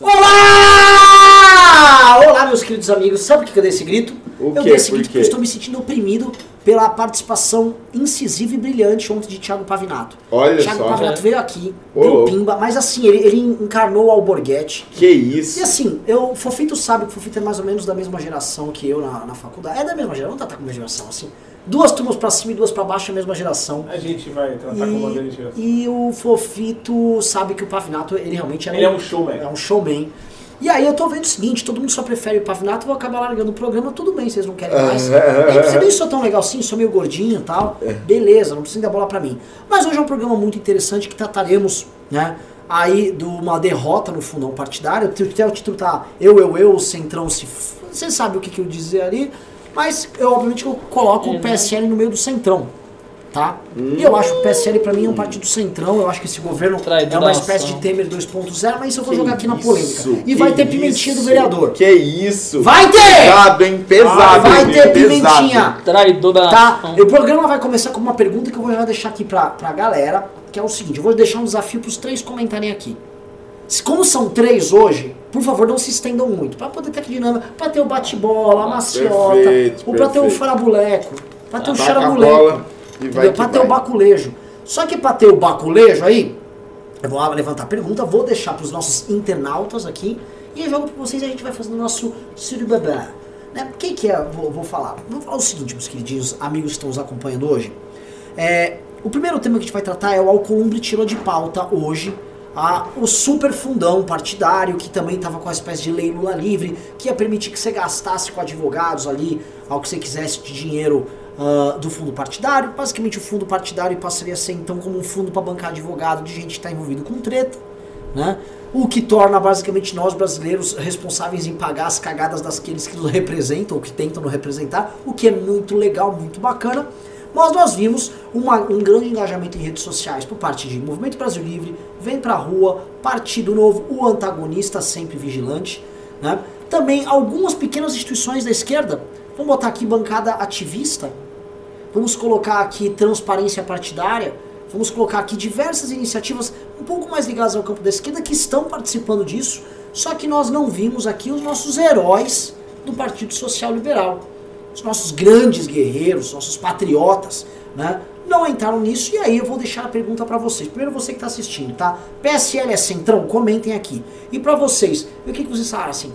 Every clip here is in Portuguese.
Olá! Olá, meus queridos amigos. Sabe por que eu dei esse grito? O eu dei esse Por grito porque quê? eu estou me sentindo oprimido pela participação incisiva e brilhante ontem de Thiago Pavinato. Olha Thiago só. Pavinato veio aqui, Ô, deu pimba, mas assim, ele, ele encarnou o Alborguete. Que isso? E assim, eu, o Fofito sabe que o Fofito é mais ou menos da mesma geração que eu na, na faculdade. É da mesma geração, não tá com a mesma geração, assim. Duas turmas pra cima e duas pra baixo é a mesma geração. A gente vai tratar como uma grande geração. E, e o Fofito sabe que o Pavinato, ele realmente Ele é um showman. É um showman. E aí eu tô vendo o seguinte, todo mundo só prefere o Pavinato, eu vou acabar largando o programa, tudo bem, vocês não querem mais. Eu você nem sou tão legal assim, sou meio gordinho e tal. Beleza, não precisa dar bola pra mim. Mas hoje é um programa muito interessante que trataremos, né? Aí de uma derrota no fundão partidário. Até o título tá Eu, Eu, Eu, o Centrão se. Você sabe o que, que eu dizer ali. Mas eu obviamente eu coloco o PSL no meio do Centrão. Tá? E eu acho que o PSL pra mim é um partido centrão, eu acho que esse governo Traidor é uma espécie de nação. Temer 2.0, mas isso eu vou Que jogar aqui na isso? polêmica. E Que vai ter pimentinha do isso? vereador. Que isso? Vai ter! Pesado, hein? Pesado. vai hein? ter pimentinha. Traidor da Tá? E o programa vai começar com uma pergunta que eu vou já deixar aqui pra, pra galera, que é o seguinte, eu vou deixar um desafio pros três comentarem aqui. Se- Como são três hoje, por favor, não se estendam muito. Pra poder ter aqui dinâmica, pra ter o bate-bola, a maciota, Perfeito, ou pra ter o farabuleco, pra ter o Taca a charabuleco. bola vai Entendeu? que Pra ter o baculejo. Só que pra ter o baculejo aí, eu vou levantar a pergunta, vou deixar pros nossos internautas aqui, e eu jogo pra vocês e a gente vai fazendo o nosso surubabá. Né? O que que é, vou, vou falar? Vou falar o seguinte, meus queridinhos amigos que estão nos acompanhando hoje. É, o primeiro tema que a gente vai tratar é o Alcolumbre tirou de pauta hoje a, o super fundão partidário, que também estava com uma espécie de lei Lula livre, que ia permitir que você gastasse com advogados ali ao que você quisesse de dinheiro ah, do fundo partidário. Basicamente, o fundo partidário passaria a ser então como um fundo para bancar advogado de gente que está envolvido com treta. Né? O que torna basicamente nós brasileiros responsáveis em pagar as cagadas daqueles que nos representam, ou que tentam nos representar, o que é muito legal, muito bacana. Mas nós vimos uma- um grande engajamento em redes sociais por parte de Movimento Brasil Livre, Vem Pra Rua, Partido Novo, o antagonista sempre vigilante. Né? Também algumas pequenas instituições da esquerda, vamos botar aqui bancada ativista, vamos colocar aqui transparência partidária, vamos colocar aqui diversas iniciativas um pouco mais ligadas ao campo da esquerda que estão participando disso, só que nós não vimos aqui os nossos heróis do Partido Social Liberal. Os nossos grandes guerreiros, nossos patriotas, né? Não entraram nisso e aí eu vou deixar a pergunta pra vocês. Primeiro você que tá assistindo, tá? PSL é centrão? Comentem aqui. E pra vocês, o que, que vocês acham assim?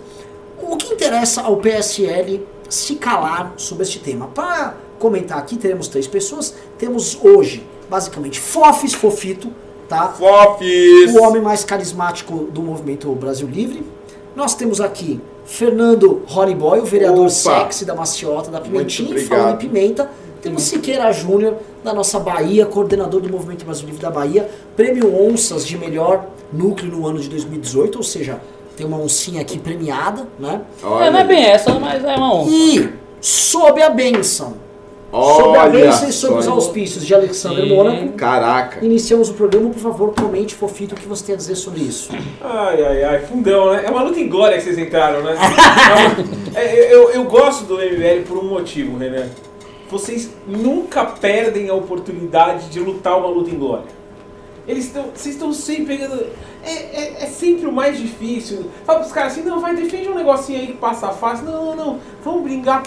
O que interessa ao PSL se calar sobre este tema? Para comentar aqui, teremos três pessoas. Temos hoje, basicamente, Fofis Fofito, tá? Fofis! O homem mais carismático do movimento Brasil Livre. Nós temos aqui Fernando Boy, o vereador Opa! sexy da Maciota, da Pimentinha. E falando em pimenta, temos Siqueira Júnior, da nossa Bahia, coordenador do Movimento Brasil Livre da Bahia. Prêmio Onças de melhor núcleo no ano de 2018, ou seja, tem uma oncinha aqui premiada, né? É, não é bem essa, mas é uma honra. E sob a benção, sob a Olha benção e sob os auspícios de Alexandre. Mônaco, Caraca. iniciamos o programa. Por favor, comente, Fofito, o que você tem a dizer sobre isso. Ai, ai, ai, fundão, né? É uma luta em glória que vocês entraram, né? É, eu, eu gosto do MBL por um motivo, Renan. Vocês nunca perdem a oportunidade de lutar uma luta em glória. Eles estão. Vocês estão sempre pegando. É, é, é sempre o mais difícil. Fala pros caras assim, não, vai, defende um negocinho aí que passa fácil. Não, não, não. Vamos brigar,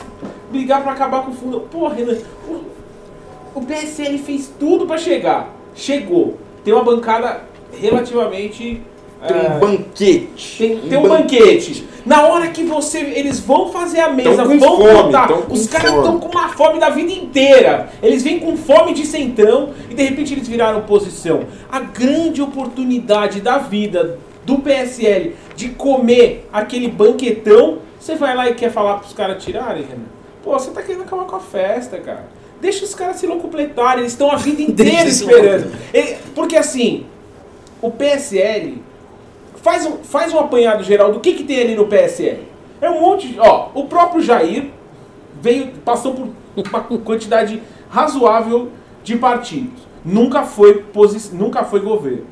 brigar pra acabar com o fundo. Pô, Renan, o, o PSL fez tudo pra chegar. Chegou. Tem uma bancada relativamente. Tem é, um banquete. tem, tem um banquete. Na hora que você. Eles vão fazer a mesa, Tão com vão fome, botar. Os caras estão com uma fome da vida inteira. Eles vêm com fome de centrão e de repente eles viraram posição. A grande oportunidade da vida do PSL de comer aquele banquetão, você vai lá e quer falar pros caras tirarem, Renan? Pô, você tá querendo acabar com a festa, cara. Deixa os caras se locupletarem, eles estão a vida inteira Deixa esperando. Ele- porque assim, o PSL faz um, faz um apanhado geral do que, que tem ali no PSL. É um monte de. Ó, o próprio Jair veio, passou por uma quantidade razoável de partidos. Nunca foi, posi nunca foi governo.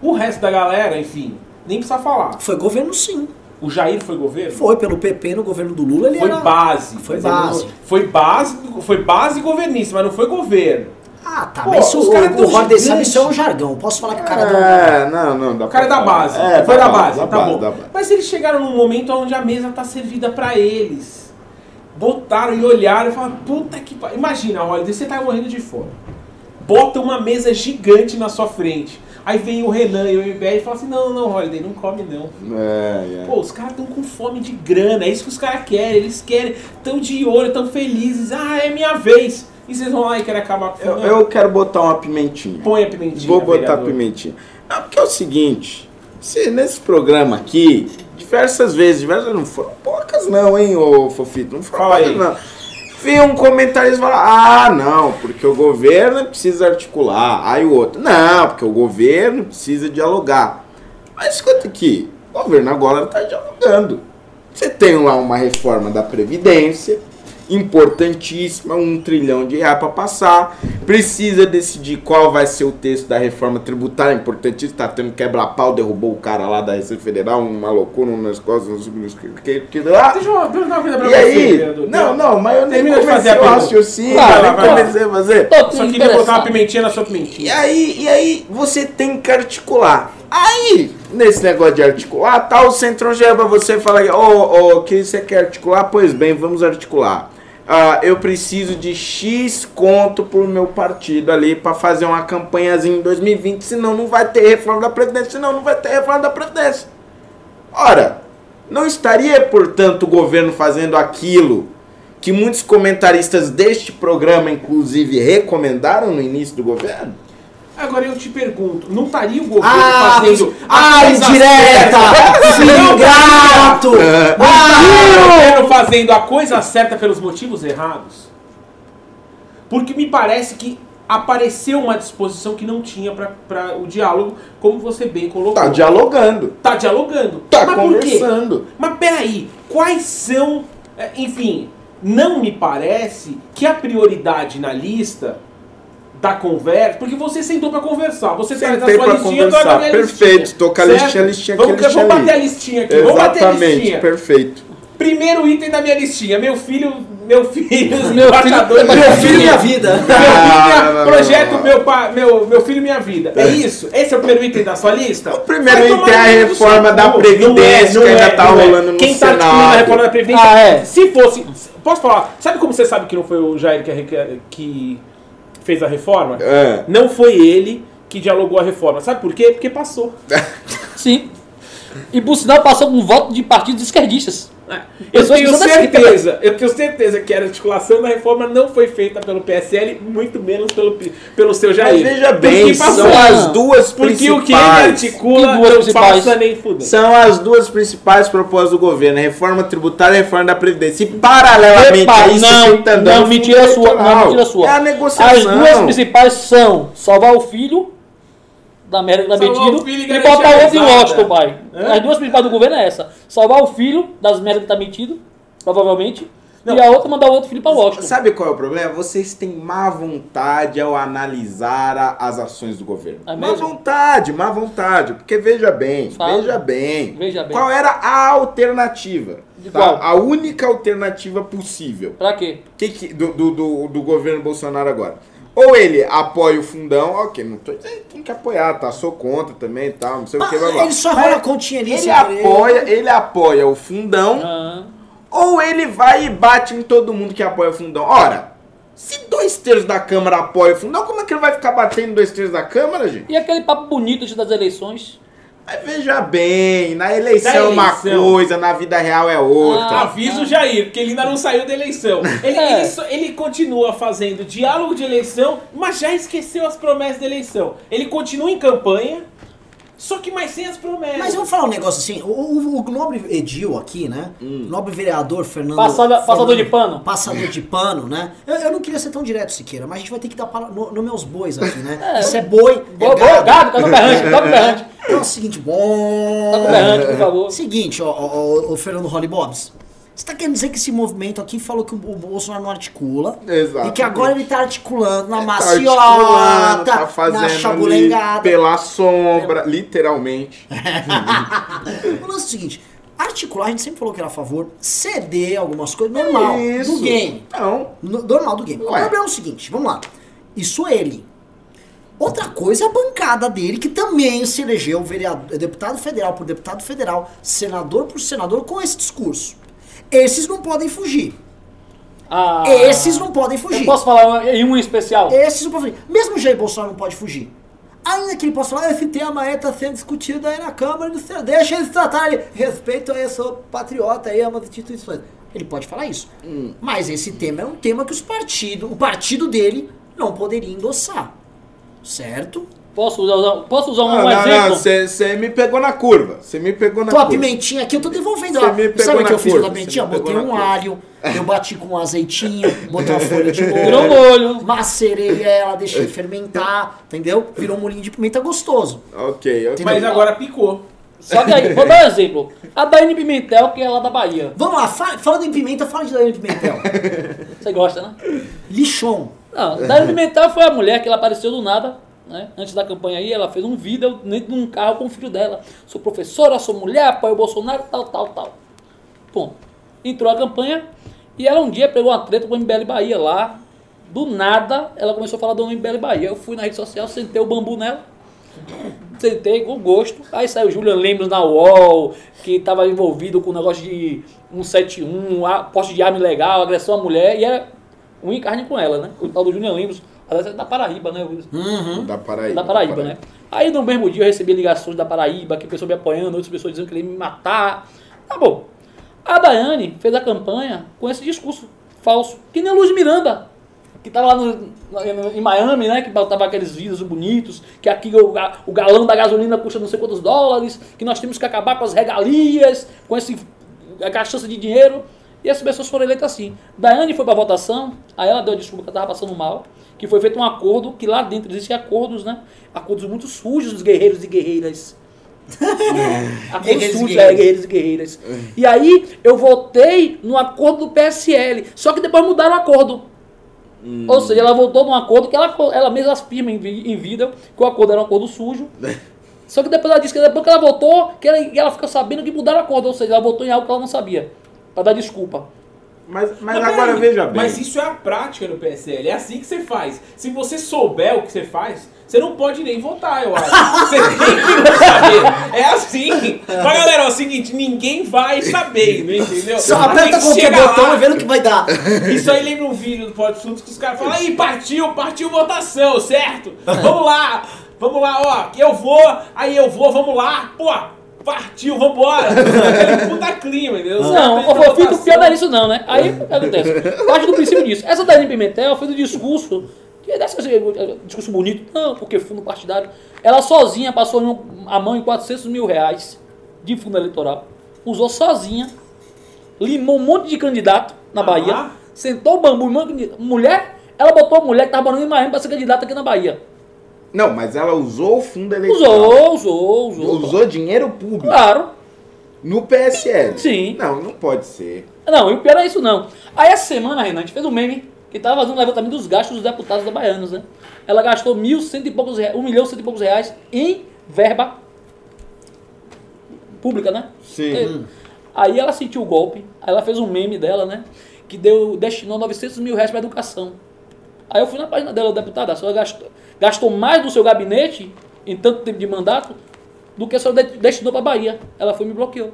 O resto da galera, enfim, nem precisa falar. Foi governo sim. O Jair foi governo? Foi pelo PP no governo do Lula, ele Foi era... base. Foi ele não- base. Foi base, foi base governista, mas não foi governo. Ah, tá, Pô, mas isso, os o, caras o sabe, gigantes. isso é um jargão. Posso falar que o cara do... É, não, não. Dá O cara é pra da base. É, foi da base, base, da tá base, bom. da base. Mas eles chegaram num momento onde a mesa tá servida pra eles. Botaram e olharam e falaram, puta que pariu. Imagina, Holiday, você tá morrendo de fome. Bota uma mesa gigante na sua frente. Aí vem o Renan e o MBR e fala assim, não, não, Holiday, não come não. É, é. Pô, os caras estão com fome de grana, é isso que os caras querem. Eles querem, tão de olho, tão felizes. Ah, é minha vez. E vocês vão lá e querem acabar com Eu, eu quero botar uma pimentinha. Põe a pimentinha, Vou botar vereador. pimentinha. Não, porque é o seguinte, se nesse programa aqui, diversas vezes, diversas não foram poucas não, hein, ô Fofito, não foram Fala poucas aí. não. Vi um comentarista falar, ah, não, porque o governo precisa articular. Aí o outro, não, porque o governo precisa dialogar. Mas escuta aqui, o governo agora está dialogando. Você tem lá uma reforma da Previdência, importantíssima, um trilhão de reais para passar. Precisa decidir qual vai ser o texto da reforma tributária, importantíssimo. Tá tendo quebra-pau, derrubou o cara lá da Receita Federal, uma loucura, um negócio, um que, que, lá. Deixa eu perguntar uma coisa pra E você, aí? vereador. Não, não, mas eu nem Termina comecei a o raciocínio, Vai lá, nem comecei a fazer. Só queria botar uma pimentinha na sua E pimentinha. aí, e aí você tem que articular. Aí, nesse negócio de articular, tá o Centrão chega pra você e fala, ô, ô, que você quer articular? Pois bem, vamos articular. Ah, eu preciso de X conto pro meu partido ali pra fazer uma campanhazinha em 2020, senão não vai ter reforma da Previdência, senão não vai ter reforma da Previdência. Ora, não estaria, portanto, o governo fazendo aquilo que muitos comentaristas deste programa, inclusive, recomendaram no início do governo? Agora eu te pergunto, não estaria o governo Ah, fazendo ah, a coisa indireta! certa? Filho Não ingrato! Não estaria o governo fazendo a coisa certa pelos motivos errados? Porque me parece que apareceu uma disposição que não tinha para o diálogo, como você bem colocou. Tá dialogando. Tá dialogando. Tá Mas conversando. Mas peraí, quais são. é, Enfim, não me parece que a prioridade na lista da conversa. Porque você sentou pra conversar. Você traz a Sentei sua listinha, eu conversar. a minha Perfeito, listinha, tô com a certo? listinha, listinha vamos, aqui, listinha vamos bater a listinha aqui. Vamos bater a Exatamente, listinha. perfeito. Primeiro item da minha listinha. Meu filho. Meu filho. Meu filho- Meu filho, minha vida. Meu filho, Ah, minha- projeto. Meu, pa, meu, meu filho Minha Vida. É isso? Esse é o primeiro item da sua lista? O primeiro Vai item é a reforma da Não é, Previdência, não que ainda é, tá é. rolando no Quem tá discutindo a Senado. reforma da Previdência? Ah, é? Se fosse. Posso falar? Sabe como você sabe que não foi o Jair que, que fez a reforma? É. Não foi ele que dialogou a reforma. Sabe por quê? Porque passou. Sim. E por sinal passou com voto de partidos esquerdistas. Eu Pessoas tenho certeza, eu tenho certeza que a articulação da reforma não foi feita pelo PSL, muito menos pelo, pelo seu Jair. Mas veja bem, Porque são as duas Porque o que ele principais. articula Que duas não principais? passa nem fudendo. São as duas principais propostas do governo, a reforma tributária e a reforma da Previdência. E paralelamente Epa, a isso, não, tá não, mentira sua, não, mentira sua. É a negociação. As duas principais são salvar o filho da merda que tá Salvar metido e botar outro em. Washington, pai. Hã? As duas principais do governo é essa. Salvar o filho das merdas que tá metido, provavelmente, Não. e a outra mandar o outro filho pra Washington. Sabe qual é o problema? Vocês têm má vontade ao analisar a- as ações do governo. É má vontade, má vontade. Porque veja bem, Fala. veja bem. Veja bem. Qual era a alternativa? Tá? qual? A única alternativa possível. Pra quê? que que- do, do, do, do governo Bolsonaro agora. Ou ele apoia o fundão, ok, não tô dizendo que tem que apoiar, tá? Sou contra também e tal, não sei o que, blá, blá. Ele só rola a continha ali. Ele apoia, ele apoia o fundão, Ah, ou ele vai e bate em todo mundo que apoia o fundão. Ora, se dois terços da Câmara apoia o fundão, como é que ele vai ficar batendo em dois terços da Câmara, gente? E aquele papo bonito antes das eleições? Mas veja bem, na eleição é uma coisa, na vida real é outra. Ah, Avisa o Jair, porque ele ainda não saiu da eleição. Ele, É. ele só- ele continua fazendo diálogo de eleição, mas já esqueceu as promessas da eleição. Ele continua em campanha, só que mais sem as promessas. Mas eu vou falar um negócio assim, o, o, o nobre Edil aqui, né? Hum. Nobre vereador Fernando... Passada- passador Fernando- de pano. Passador de pano, né? Eu, eu não queria ser tão direto, Siqueira, mas a gente vai ter que dar para no, no meus bois aqui, né? É. Isso é boi, é boa, gado. gado, tá no berrante, tá no berrante. Então é o seguinte, Tá no bom... berrante, por favor. Seguinte, ó, ó, ó, ô Fernando Holly Bobs. Você tá querendo dizer que esse movimento aqui falou que o, o Bolsonaro não articula Exatamente. e que agora ele tá articulando na Tá maciota, tá na fazendo ali chabulengada. pela sombra, literalmente. O lance é o seguinte, articular, a gente sempre falou que era a favor, ceder algumas coisas, normal, Isso. do game. Não. No- normal do game. O Ué. problema é o seguinte, vamos lá. Isso ele. Outra coisa é a bancada dele, que também se elegeu vereador, deputado federal por deputado federal, senador por senador, com esse discurso. Esses não podem fugir. Ah, Esses não podem Eu fugir. posso falar em um especial? Esses não podem fugir. Mesmo o Jair Bolsonaro não pode fugir. Ainda que ele possa falar, esse tema aí está sendo discutido aí na Câmara, do deixa eles tratarem. Respeito aí, eu sou patriota aí, amo as instituições. Ele pode falar isso. Mas esse tema é um tema que os partidos, o partido dele não poderia endossar. Certo? Posso usar, posso usar um Não, exemplo? não, você me pegou na curva. Você me pegou na Pô, a curva. pimentinha aqui eu tô devolvendo Você ela. me pegou Sabe o que na eu fiz curva, com a pimentinha? Botei um alho, eu bati com um azeitinho, botei uma folha de Virou molho, molho. macerei ela, deixei fermentar, entendeu? Virou um molhinho de pimenta gostoso. Ok, ok. Mas agora picou. Só que aí, vou dar um exemplo. A Daiane Pimentel, que é lá da Bahia. Vamos lá, fala, falando em pimenta, fala de Daiane Pimentel. Você gosta, né? Lixon. Não, Daiane Pimentel foi a mulher que ela apareceu do nada, né? Antes da campanha aí, ela fez um vídeo dentro de um carro com o filho dela. Sou professora, sou mulher, apoio o Bolsonaro, tal, tal, tal. Ponto. Entrou a campanha e ela um dia pegou uma treta com o MBL Bahia lá. Do nada, ela começou a falar do MBL Bahia. Eu fui na rede social, sentei o bambu nela. Sentei com gosto. Aí saiu o Julian Lemos na UOL, que estava envolvido com o negócio de 171, a- poste de arma ilegal, agressão à mulher, e era um em carne com ela, né? O tal do Julian Lemos, aliás, é da Paraíba, né? Da Paraíba. Da Paraíba, né? Aí no mesmo dia eu recebi ligações da Paraíba, que pessoas me apoiando, outras pessoas dizendo que ele ia me matar. Tá bom. A Daiane fez a campanha com esse discurso falso, que nem a Luz Miranda, que tá lá no, no- em Miami, né? Que botava aqueles vídeos bonitos, que aqui o, o galão da gasolina custa não sei quantos dólares, que nós temos que acabar com as regalias, com esse a gastança de dinheiro. E essas pessoas foram eleitas assim. Daiane foi pra votação, aí ela deu a desculpa que ela tava passando mal, que foi feito um acordo, que lá dentro existem acordos, né? Acordos muito sujos dos guerreiros e guerreiras. Acordos Guerreiros e sujos, é, guerreiros e guerreiras. E aí eu votei no acordo do PSL, só que depois mudaram o acordo. Ou seja, ela votou num acordo que ela, ela mesma afirma em, em vida que o acordo era um acordo sujo. Só que depois ela disse que depois que ela votou, que ela, ela ficou sabendo que mudaram o acordo. Ou seja, ela votou em algo que ela não sabia. Pra dar desculpa. Mas, mas Mas agora peraí, veja bem. Mas isso é a prática no PSL. É assim que você faz. Se você souber o que você faz, você não pode nem votar, eu acho. Você tem que não saber. É assim. Mas galera, é o seguinte, ninguém vai saber, entendeu? Só aperta que qualquer botão lá. e vê no que vai dar. Isso aí lembra um vídeo do Pode Assuntos que os caras falam, aí partiu, partiu votação, certo? Vamos lá, vamos lá, ó, eu vou, aí eu vou, vamos lá, pô, partiu, vambora. Puta clima, entendeu? Não, o Fofito, o pior não é isso não, né? Aí o que acontece? Parte do princípio disso. Essa Dani Pimentel fez um discurso, que é dessa, discurso bonito, não, porque fundo partidário. Ela sozinha passou a mão em 400 mil reais de fundo eleitoral. Usou sozinha, limou um monte de candidato na Ah. Bahia, sentou o bambu. Mulher, ela botou a mulher que estava morando em Miami para ser candidata aqui na Bahia. Não, mas ela usou o fundo eleitoral. Usou, usou, usou. Usou dinheiro público Claro. no PSL. Sim. Não, não pode ser. Não, e o pior é isso não. Aí essa semana, Renan, a gente fez um meme que tava fazendo um levantamento dos gastos dos deputados da Baianos, né? Ela gastou mil cento e poucos reais, um milhão cento e poucos reais em verba pública, né? Sim. Aí ela sentiu o golpe, aí ela fez um meme dela, né? Que deu, destinou 900 mil reais para educação. Aí eu fui na página dela, deputada, a senhora gastou, gastou mais do seu gabinete, em tanto tempo de mandato, do que a senhora de- destinou para Bahia. Ela foi e me bloqueou.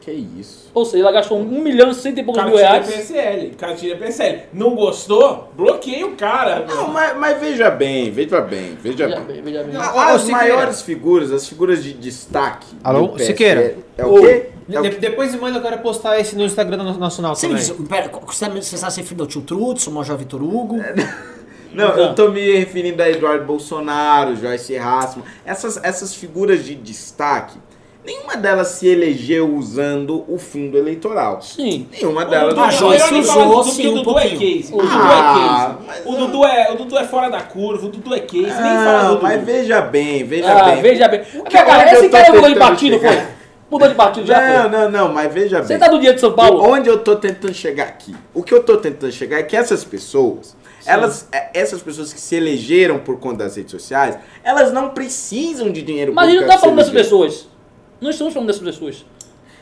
Que isso. Ou seja, ela gastou um milhão e cento e poucos mil Cartilha reais. PSL, cartilha PSL. Não gostou? Bloqueia o cara. meu. Não, mas, mas veja bem, veja bem, veja, Veja bem. bem, veja bem. Não, A- As Siqueira. maiores figuras, as figuras de destaque. Alô, do PSL Siqueira. É o quê? É o De- depois me manda, eu quero postar esse no Instagram do Nacional Você também. me diz, pera, você está você está se referindo ao tio Trudson, ao Major Vitor Hugo? Não, eu tô me referindo a Eduardo Bolsonaro, Joyce Hassman, essas, essas figuras de destaque, nenhuma delas se elegeu usando o fundo eleitoral. Sim. Nenhuma O delas. Dudu, Ah, Joyce usou, sim, que o um Dudu é case. O Ah, Dudu é case. O. Dudu é, o Dudu é fora da curva, o Dudu é case. Nem fala do Não, Dudu. mas veja bem, veja Ah, bem. veja bem. que Cara, esse cara mudou de partido, foi? Mudou de partido, já Não, foi. não, não, mas veja Você bem. tá do dia de São Paulo? Onde eu tô tentando chegar aqui? O que eu tô tentando chegar é que essas pessoas, elas, é, essas pessoas que se elegeram por conta das redes sociais, elas não precisam de dinheiro Mas a gente não público tá falando dessas pessoas. Não estamos falando dessas pessoas.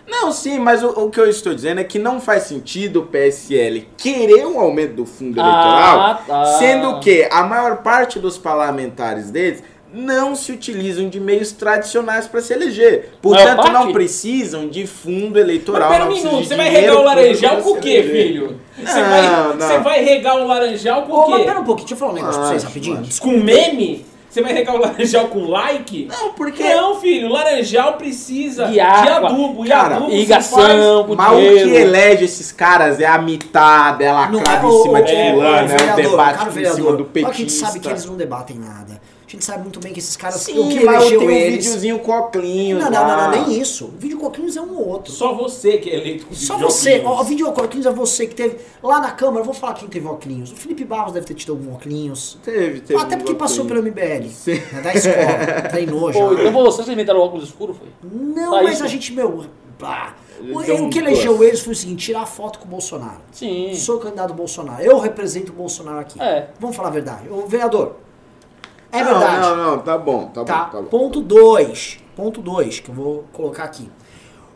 Não, sim, mas o, o que eu estou dizendo é que não faz sentido o PSL querer um aumento do fundo Ah, eleitoral, tá. sendo que a maior parte dos parlamentares deles não se utilizam de meios tradicionais para se eleger. Portanto, não precisam de fundo Mas eleitoral. pera um minuto, você vai regar o laranjal o se quê, filho? Você Não, vai, não. você vai regar o laranjal o mas quê? pera um pouquinho, deixa eu falar um negócio pra vocês rapidinho. acho. Com meme? Você vai regar o laranjal com like? Não, porque Não, filho, laranjal precisa De de, adubo. E Cara, adubo se Irrigação, com Mas o que elege esses caras é a mitada, é a Não lacrada é, em cima ô, de fulano, é o vereador, debate cara, em vereador, cima do só que a gente petista. sabe que eles não debatem nada. A gente sabe muito bem que esses caras, o Sim, que mas elegeu tem um eles... videozinho com óculos Não, não, não, lá. não, nem isso. O vídeo Coquinhos é um ou outro. Só você que é eleito com Só você, ó, o vídeo Coquinhos é você que teve lá na Câmara, eu vou falar quem teve óculos. O Felipe Barros deve ter tido algum óculos. Teve, teve. Até porque um passou pelo MBL, Sim. né, da escola, treinou já. Pô, então vocês inventaram o óculos escuro, foi? Não, Tá mas isso. a gente, meu, pá. O, um o que elegeu eles foi o seguinte, tirar foto com o Bolsonaro. Sim. Sou candidato Bolsonaro. Eu represento o Bolsonaro aqui. É. Vamos falar a verdade. O vereador, é não, verdade. Não, não, tá bom, tá, Tá, bom, tá bom. ponto 2. Ponto 2, que eu vou colocar aqui.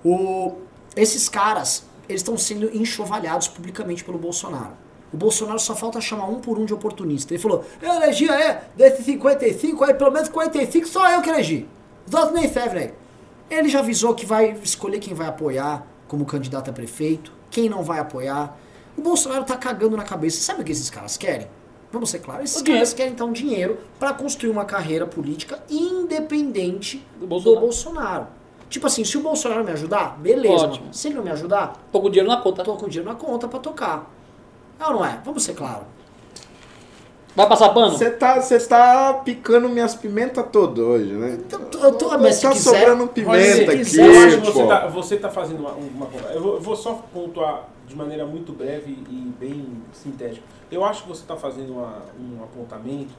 O, esses caras, eles estão sendo enxovalhados publicamente pelo Bolsonaro. O Bolsonaro só falta chamar um por um de oportunista. Ele falou, eu elegi aí, desses 55 aí, pelo menos 45 só eu que elegi. Os outros nem servem. Ele já avisou que vai escolher quem vai apoiar como candidato a prefeito, quem não vai apoiar. O Bolsonaro tá cagando na cabeça. Sabe o que esses caras querem? Vamos ser claros, esses caras querem então dinheiro para construir uma carreira política independente Do do Bolsonaro. Bolsonaro. Tipo assim, se o Bolsonaro me ajudar, beleza. Ótimo. Se ele não me ajudar, Tô com dinheiro na conta. tô com dinheiro na conta pra tocar. É ou não é? Vamos ser claros. Vai passar pano? Você tá, você tá picando minhas pimentas todas hoje, né? Então, eu tô, mas se tá quiser, sobrando pimenta se aqui, quiser, Eu acho que pô. você tá, você tá fazendo uma, uma eu, vou, eu vou só pontuar de maneira muito breve e bem sintética. Eu acho que você está fazendo uma- um apontamento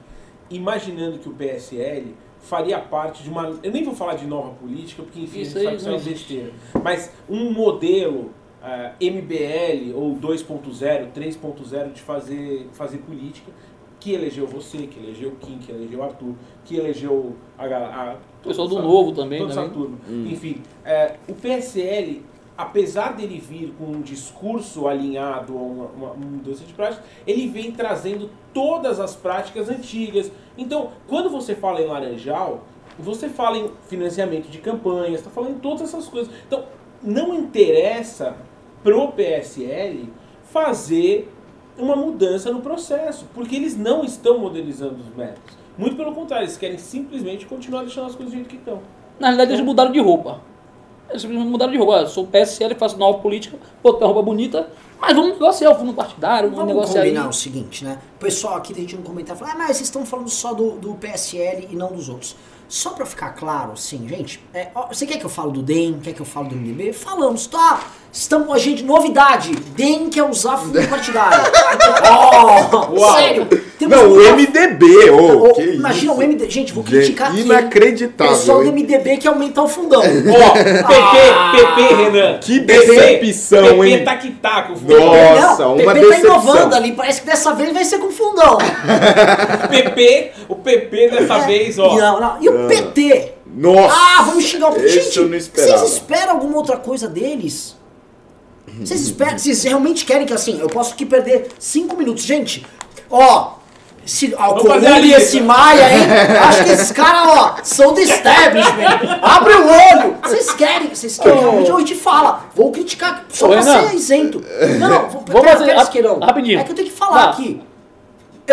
imaginando que o PSL faria parte de uma. Eu nem vou falar de nova política, porque enfim, Isso a sabe que isso é uma besteira. Mas um modelo ah, MBL ou 2.0, 3.0 de fazer, fazer política que elegeu você, que elegeu o Kim, que elegeu o Arthur, que elegeu a galera. O pessoal do Novo também, Toda essa também. turma. Enfim, é, o PSL, apesar dele vir com um discurso alinhado a uma, uma mudança de prática, ele vem trazendo todas as práticas antigas. Então, quando você fala em Laranjal, você fala em financiamento de campanhas, está falando em todas essas coisas. Então, não interessa pro PSL fazer uma mudança no processo, porque eles não estão modernizando os métodos. Muito pelo contrário, eles querem simplesmente continuar deixando as coisas do jeito que estão. Na realidade, eles mudaram de roupa. Eles mudaram de roupa. Sou PSL, faço nova política, boto uma roupa bonita, mas vamos negociar o fundo partidário, vamos, Vamos negociar aí. combinar o seguinte, né? O pessoal aqui tem gente no comentário fala, ah, mas vocês estão falando só do, do PSL e não dos outros. Só pra ficar claro, assim, gente, é, ó, você quer que eu falo do DEM, quer que eu falo do MDB? Falamos, tá? Estamos, a gente, novidade, DEM quer usar fundo partidário. Uau. sério, temos Não, o MDB, ô, que imagina isso? o MDB, gente, vou Gente, criticar aqui. inacreditável, Pessoal do hein? MDB que aumentar o fundão. Ó, PP, PP, Renan. Que PP, decepção, PP hein? tá que tá com o Nossa, não, uma PP tá decepção. inovando ali, parece que dessa vez vai ser com fundão. PP, o PP dessa É, vez, ó. Não, não. E o PT? Nossa! Ah, vamos xingar o PT. Gente, vocês esperam alguma outra coisa deles? Vocês esperam, vocês realmente querem que assim, eu posso aqui perder cinco minutos. Gente, ó, se a e lista. esse Maia, hein? Acho que esses caras, ó, são do establishment. Abre o olho. Vocês querem, vocês querem realmente, a gente fala. Vou criticar só Ô, pra ser isento. Não, não, vou, Vamos pera, fazer- pera, Esqueirão. rapidinho. É que eu tenho que falar Vá. aqui.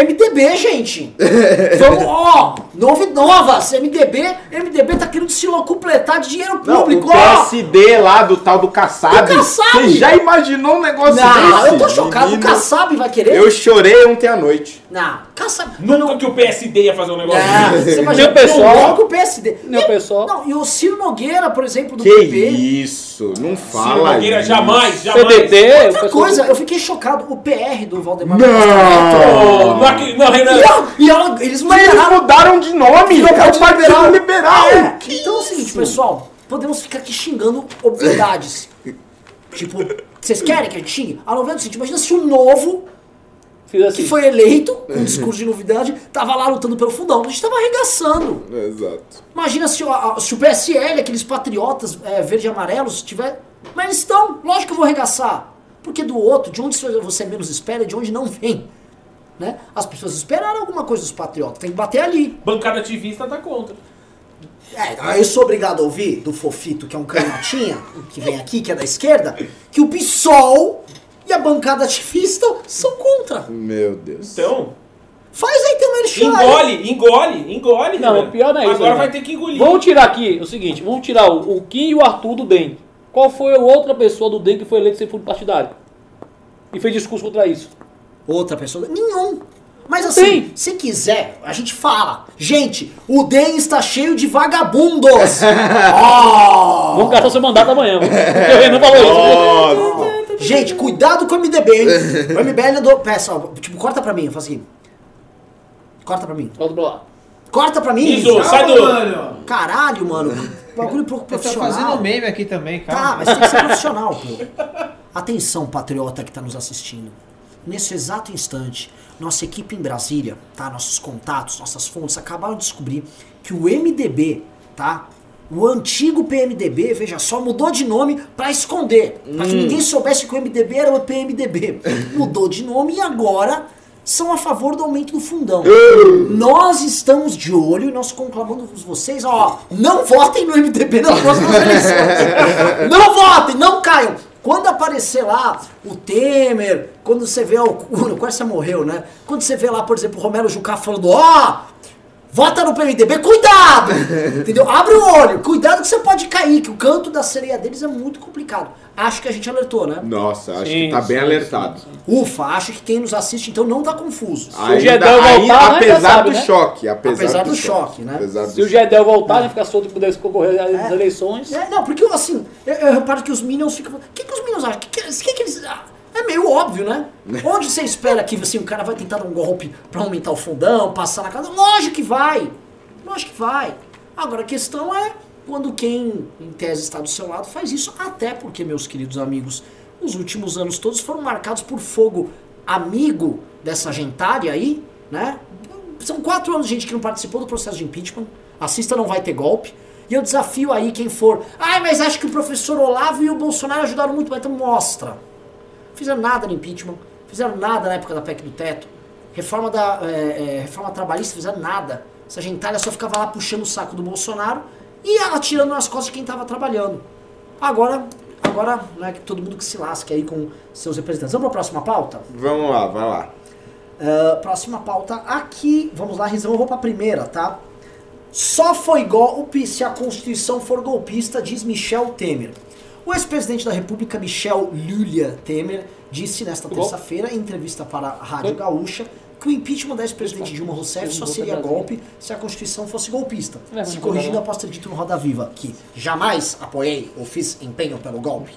MDB, gente. Vamos, ó, novo, novas. MDB, MDB tá querendo se completar de dinheiro Não, público, o ó. PSD lá do tal do Kassab. Do Kassab. Você já imaginou um negócio Não, desse? eu tô chocado. O Menino, Kassab vai querer? Eu chorei ontem à noite. Não, Kassab. Nunca que o PSD ia fazer um negócio Não, desse. você imagina, o pessoal. não, o PSD. Nem o pessoal. Não, e o Ciro Nogueira, por exemplo, do Que PP. isso? Não Ciro fala Nogueira, isso. jamais, jamais. PDT, o Outra coisa, do- eu fiquei chocado. O PR do Valdemar Não. Não, não, Renan. E, a- e a- eles Mas eles mudaram. mudaram de nome. É o Partido Liberal. Liberal. É, Que então é o seguinte, pessoal, podemos ficar aqui xingando obviedades. tipo, vocês querem que a gente xingue? A novela é o seguinte, imagina se o novo, Fiz assim. que foi eleito, com discurso de novidade, tava lá lutando pelo fundão. A gente tava arregaçando. Exato. Imagina se a- se o PSL, aqueles patriotas é, verde e amarelos, tiver Mas eles estão, lógico que eu vou arregaçar. Porque do outro, de onde você menos espera e de onde não vem. Né? As pessoas esperaram alguma coisa dos patriotas, tem que bater ali. Bancada ativista tá contra. É, aí eu sou obrigado a ouvir do Fofito, que é um canhotinha, que vem aqui, que é da esquerda, que o PSOL e a bancada ativista são contra. Meu Deus. Então, Faz aí teu merchan. aí. engole, engole, engole. Não, o pior não é isso. Agora né? vai ter que engolir. Vamos tirar aqui o seguinte: vamos tirar o, o Kim e o Arthur do DEM. Qual foi a outra pessoa do DEM que foi eleita sem fundo partidário? E fez discurso contra isso? Outra pessoa. Nenhum. Mas assim, Tem. se quiser, a gente fala. Gente, o DEM está cheio de vagabundos. Ó! Vamos gastar seu mandato amanhã. mano. Porque o Renan falou isso. Nossa. Gente, cuidado com o MDB, hein? O MBL andou. Peça, ó, tipo, corta pra mim, faz aqui. Corta pra mim. Volta pra lá. Corta pra mim. Isso, sai do. mano. Caralho, mano. Bagulho pro- Eu tô profissional. fazendo meme aqui também, Tá, cara. mas tem que ser profissional, pô. Atenção, patriota que tá nos assistindo. Nesse exato instante, nossa equipe em Brasília, tá? Nossos contatos, nossas fontes acabaram de descobrir que o MDB, tá? O antigo PMDB, veja só, mudou de nome pra esconder. Pra que ninguém soubesse que o MDB era o PMDB. Mudou de nome e agora são a favor do aumento do fundão. Nós estamos de olho e nós conclamamos vocês, ó, não votem no MDB nas próximas eleições. não votem, não caiam. Quando aparecer lá o Temer, quando você vê o, o quase morreu, né? Quando você vê lá, por exemplo, o Romero Jucá falando, ó, vota no PMDB, cuidado! Entendeu? Abre o olho, cuidado que você pode cair, que o canto da sereia deles é muito complicado. Acho que a gente alertou, né? Nossa, acho Sim, que tá bem sim, alertado. sim, sim. Ufa, acho que quem nos assiste então não tá confuso. Ainda, Gedel voltar, ainda- já apesar sabe, do né? choque. Apesar, Apesar do choque, né? Apesar Se o Gedel voltar, né, ficar solto e pudesse concorrer às eleições. É, não, porque assim, eu, eu reparo que os Minions ficam. O que, que os Minions acham? Que, que, que, que eles. ah, É meio óbvio, né? Onde você espera que assim, o cara vai tentar dar um golpe pra aumentar o fundão, passar na casa? Lógico que vai! Lógico que vai. Agora a questão é quando quem, em tese, está do seu lado faz isso, até porque, meus queridos amigos, os últimos anos todos foram marcados por fogo amigo dessa gentalha aí, né? São quatro anos de gente que não participou do processo de impeachment. Assista, não vai ter golpe. E eu desafio aí quem for. Ai, mas acho que o professor Olavo e o Bolsonaro ajudaram muito. Mas então mostra. Fizeram nada no impeachment. Fizeram nada na época da PEC do teto. Reforma, da, é, é, reforma trabalhista, fizeram nada. Essa gentalha só ficava lá puxando o saco do Bolsonaro e atirando nas costas de quem estava trabalhando. Agora, agora, né, que todo mundo que se lasque aí com seus representantes. Vamos para a próxima pauta? Vamos lá, vai lá. Ah, próxima pauta aqui. Vamos lá, Rizão, eu vou pra primeira, tá? Só foi golpe se a Constituição for golpista, diz Michel Temer. O ex-presidente da República, Michel Lúlia Temer, disse nesta terça-feira, em entrevista para a Rádio? Gaúcha, que o impeachment da ex-presidente Dilma Rousseff só seria golpe se a Constituição fosse golpista. É, Se corrigindo após ter dito no Roda Viva que jamais apoiei ou fiz empenho pelo golpe.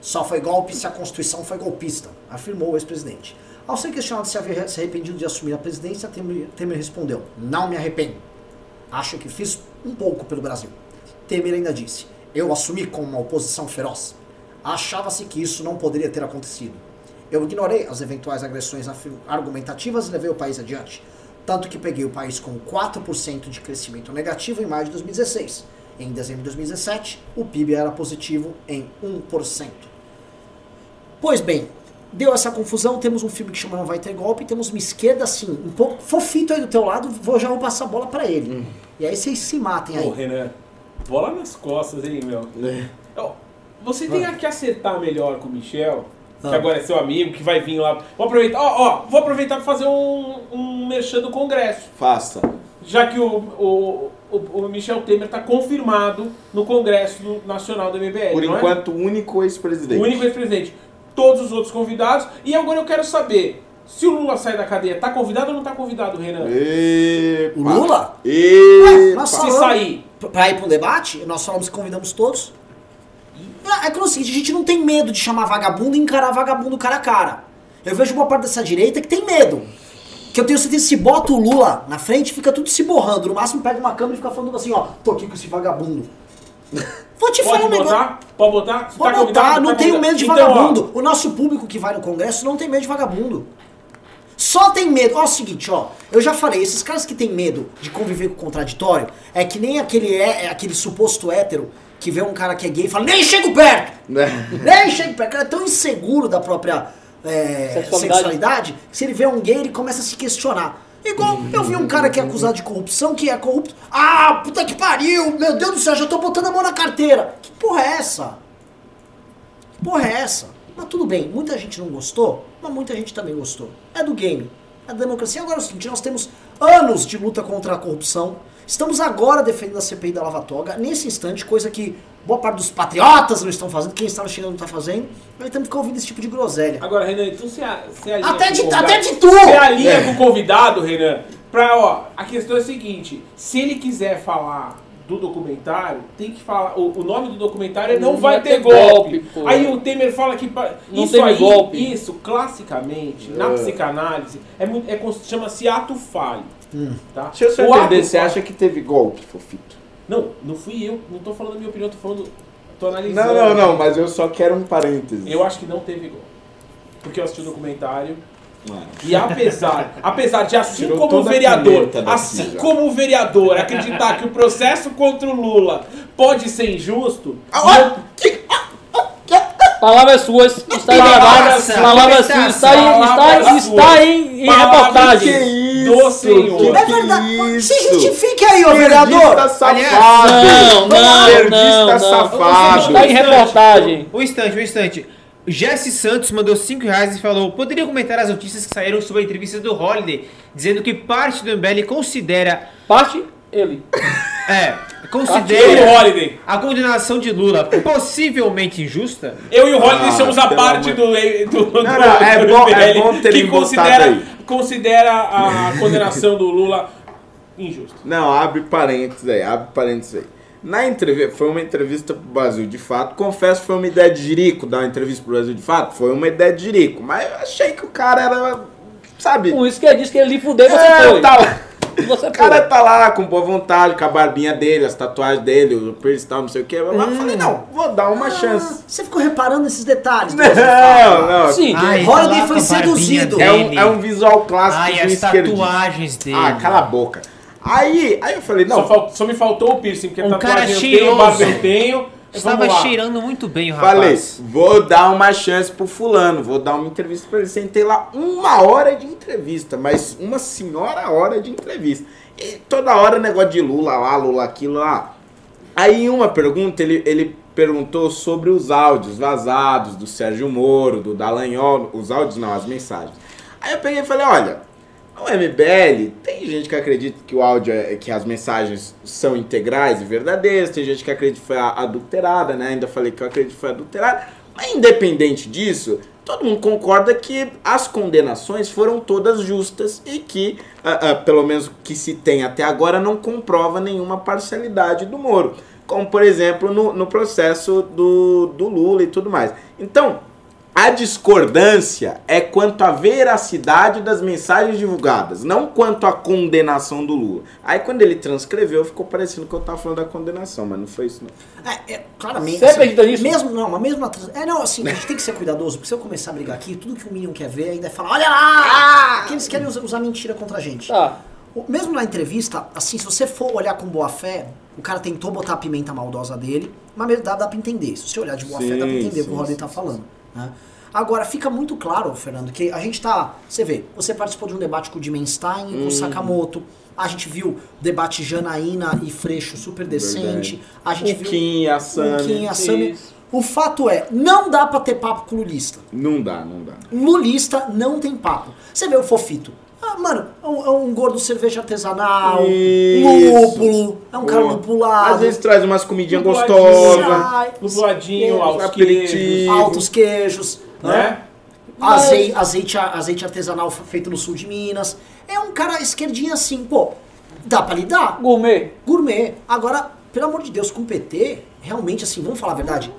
Só foi golpe se a Constituição foi golpista, afirmou o ex-presidente. Ao ser questionado se havia se arrependido de assumir a presidência, Temer, Temer respondeu: Não me arrependo. Acho que fiz um pouco pelo Brasil. Temer ainda disse: Eu assumi com uma oposição feroz. Achava-se que isso não poderia ter acontecido. Eu ignorei as eventuais agressões argumentativas e levei o país adiante. Tanto que peguei o país com 4% de crescimento negativo em maio de 2016. Em dezembro de 2017, o PIB era positivo em 1%. Pois bem, deu essa confusão, temos um filme que chama Não Vai Ter Golpe, temos uma esquerda assim, um pouco fofito aí do teu lado, vou já vou passar a bola pra ele. E aí vocês se matem aí. Pô, Renan, bola nas costas, hein, meu? Ó, Você tem que acertar melhor com o Michel, que Ah. agora é seu amigo, que vai vir lá. Vou aproveitar, ó, ó, vou aproveitar para fazer um, um merchan do Congresso. Faça. Já que o, o, o, o Michel Temer está confirmado no Congresso do- Nacional do MBL. Por não é? enquanto, o único ex-presidente. O único ex-presidente. Todos os outros convidados. E agora eu quero saber, se o Lula sair da cadeia, tá convidado ou não tá convidado, Renan? Epa. O Lula? Epa. Nós Se sair, Pra ir pra um debate, nós falamos que convidamos todos. É é que é o seguinte, a gente não tem medo de chamar vagabundo e encarar vagabundo cara a cara. Eu vejo uma parte dessa direita que tem medo. Que eu tenho certeza que se bota o Lula na frente, fica tudo se borrando. No máximo pega uma câmera e fica falando assim, ó, tô aqui com esse vagabundo. Vou te falar pode um negócio. botar? Pode botar? Você Pode tá botar, não Tá tenho medo de Então, ó, vagabundo. O nosso público que vai no Congresso não tem medo de vagabundo. Só tem medo. Ó, é o seguinte, ó. Eu já falei, esses caras que têm medo de conviver com o contraditório é que nem aquele, é, é aquele suposto hétero que vê um cara que é gay e fala, nem chego perto! Né? Nem chego perto! O cara é tão inseguro da própria é, Sexualidade. sexualidade, que se ele vê um gay, ele começa a se questionar. Igual eu vi um cara que é acusado de corrupção, que é corrupto. Ah, puta que pariu! Meu Deus do céu, já tô botando a mão na carteira! Que porra é essa? Que porra é essa? Mas tudo bem, muita gente não gostou, mas muita gente também gostou. É do game. É da democracia. Agora é o seguinte, nós temos anos de luta contra a corrupção. Estamos agora defendendo a CPI da Lava Toga, nesse instante, coisa que boa parte dos patriotas não estão fazendo, quem está chegando não está fazendo. Nós temos que ficar ouvindo esse tipo de groselha. Agora, Renan, então você, a- você alinha Até com de, até de tu! Você alinha É. com o convidado, Renan, pra, ó, a questão é a seguinte, se ele quiser falar do documentário, tem que falar, o, o nome do documentário é Não, vai, ter, golpe. pô. Aí o Temer fala que Não isso aí, golpe. isso, classicamente, na É. psicanálise, é muito, é, chama-se ato falho. Tá? Deixa eu só O ato entender, você falho- acha que teve golpe, Fofito? Não, não fui eu, não tô falando a minha opinião, tô falando, tô analisando. Não, não, não, mas eu só quero um parênteses. Eu acho que não teve golpe. Porque eu assisti o documentário Mano. E apesar, apesar de assim Tirou como o vereador, assim já. como o vereador acreditar que o processo contra o Lula pode ser injusto, Ah, Palavras suas, está Palavras gravada. suas. Palavras suas, está, em, está, está em, em reportagem. que- do Senhor. É verdade. Se isso? justifique aí, ô vereador. safado! Não, não, não, não. safado! Está em reportagem. Um instante, um instante. Jesse Santos mandou 5 reais e falou: Poderia comentar as notícias que saíram sobre a entrevista do Holiday, dizendo que parte do MBL considera. Parte ele. É, Eu e o considera Holiday. a condenação de Lula possivelmente injusta. Eu e o Holiday Ah, somos a parte do, do, do, Não, não, é do bom- MBL é bom terem que considera, aí. considera a condenação do Lula injusta. Não, abre parênteses aí, abre parênteses aí. Na entrevista, foi uma entrevista pro Brasil de Fato. Confesso que foi uma ideia de Jirico dar uma entrevista pro Brasil de Fato. Foi uma ideia de Jirico. Mas eu achei que o cara era. Sabe? Com isso que ele disse que ele lhe fudeu, você É, foi. tá lá. E Você O cara foi. tá lá com boa vontade, com a barbinha dele, as tatuagens dele, o piercing tal, não sei o que. Mas eu falei, não, vou dar uma chance. Ah, Você ficou reparando esses detalhes? Não, não. Sim. Ai, Holiday tá foi seduzido. É um, é um visual clássico Ai, do as esquerdista. tatuagens dele. Ah, cala a boca. Aí, aí eu falei, Só, não, fal- só me faltou o piercing, porque Um cara eu cheiroso. tenho, barba eu tenho. Estava cheirando muito bem o Falei, rapaz. vou dar uma chance pro fulano, vou dar uma entrevista pra ele. Sentei lá uma hora de entrevista, mas uma senhora hora de entrevista. E toda hora negócio de Lula lá, Lula aquilo lá. Aí em uma pergunta, ele, ele perguntou sobre os áudios vazados do Sérgio Moro, do Dallagnol, os áudios não, as mensagens. Aí eu peguei e falei, olha, no MBL, tem gente que acredita que o áudio, é, que as mensagens são integrais e verdadeiras, tem gente que acredita que foi adulterada, né? Ainda falei que eu acredito que foi adulterada. Mas independente disso, todo mundo concorda que as condenações foram todas justas e que, ah, ah, pelo menos o que se tem até agora, não comprova nenhuma parcialidade do Moro. Como, por exemplo, no, no processo do, do Lula e tudo mais. Então, a discordância é quanto à veracidade das mensagens divulgadas, não quanto à condenação do Lula. Aí quando ele transcreveu, ficou parecendo que eu tava falando da condenação, mas não foi isso não. É, é, claramente. Você acredita nisso? Mesmo, não, mas mesmo na trans- É, não, assim, a gente tem que ser cuidadoso, porque se eu começar a brigar aqui, tudo que o Minion quer ver ainda é falar, olha lá! Que eles querem usar, usar mentira contra a gente. Tá. O- Mesmo na entrevista, assim, se você for olhar com boa fé, o cara tentou botar a pimenta maldosa dele, mas mesmo dá, dá pra entender. Se você olhar de boa fé, dá pra Sim, entender o que sim, o Rodney sim, tá sim. Né? Agora, fica muito claro, Fernando, que a gente tá. Você vê, você participou de um debate com o Dimenstein e com Uhum. o Sakamoto. A gente viu debate Janaína e Freixo super decente. A gente O viu. Kim, a o. Kim e a Sami. O fato é, não dá pra ter papo com o Lulista. Não dá, não dá. Lulista não tem papo. Você vê o Fofito. Ah, mano, é um, é um gordo cerveja artesanal, Isso. lúpulo, é um cara Pô, lupulado. Às vezes traz umas comidinhas Lupuladinho. gostosas. sai, Lupladinho, altos queijos, altos queijos, né? né? Azei- azeite, azeite artesanal feito no sul de Minas. É um cara esquerdinho assim, pô, dá pra lidar? Gourmet. Gourmet. Agora, pelo amor de Deus, com o PT, realmente assim, vamos falar a verdade,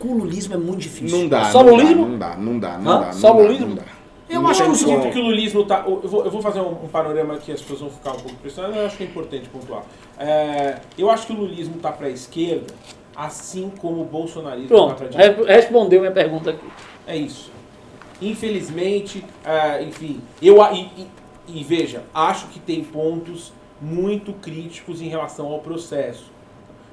com o lulismo é muito difícil. Não dá, Só não lulismo? dá, não dá, não dá, não Hã? dá. não Só dá, lulismo? não dá. Eu Não acho que o sinto que o lulismo tá. Eu vou, eu vou fazer um, um panorama que as pessoas vão ficar um pouco impressionadas, mas eu acho que é importante pontuar. É, eu acho que o lulismo tá pra esquerda, assim como o bolsonarismo tá Pronto. pra direita. Re- Respondeu minha pergunta aqui. É isso. Infelizmente, é, enfim, eu a- e, e- e veja, acho que tem pontos muito críticos em relação ao processo.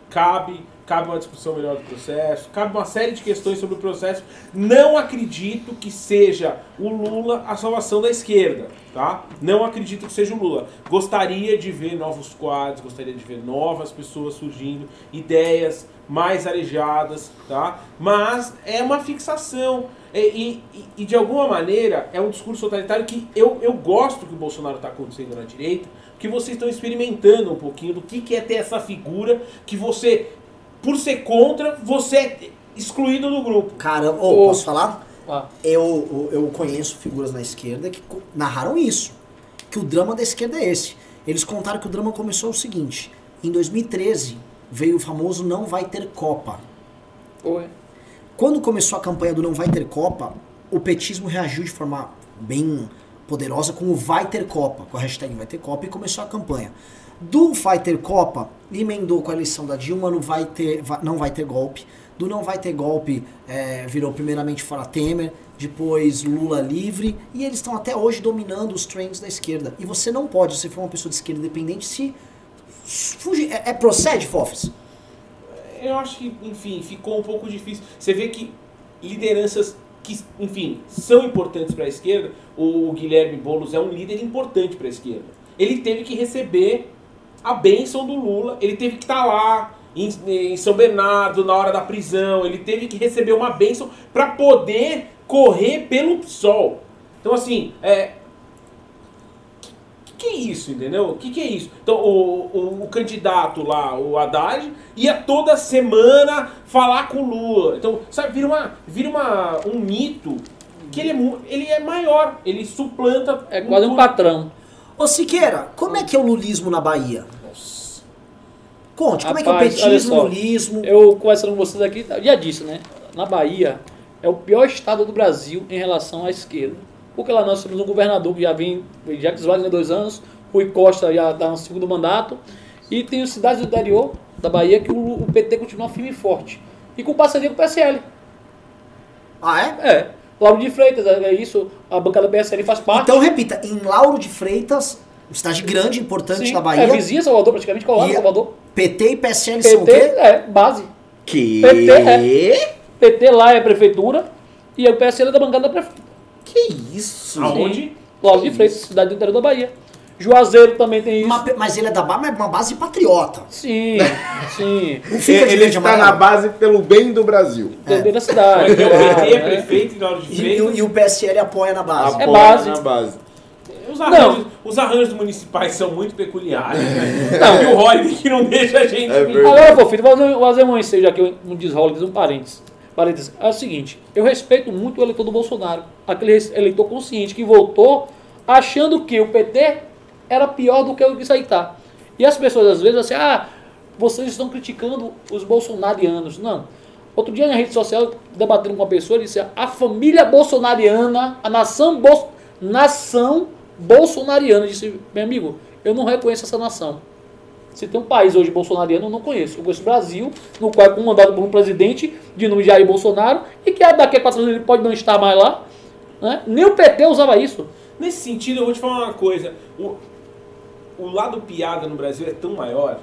Cabe cabe uma discussão melhor do processo, cabe uma série de questões sobre o processo. Não acredito que seja o Lula a salvação da esquerda, tá? Não acredito que seja o Lula. Gostaria de ver novos quadros, gostaria de ver novas pessoas surgindo, ideias mais arejadas, tá? Mas é uma fixação. E, e- e, de alguma maneira é um discurso totalitário que eu, eu gosto que o Bolsonaro está acontecendo na direita, porque vocês estão experimentando um pouquinho do que, que é ter essa figura que você, por ser contra, você é excluído do grupo. Cara, ô, Ô. posso falar? Ah, Eu, eu conheço figuras na esquerda que narraram isso. Que o drama da esquerda é esse. Eles contaram que o drama começou o seguinte: em 2013 veio o famoso Não Vai Ter Copa. oi. Quando começou a campanha do Não Vai Ter Copa, o petismo reagiu de forma bem poderosa com o Vai Ter Copa, com a hashtag Vai Ter Copa, e começou a campanha. Do Vai Ter Copa, emendou com a eleição da Dilma, no vai ter, va- Não Vai Ter Golpe. Do Não Vai Ter Golpe, eh, virou primeiramente fora Temer, depois Lula livre, e eles estão até hoje dominando os trends da esquerda. E você não pode, se for uma pessoa de esquerda independente, se fugir. É, é procede, Fofes? Eu acho que, enfim, ficou um pouco difícil. Você vê que lideranças que, enfim, são importantes para a esquerda, o Guilherme Boulos é um líder importante para a esquerda. Ele teve que receber a bênção do Lula, ele teve que estar lá em, em São Bernardo na hora da prisão, ele teve que receber uma bênção para poder correr pelo PSOL. Então, assim, é, que, que é isso, entendeu? O que, que é isso? Então, o, o, o candidato lá, o Haddad, ia toda semana falar com o Lula. Então, sabe, vira, uma, vira uma, um mito que ele é, ele é maior, ele suplanta... É quase um tudo. patrão. Ô Siqueira, como é que é o lulismo na Bahia? Conte, como é que é o Rapaz, petismo, só. lulismo? Eu conversando com vocês aqui, já disse, né? Na Bahia é o pior estado do Brasil em relação à esquerda. Porque lá nós temos um governador que já vem, Jacques Wagner, dois anos, Rui Costa já está no segundo mandato, e tem cidades do interior da Bahia que o, o PT continua firme e forte. E com parceria com o PSL. Ah, é? É. Lauro de Freitas, é isso, a bancada PSL faz parte. Então repita, em Lauro de Freitas, uma cidade grande, importante Sim, da é Bahia, vizinha Salvador, praticamente colada E- Salvador. PT e PSL são o PT quê? é base. Que? PT é. PT lá é prefeitura e o PSL é da bancada da prefeitura. Que isso? Aonde? Lauro de Freitas, cidade do interior da Bahia. Juazeiro também tem isso. Pe- mas ele é da base, mas é uma base patriota. Sim, sim. Não fica de Ele está na base pelo bem do Brasil. Também da cidade. Porque o claro, PT é né? prefeito de E, e- o PSL apoia na base. É Apoia base. na base. Os arranjos, os arranjos municipais são muito peculiares, né? E o Holiday que não deixa a gente... É. Agora, pô, filho, vou fazer- vou fazer um ensejo aqui, um- um desrole, um parênteses. Parênteses. É o seguinte, eu respeito muito o eleitor do Bolsonaro. Aquele eleitor consciente que votou achando que o PT era pior do que o que isso aí tá. E as pessoas às vezes assim, ah, vocês estão criticando os bolsonarianos. Não. Outro dia na rede social, debatendo com uma pessoa, disse, a família bolsonariana, a nação, bol nação bolsonariana, disse, meu amigo, eu não reconheço essa nação. Se tem um país hoje bolsonariano, eu não conheço. Eu conheço o Brasil, no qual é comandado por um presidente de nome Jair Bolsonaro, e que daqui a quatro anos ele pode não estar mais lá. Né? Nem o PT usava isso. Nesse sentido, eu vou te falar uma coisa. O, o lado piada no Brasil é tão maior.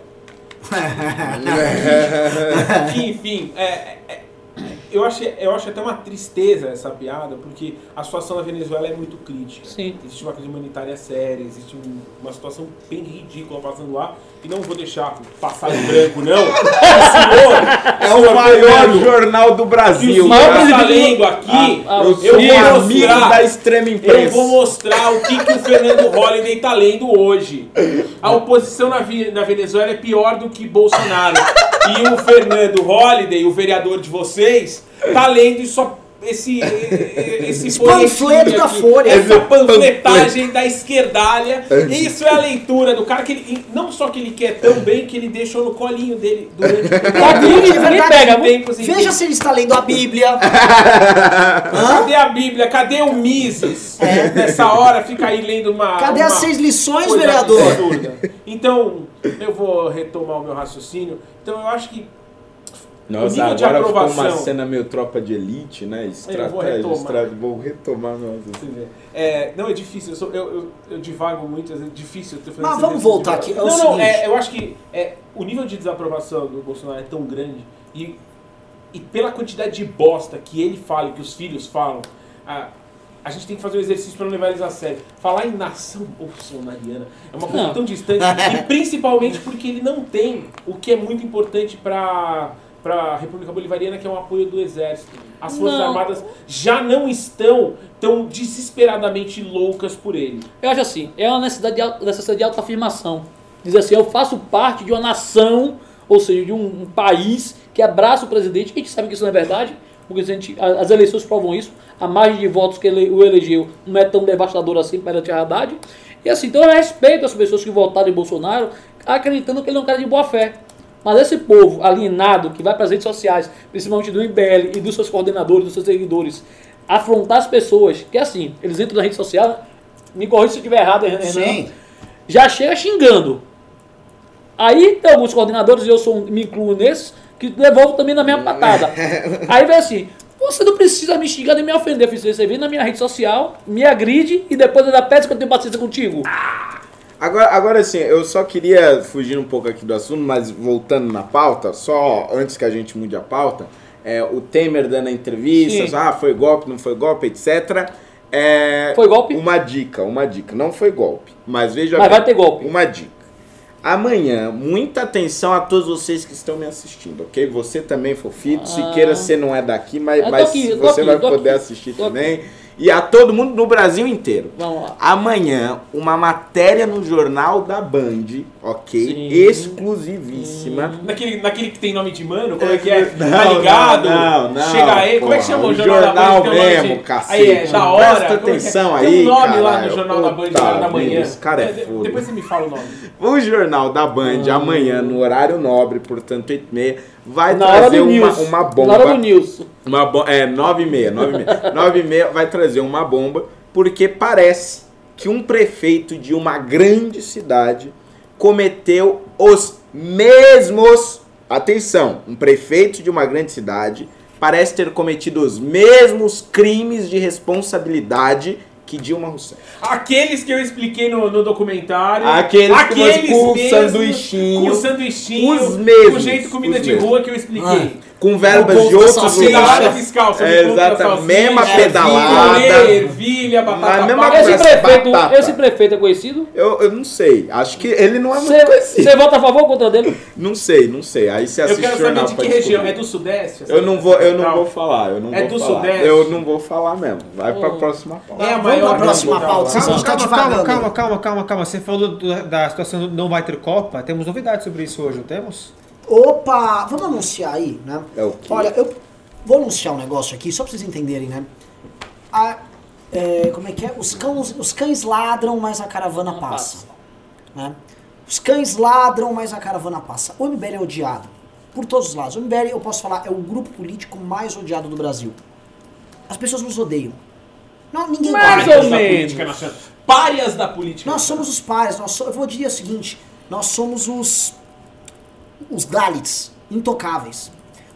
Que, enfim, é, eu, acho, eu acho até uma tristeza essa piada, porque a situação na Venezuela é muito crítica. Sim. Existe uma crise humanitária séria, existe um- uma situação bem ridícula passando lá, e não vou deixar passar em branco, não. O senhor, É o maior jornal do Brasil. está presidente- lendo aqui, Ah, Eu eu sou vou um amigo mostrar- da extrema eu imprensa. vou mostrar o que, que o Fernando Holliday tá lendo hoje. A oposição na, na Venezuela é pior do que Bolsonaro. E o Fernando Holliday, o vereador de vocês, tá lendo só esse, esse Esse panfleto da aqui. Folha. Essa panfletagem da esquerdalha. Isso é a leitura do cara que ele. Não só que ele quer tão bem que ele deixou no colinho dele durante Tá É ninguém verdade, pega. tempos em Veja se ele está lendo a Bíblia. Hã? Cadê a Bíblia? Cadê o Mises? Nessa hora fica aí lendo uma. É. Cadê uma as seis lições, vereador? absurda. Então, eu vou retomar o meu raciocínio. Então, eu acho que. O Nossa, nível de agora ficou uma aprovação. cena meio tropa de elite, né? Estratégia, retomar. estratégia. Vou retomar. Nossa. É, não, é difícil. Eu, sou- eu, eu, eu divago muito, é difícil. eu Mas vamos voltar aqui, é não, não, é, eu acho que é, o nível de desaprovação do Bolsonaro é tão grande e, e pela quantidade de bosta que ele fala e que os filhos falam, a, a gente tem que fazer um exercício para não levar eles a sério. Falar em nação bolsonariana é uma coisa Não. tão distante, e principalmente porque ele não tem o que é muito importante para para a República Bolivariana, que é o apoio do Exército. As Forças Não. Armadas já não estão tão desesperadamente loucas por ele. Eu acho assim, é uma necessidade de, necessidade de autoafirmação. Dizer assim, eu faço parte de uma nação, ou seja, de um, um país que abraça o presidente. A gente sabe que isso não é verdade, porque gente- as eleições provam isso. A margem de votos que ele o elegeu não é tão devastadora assim perante a Haddad. E assim, então eu respeito as pessoas que votaram em Bolsonaro, acreditando que ele é um cara de boa fé. Mas esse povo alienado que vai para as redes sociais, principalmente do IBL e dos seus coordenadores, dos seus seguidores, afrontar as pessoas, que assim, eles entram na rede social, me corrija se eu estiver errado, Renan, Sim. já chega xingando. Aí tem alguns coordenadores, e eu sou, me incluo nesses, que devolvo também na mesma patada. Aí vem assim, você não precisa me xingar nem me ofender, filho. Você vem na minha rede social, me agride e depois ainda pede que eu tenho paciência contigo. Agora, agora sim, eu só queria fugir um pouco aqui do assunto, mas voltando na pauta, só antes que a gente mude a pauta, é, o Temer dando entrevistas, Sim. ah, foi golpe, não foi golpe, etc. É, Foi golpe? Uma dica, uma dica. Não foi golpe, mas veja Mas bem, vai ter golpe. Uma dica. Amanhã, muita atenção a todos vocês que estão me assistindo, ok? Você também, Fofito. Ah. Siqueira, você não é daqui, mas, mas aqui, você aqui, vai poder aqui, assistir também. E a todo mundo no Brasil inteiro. Vamos lá. Amanhã, uma matéria no jornal da Band, ok? Sim. Exclusivíssima. Naquele, naquele que tem nome de mano, como é que é? Não, tá ligado? não, não, Chega aí, como é que porra, chama o o jornal, da Band? jornal mesmo, de- cacete. Aí é, da hora. Presta como é é? atenção Tem aí, um nome lá caralho. no jornal da Band, hora da manhã. esse cara é de- foda. Depois você me fala o nome. O jornal da Band, Ah. amanhã, no horário nobre, portanto, 8 e meia, vai Na trazer uma, news. uma Na bomba. hora do news. Uma bo é, 9 e meia, 9 e meia. 9 e meia vai trazer uma bomba, porque parece que um prefeito de uma grande cidade cometeu os mesmos. Atenção, um prefeito de uma grande cidade parece ter cometido os mesmos crimes de responsabilidade que Dilma Rousseff. Aqueles que eu expliquei no, no documentário. Aqueles que você- com o mesmos, sanduichinho, Com o sanduichinho. os mesmos, Com o jeito comida os de mesmos. rua que eu expliquei. Com verbas povo de outros lugares. fiscal, É, exatamente. Mesma ervilha, pedalada. Ervilha, batata Mas mesma. Esse prefeito, batata. esse prefeito é conhecido? Eu, eu não sei. Acho que ele não é muito conhecido. Você vota a favor ou contra dele? Não sei, não sei. Aí você Eu assiste quero o saber de pra que região. descobrir. É do Sudeste? Eu não vou, eu não vou falar. Eu não É vou do falar. Sudeste? Eu não vou falar mesmo. Vai pra Hum. próxima pauta. É a Vamos maior pra próxima pauta, Calma, calma, calma, calma, calma, calma, calma. Você falou da situação do não vai ter Copa. Temos novidades sobre isso hoje, não temos? Opa, vamos anunciar aí, né? É o quê? Olha, eu vou anunciar um negócio aqui, só pra vocês entenderem, né? A- é, como é que é? Os cães, os cães ladram, mas a caravana passa. Né? Os cães ladram, mas a caravana passa. O MBL é odiado por todos os lados. O MBL, eu posso falar, é o grupo político mais odiado do Brasil. As pessoas nos odeiam. Não, ninguém Mais gosta. ou menos. Párias da política Nós somos os pares, nós so- eu vou dizer o seguinte, nós somos os os Dalits, intocáveis.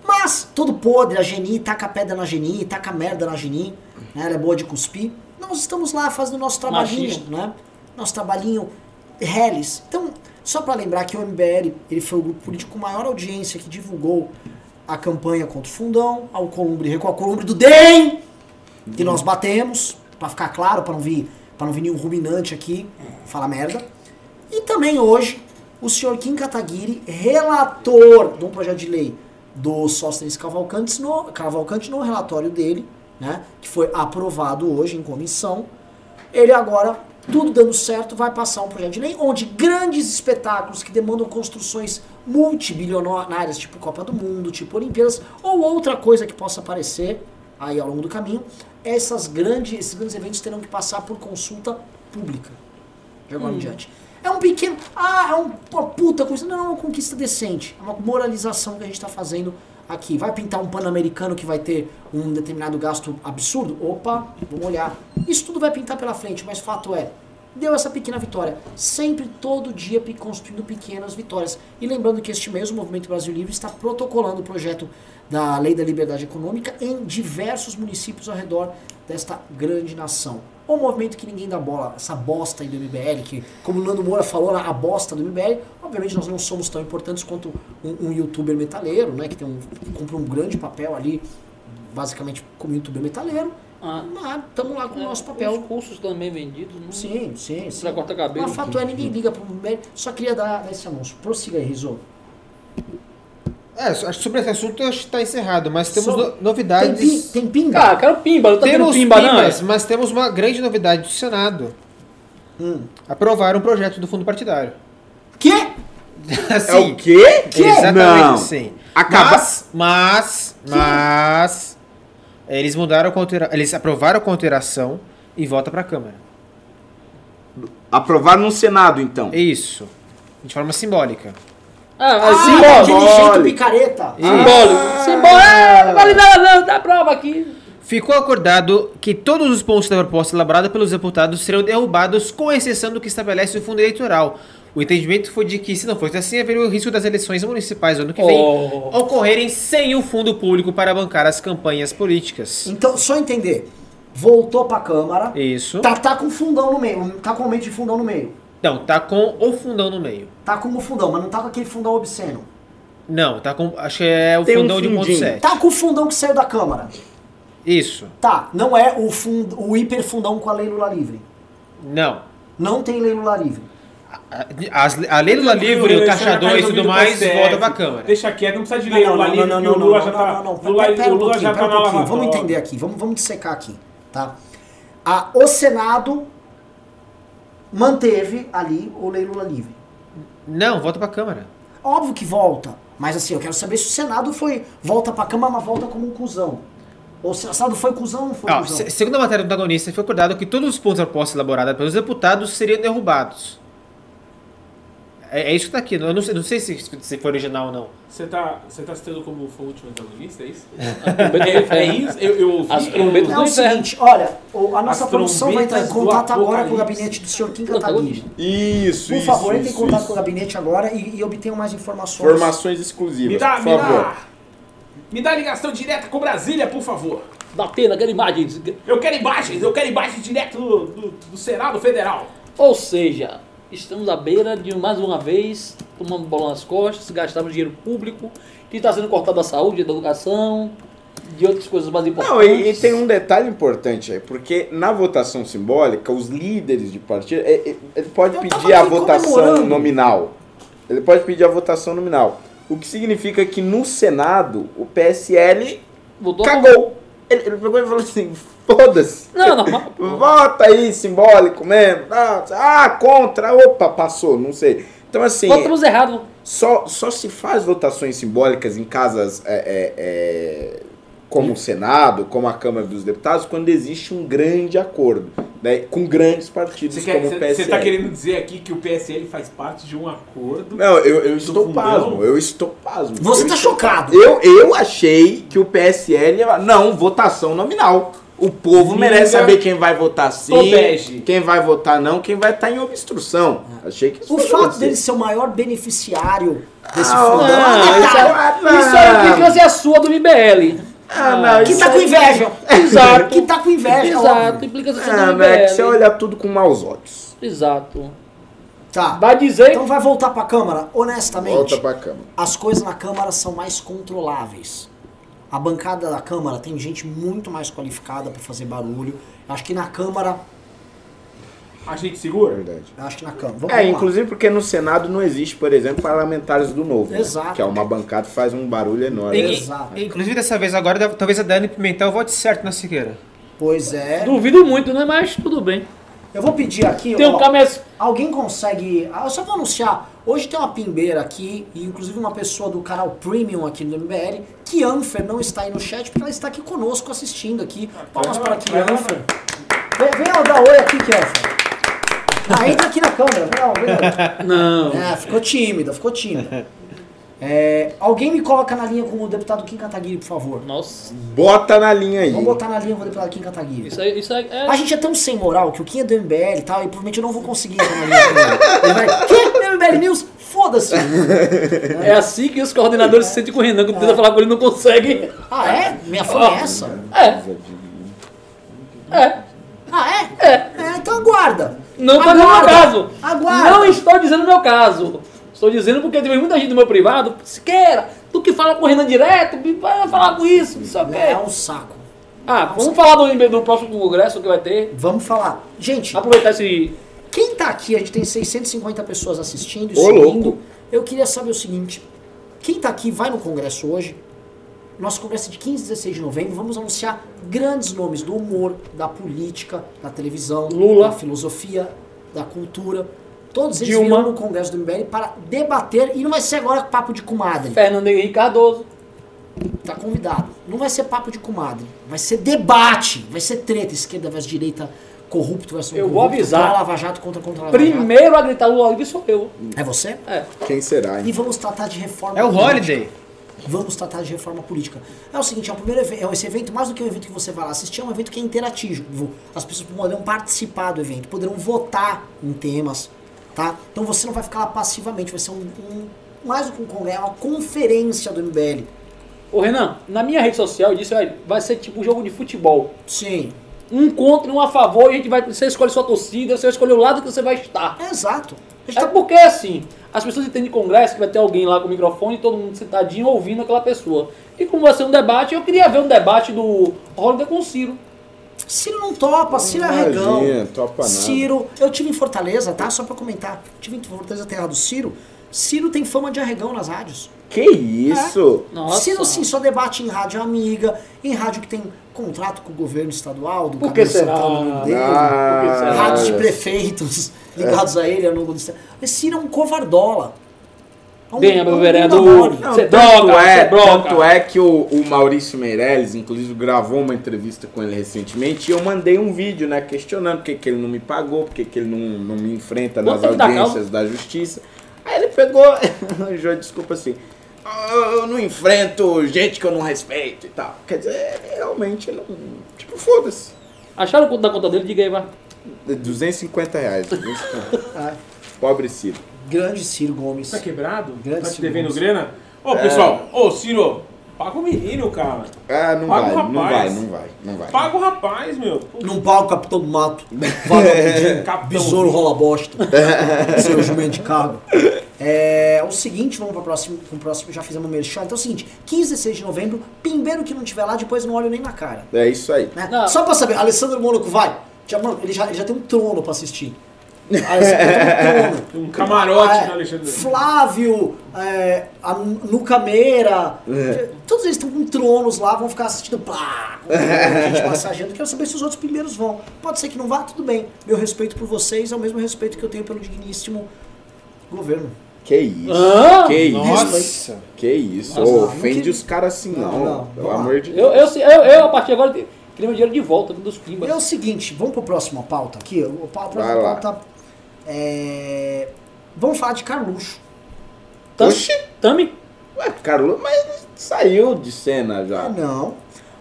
Mas, todo podre, a Geni, taca pedra na Geni, taca merda na Geni, né, ela é boa de cuspir. Nós estamos lá fazendo nosso trabalhinho, Machista. né? Nosso trabalhinho reles. Então, só pra lembrar que o MBL, ele foi o grupo político com maior audiência que divulgou a campanha contra o Fundão, ao Columbre, com a Columbre do DEM, que nós batemos, pra ficar claro, pra não vir, para não vir nenhum ruminante aqui falar merda. E também hoje, o senhor Kim Kataguiri, relator de um projeto de lei do Sóstenes Cavalcante no, Cavalcante no relatório dele, né, que foi aprovado hoje em comissão, ele agora, tudo dando certo, vai passar um projeto de lei onde grandes espetáculos que demandam construções multibilionárias, tipo Copa do Mundo, tipo Olimpíadas, ou outra coisa que possa aparecer aí ao longo do caminho, essas grandes, esses grandes eventos terão que passar por consulta pública de agora em diante. É um pequeno. Ah, é um- uma puta coisa. Não, é uma conquista decente. É uma moralização que a gente está fazendo aqui. Vai pintar um pan-americano que vai ter um determinado gasto absurdo? Opa, vamos olhar. Isso tudo vai pintar pela frente, mas fato é. Deu essa pequena vitória. Sempre, todo dia, construindo pequenas vitórias. E lembrando que este mês o Movimento Brasil Livre está protocolando o projeto da Lei da Liberdade Econômica em diversos municípios ao redor desta grande nação. O movimento que ninguém dá bola, essa bosta aí do MBL, que, como o Nando Moura falou, a bosta do MBL, obviamente nós não somos tão importantes quanto um, um youtuber metaleiro, né, que tem um, cumpre um grande papel ali, basicamente como youtuber metaleiro. Ah. Mas estamos lá com o nosso Os papel. cursos também vendidos. Não Sim, sim, sim. Pra cortar cabelo. Mas fato é, ninguém liga pro MBL. Só queria dar, esse anúncio. Prossiga aí, Rizzo. É, sobre esse assunto acho que está encerrado, mas temos Sobre- no- Tem, novidades. pi, tem pinga? Cara, quero pimba, não tá temos pimba, não? pimbas, mas temos uma grande novidade do Senado. Hum. Aprovaram um projeto do fundo partidário. Quê? É Assim, o quê? Exatamente Não. assim. Acaba- Mas, mas, mas, eles mudaram com altera... eles aprovaram com alteração e volta para a Câmara. Aprovar no Senado, então. É isso. De forma simbólica. Ah, Ah, simbólico. aquele jeito Simbólico. picareta. Simbólico. Simbólico. É, não vale nada, não. Dá prova aqui. Ficou acordado que todos os pontos da proposta elaborada pelos deputados serão derrubados, com exceção do que estabelece o fundo eleitoral. O entendimento foi de que, se não fosse assim, haveria o risco das eleições municipais do ano que vem Oh. ocorrerem sem o fundo público para bancar as campanhas políticas. Então, só entender. Voltou pra Câmara. Isso. Tá, tá com fundão no meio. Tá com aumento de fundão no meio. Não, tá com o fundão no meio. Tá com o fundão, mas não tá com aquele fundão obsceno. Não, tá com. Acho que é o Tem um fundão de fundinho. 1.7. Tá com o fundão que saiu da Câmara. Isso. Tá, não é o, fund, o hiperfundão com a Lei Lula Livre. Não. Não tem Lei Lula Livre. A, as- a lei Lula Livre, o Caixa 2 e tudo mais, volta pra Câmara. Deixa quieto, não precisa de Não, lei não, Lula não, livre, não, porque não, o não, Lula não, já não, tá. não, não. O um Lula pouquinho, já pera tá um na pouquinho. Vamos entender aqui, vamos, vamos dissecar aqui, tá? A, o Senado manteve ali o Lei Lula Livre. Não, volta pra Câmara. Óbvio que volta, mas assim, eu quero saber se o Senado foi volta pra Câmara, mas volta como um cuzão. Ou se o Senado foi cuzão ou não foi Ó, cuzão? se- segundo a matéria do protagonista, foi acordado que todos os pontos da proposta elaborada pelos deputados seriam derrubados. É, é isso que tá aqui. Eu não sei, não sei se, se foi original ou não. Você tá, você tá citando como foi o último antagonista, é isso? É, É isso? Eu, eu ouvi. As trombetas É do o seguinte, olha, o- a nossa produção vai entrar em contato agora com o gabinete do senhor Kim. Kataguiri. Isso, Por isso. favor, entre em contato isso. com o gabinete agora e, e obtenham mais informações. Informações exclusivas, Me dá, por me favor. dá. Me dá ligação direta com Brasília, por favor. Da pena, quero imagens. Eu quero imagens, eu quero imagens direto do, do, do Senado Federal. Ou seja, estamos à beira de mais uma vez tomando bola nas costas, gastamos dinheiro público, que está sendo cortado da saúde, da educação, de outras coisas mais importantes. Não, e, e tem um detalhe importante aí, porque na votação simbólica, os líderes de partido, é- é- ele pode Eu pedir a votação nominal. Ele pode pedir a votação nominal. O que significa que no Senado, o PSL Votou cagou. Ele, ele pegou e falou assim, foda-se. Não, não, mas- Vota aí, simbólico mesmo. Ah, ah, contra. Opa, passou, não sei. Então, assim, Votamos errado. só, só se faz votações simbólicas em casas é, é, é, como o Senado, como a Câmara dos Deputados, quando existe um grande acordo né, com grandes partidos quer, como o PSL. você tá querendo dizer aqui que o PSL faz parte de um acordo? Não, eu, eu estou fundão? pasmo, eu estou pasmo. Você tá estou- chocado. Eu, eu achei que o PSL ia... Não, votação nominal. O povo merece saber quem vai votar sim, quem vai votar não, quem vai estar em obstrução. Achei que isso O fato acontecer. dele ser o maior beneficiário desse Ah, fundão. não, Ah, isso tá. é- Isso aí é é sua do MBL. Ah, não, Que tá com inveja. Exato. Que tá com inveja. Exato, implicância sua Ah, mas é que você olha tudo com maus olhos. Exato. Tá. Vai dizer Então vai voltar pra Câmara? Honestamente, Volta pra cama. as coisas na Câmara são mais controláveis. A bancada da Câmara tem gente muito mais qualificada pra fazer barulho. Acho que na Câmara. A gente segura? Verdade. Acho que na Câmara. Vamos É, lá. inclusive porque no Senado não existe, por exemplo, parlamentares do Novo. né? Exato. Que é uma bancada que faz um barulho enorme. E- Exato. Inclusive, dessa vez agora, talvez a Dani Pimentel vote certo na Siqueira. Pois é. Duvido muito, né? Mas tudo bem. Eu vou pedir aqui. Tem ó, um cabeça. Alguém consegue. ah, Eu só vou anunciar. Hoje tem uma pimbeira aqui, e inclusive uma pessoa do canal Premium aqui do MBL, Kianfer não está aí no chat, porque ela está aqui conosco assistindo aqui. Palmas para Kianfer. Vem, vem ó, dar oi aqui, Kianfer. Ah, entra aqui na câmera. Não. Não. É, ficou tímida, ficou tímida. É, alguém me coloca na linha com o deputado Kim Kataguiri, por favor. Nossa, Bota na linha aí. Vamos botar na linha com o deputado Kim Kataguiri. isso aí, isso aí é. A gente é tão sem moral que o Kim é do MBL e tal, e provavelmente eu não vou conseguir entrar na linha com ele. Ele vai, que? MBL News? Foda-se! É assim que os coordenadores se sentem com o Renan, quando tenta falar com ele não consegue. Ah, é? Minha fama é essa? É, é. Ah, é? É. então aguarda. Não tá no meu caso. Aguarda. Não estou dizendo o meu caso. Estou dizendo porque teve muita gente do meu privado, Siqueira, tu que fala com o Renan direto, vai falar com isso, não sei o quê. É um saco. Ah, vamos falar do, do próximo congresso que vai ter. Vamos falar. Gente, Aproveitar esse. quem tá aqui, a gente tem 650 pessoas assistindo e Ô, seguindo. louco. Eu queria saber o seguinte. Quem tá aqui vai no congresso hoje. Nosso congresso é de 15 e 16 de novembro. Vamos anunciar grandes nomes do humor, da política, da televisão, Lula. da filosofia, da cultura. Todos eles Dilma. virão no congresso do MBL para debater. E não vai ser agora papo de comadre. Fernando Henrique Cardoso. Tá convidado. Não vai ser papo de comadre. Vai ser debate. Vai ser treta. Esquerda versus direita. Corrupto versus Eu vou avisar. Lava Jato contra contra Lava Jato. Primeiro a gritar Lula livre sou eu. É você? É. Quem será, E hein? vamos tratar de reforma É o política. Holiday. Vamos tratar de reforma política. É o seguinte, é o primeiro evento, esse evento, mais do que um evento que você vai lá assistir, é um evento que é interativo. As pessoas poderão participar do evento, poderão votar em temas, tá? Então você não vai ficar lá passivamente, vai ser um, um- mais do que um congresso, é uma conferência do MBL. Ô Renan, na minha rede social eu disse, vai ser tipo um jogo de futebol. Sim, Um contra, um a favor, e a gente vai. Você escolhe sua torcida, você escolhe o lado que você vai estar. é exato. A gente É tá- porque assim, as pessoas entendem congresso que vai ter alguém lá com o microfone, todo mundo sentadinho ouvindo aquela pessoa. E como vai ser um debate, eu queria ver um debate do Holliday com o Ciro. Ciro não topa, Ciro é arregão. Imagina, topa nada. Ciro, eu tive em Fortaleza, tá? Só pra comentar. Tive em Fortaleza terra do Ciro. Ciro tem fama de arregão nas rádios. Que isso? Nossa. Ciro sim só debate em rádio amiga, em rádio que tem contrato com o governo estadual, do Por que Camilo será? Santana, o nome dele. Ah, rádios de prefeitos ligados a ele ao longo do estado. Mas Ciro é um covardola. É um- é meu um vereador. namore. Não, Cê tanto, broca, é, cê broca. tanto é que o, o Maurício Meirelles, inclusive, gravou uma entrevista com ele recentemente e eu mandei um vídeo, né, questionando por que, que ele não me pagou, por que, que ele não, não me enfrenta nas tempo dá audiências da justiça. Aí ele pegou, Jô, desculpa assim, "Ah, eu não enfrento gente que eu não respeito e tal. Quer dizer, realmente não. Tipo, foda-se. Acharam o conto da conta dele? Diga aí, vai. 250 reais. 250. Ah, Pobre Ciro. grande Ciro Gomes. Tá quebrado? Grande tá te Ciro devendo Gomes. grana? Ô, pessoal, ô, Ciro, paga o menino, cara. Ah, não Paga o vai, não vai, rapaz. não vai, não vai. Paga o rapaz, meu. Não paga o capitão do mato. Capitão. Besouro rola bosta. Seu jumento de cargo. É o seguinte, vamos para o próximo, pro próximo, já fizemos o merchan. Então é o seguinte, 15 e 16 de novembro, pimbeiro que não tiver lá, depois não olho nem na cara. É isso aí. né? Só pra saber, Alessandro Mônaco vai. Já, mano, ele já, ele já tem um trono pra assistir. Um. Um camarote, Ah, né, é, Alexandre? Flávio, é, a Nuca Meira, todos eles estão com tronos lá, vão ficar assistindo plá, a gente massageando. Quero saber se os outros primeiros vão. Pode ser que não vá, tudo bem. Meu respeito por vocês é o mesmo respeito que eu tenho pelo digníssimo governo. Que isso? Hã? Que isso? Nossa. Que isso? Nossa, não ofende os caras assim, não. Não, não, Pelo amor de Eu, Deus. eu, eu, eu, a partir de agora, queria meu dinheiro de volta dos pimbas. E é o seguinte, vamos pro próximo pauta aqui. A próxima pauta é... Vamos falar de Carluxo. Tami? Oxi. Tami? Ué, Carlos, mas saiu de cena Ah, já. não.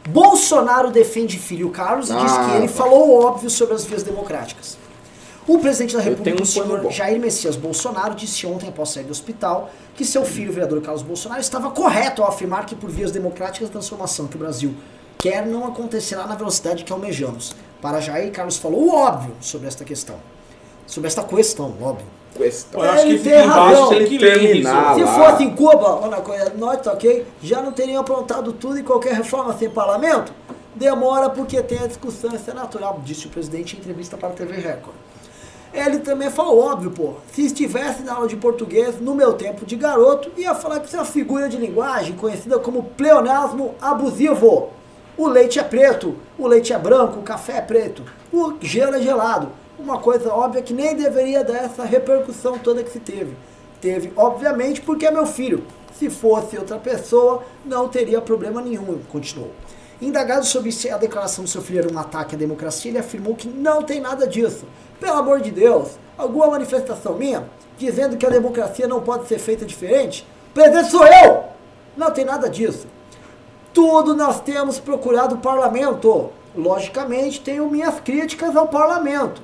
Bolsonaro defende filho Carlos e diz Ah, que ele tá. falou o óbvio sobre as vias democráticas. O presidente da República, o um plano senhor. Jair Messias Bolsonaro, disse ontem, após sair do hospital, que seu filho, o vereador Carlos Bolsonaro, estava correto ao afirmar que, por vias democráticas, a transformação que o Brasil quer não acontecerá na velocidade que almejamos. Para Jair, Carlos falou o óbvio sobre esta questão. Sobre esta questão, óbvio. Questão. Eu acho que Ele fica tem razão. tem que Terminar. Se lá. fosse em Cuba, olha a coisa, nós, tá ok? Já não teriam aprontado tudo e qualquer reforma sem parlamento? Demora porque tem a discussão, isso é natural, disse o presidente em entrevista para a TV Record. Ele também falou, óbvio, pô, se estivesse na aula de português, no meu tempo de garoto, ia falar que isso é uma figura de linguagem conhecida como pleonasmo abusivo. O leite é preto, o leite é branco, o café é preto, o gelo é gelado. Uma coisa óbvia que nem deveria dar essa repercussão toda que se teve. Teve, obviamente, porque é meu filho. Se fosse outra pessoa, não teria problema nenhum, continuou. Indagado sobre se a declaração do seu filho era um ataque à democracia, ele afirmou que não tem nada disso. Pelo amor de Deus, alguma manifestação minha dizendo que a democracia não pode ser feita diferente? presidente sou eu! Não tem nada disso. Tudo nós temos procurado o parlamento. Logicamente, tenho minhas críticas ao parlamento.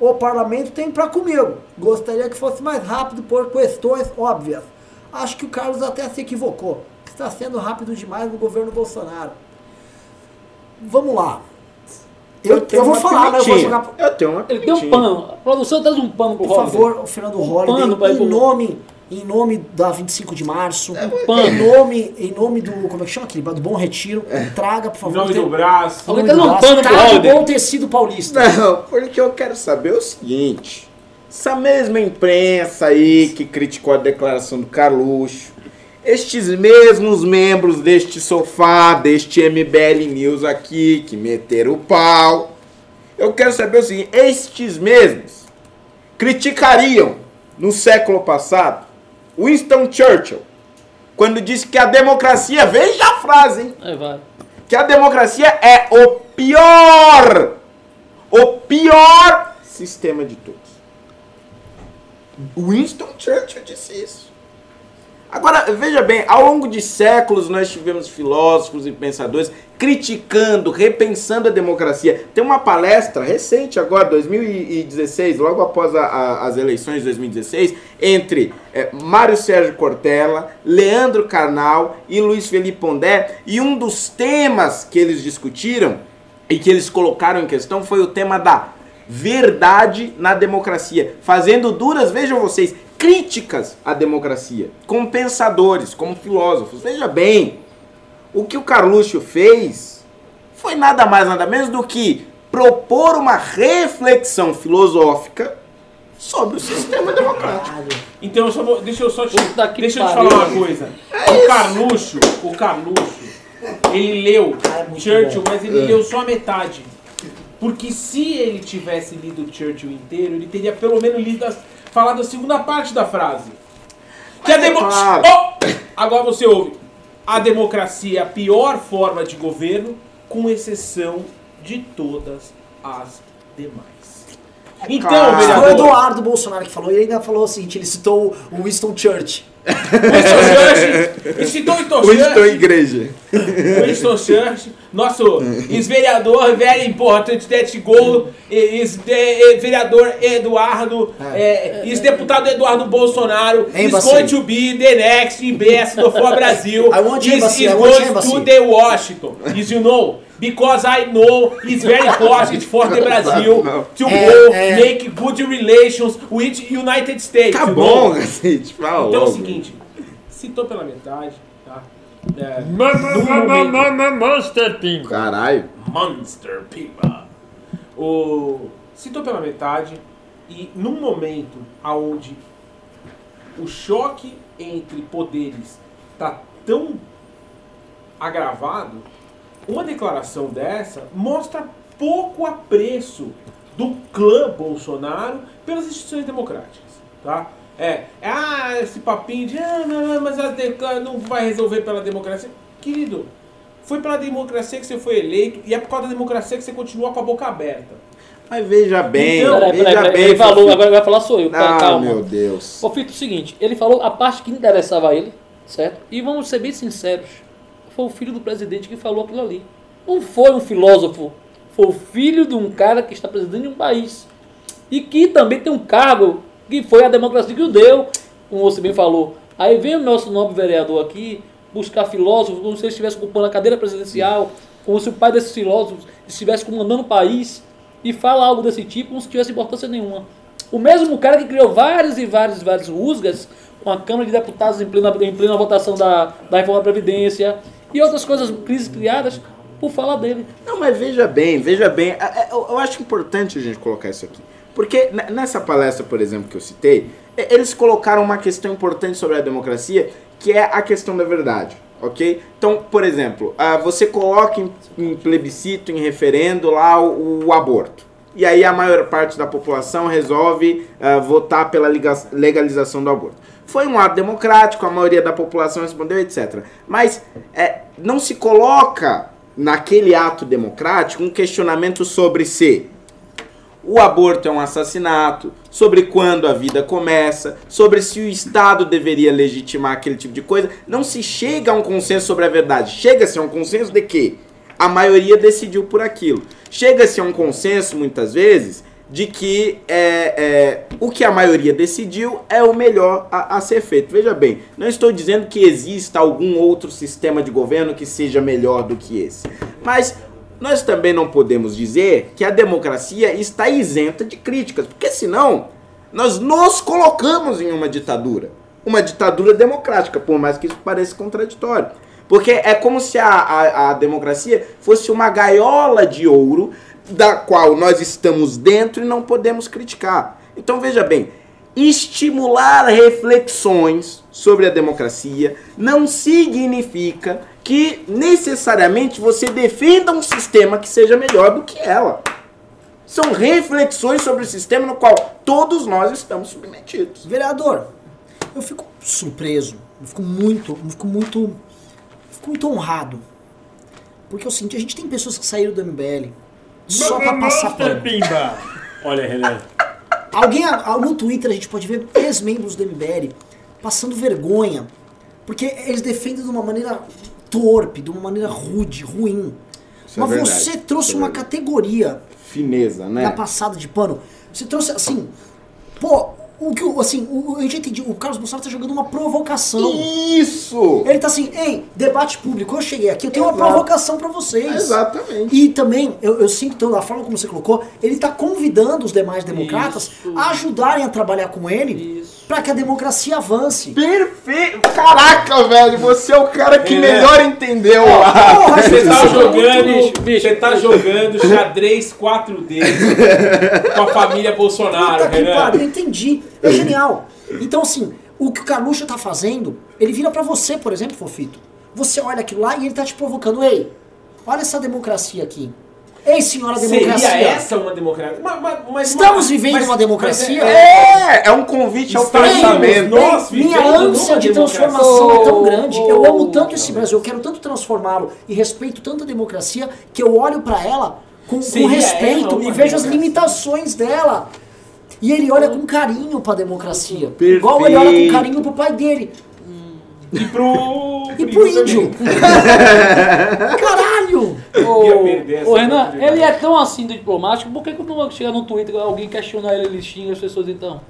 O parlamento tem para comigo. Gostaria que fosse mais rápido por questões óbvias. Acho que o Carlos até se equivocou. Está sendo rápido demais no governo Bolsonaro. Vamos lá. Eu, eu, tenho vou falar, mas eu vou jogar. Eu tenho uma Ele deu um pano. A produção traz um pano pro Por favor, o Fernando Holliday, pano pra- em nome, em nome da 25 de março, É, pano. em nome, em nome do, como é que chama aquele? Do Bom Retiro, traga, por Em favor. nome tem- do braço. Alguém em tá nome do dando braço, pano traga Holiday. bom tecido paulista. Não, porque eu quero saber o seguinte. Essa mesma imprensa aí que criticou a declaração do Carluxo, estes mesmos membros deste sofá, deste MBL News aqui, que meteram o pau, eu quero saber o seguinte, estes mesmos criticariam no século passado Winston Churchill, quando disse que a democracia, veja a frase, hein? Aí vai. que a democracia é o pior, o pior sistema de todos. Winston Churchill disse isso. Agora, veja bem, ao longo de séculos nós tivemos filósofos e pensadores criticando, repensando a democracia. Tem uma palestra recente agora, 2016, logo após a- a- as eleições de 2016, entre eh, Mário Sérgio Cortella, Leandro Carnal e Luiz Felipe Pondé. E um dos temas que eles discutiram e que eles colocaram em questão foi o tema da verdade na democracia, fazendo duras, vejam vocês, críticas à democracia, como pensadores, como filósofos. Veja bem, o que o Carluxo fez foi nada mais nada menos do que propor uma reflexão filosófica sobre o sistema democrático. Então, eu só vou- deixa eu só te, deixa eu te falar uma coisa. o Carluxo, o Carluxo, ele leu é muito Churchill, bom. mas ele leu só a metade. Porque se ele tivesse lido Churchill inteiro, ele teria pelo menos lido as- falado a segunda parte da frase. Que a demo... Oh! Agora você ouve. A democracia é a pior forma de governo, com exceção de todas as demais. Então, Claro. Foi o Eduardo Bolsonaro que falou, e ele ainda falou o seguinte, ele citou o Winston Churchill. Winston Churchill, e citou Winston Winston Churchill, Igreja. Winston Churchill, nosso ex-vereador, very important that go, ex-vereador Eduardo, eh, ex-deputado Eduardo Bolsonaro, Hein, is going to be the next ambassador for Brazil, I want is, is going to the Washington, is you know, because I know it's very important for the Brazil to É, go é. make good relations with United States. Tá you bom, know? cacete. Fala Então é o seguinte, citou pela metade, tá? É, no momento- Monster Pimp. Caralho. Monster Pipa. O citou pela metade e num momento aonde o choque entre poderes tá tão agravado, uma declaração dessa mostra pouco apreço do clã Bolsonaro pelas instituições democráticas, tá? É, é, ah, esse papinho de ah, não, mas a não vai resolver pela democracia. Querido, foi pela democracia que você foi eleito e é por causa da democracia que você continua com a boca aberta. Mas veja bem, Então, Peraí, veja peraí, bem. Ele falou, agora vai falar sou eu. Ah, calma. meu Deus. Ô, Fito, o seguinte, ele falou a parte que interessava a ele, certo? E vamos ser bem sinceros, foi o filho do presidente que falou aquilo ali. Não foi um filósofo, foi o filho de um cara que está presidindo um país. E que também tem um cargo que foi a democracia que o deu, como você bem falou. Aí vem o nosso nobre vereador aqui buscar filósofos como se ele estivesse ocupando a cadeira presidencial, como se o pai desses filósofos estivesse comandando o país e fala algo desse tipo como se tivesse importância nenhuma. O mesmo cara que criou vários e vários e vários rusgas com a Câmara de Deputados em plena, em plena votação da, da reforma da Previdência e outras coisas, crises criadas, por falar dele. Não, mas veja bem, veja bem. é, é, Eu, acho importante a gente colocar isso aqui. Porque ne- nessa palestra, por exemplo, que eu citei, eles colocaram uma questão importante sobre a democracia, que é a questão da verdade, ok? Então, por exemplo, ah, você coloca em, plebiscito, em referendo lá o, aborto. E aí a maior parte da população resolve ah, votar pela legalização do aborto. Foi um ato democrático, a maioria da população respondeu, etc. Mas é, não se coloca naquele ato democrático um questionamento sobre se o aborto é um assassinato, sobre quando a vida começa, sobre se o Estado deveria legitimar aquele tipo de coisa. Não se chega a um consenso sobre a verdade. Chega-se a um consenso de que a maioria decidiu por aquilo. Chega-se a um consenso, muitas vezes, de que é, é, o que a maioria decidiu é o melhor a, a ser feito. Veja bem, não estou dizendo que exista algum outro sistema de governo que seja melhor do que esse. Mas nós também não podemos dizer que a democracia está isenta de críticas, porque senão nós nos colocamos em uma ditadura. Uma ditadura democrática, por mais que isso pareça contraditório. Porque é como se a, a, a democracia fosse uma gaiola de ouro da qual nós estamos dentro e não podemos criticar. Então veja bem, estimular reflexões sobre a democracia não significa que necessariamente você defenda um sistema que seja melhor do que ela. São reflexões sobre o sistema no qual todos nós estamos submetidos. Vereador, eu fico surpreso, eu fico muito, eu fico muito, eu fico muito honrado. Porque é o seguinte, a gente tem pessoas que saíram do MBL só pra passar pano. Olha, Renan. Alguém no Twitter a gente pode ver ex-membros do MBL passando vergonha, porque eles defendem de uma maneira torpe, de uma maneira rude, ruim. Isso é Mas verdade, você isso trouxe é uma categoria Fineza, na né? passada de pano. Você trouxe assim, pô, o que assim, o, eu já entendi, o Carlos Bolsonaro tá jogando uma provocação. Isso! Ele tá assim, ei, debate público, eu cheguei aqui, eu tenho uma Exato. provocação pra vocês. Exatamente. E também, eu, eu sinto, então, da forma como você colocou, ele tá convidando os demais democratas Isso. a ajudarem a trabalhar com ele Isso. Pra que a democracia avance. Perfeito! Caraca, velho, você é o cara que É. melhor entendeu. Porra, Você tá isso é jogando, muito- você tá jogando xadrez 4D com a família Bolsonaro, Puta que Renan. pariu, eu entendi. É genial. Então, assim, o que o Carluxo tá fazendo, ele vira pra você, por exemplo, Fofito. Você olha aquilo lá e ele tá te provocando. Ei, olha essa democracia aqui. Ei, senhora democracia. Seria essa uma democracia? Mas- mas- mas- Estamos vivendo mas- uma democracia? mas é- É, é um convite ao pensamento. nós Minha ânsia de democracia. transformação é tão grande. oh, eu amo tanto oh, esse Brasil, eu quero tanto transformá-lo e respeito tanto a democracia que eu olho pra ela com, com respeito e vejo as limitações dela. E ele olha com carinho pra democracia. Perfeito. Igual ele olha com carinho pro pai dele. E pro. E pro índio. Caralho! Essa Ô, Renan, ele é tão assim diplomático, por que quando chega no Twitter alguém questiona ele, ele xinga as pessoas então?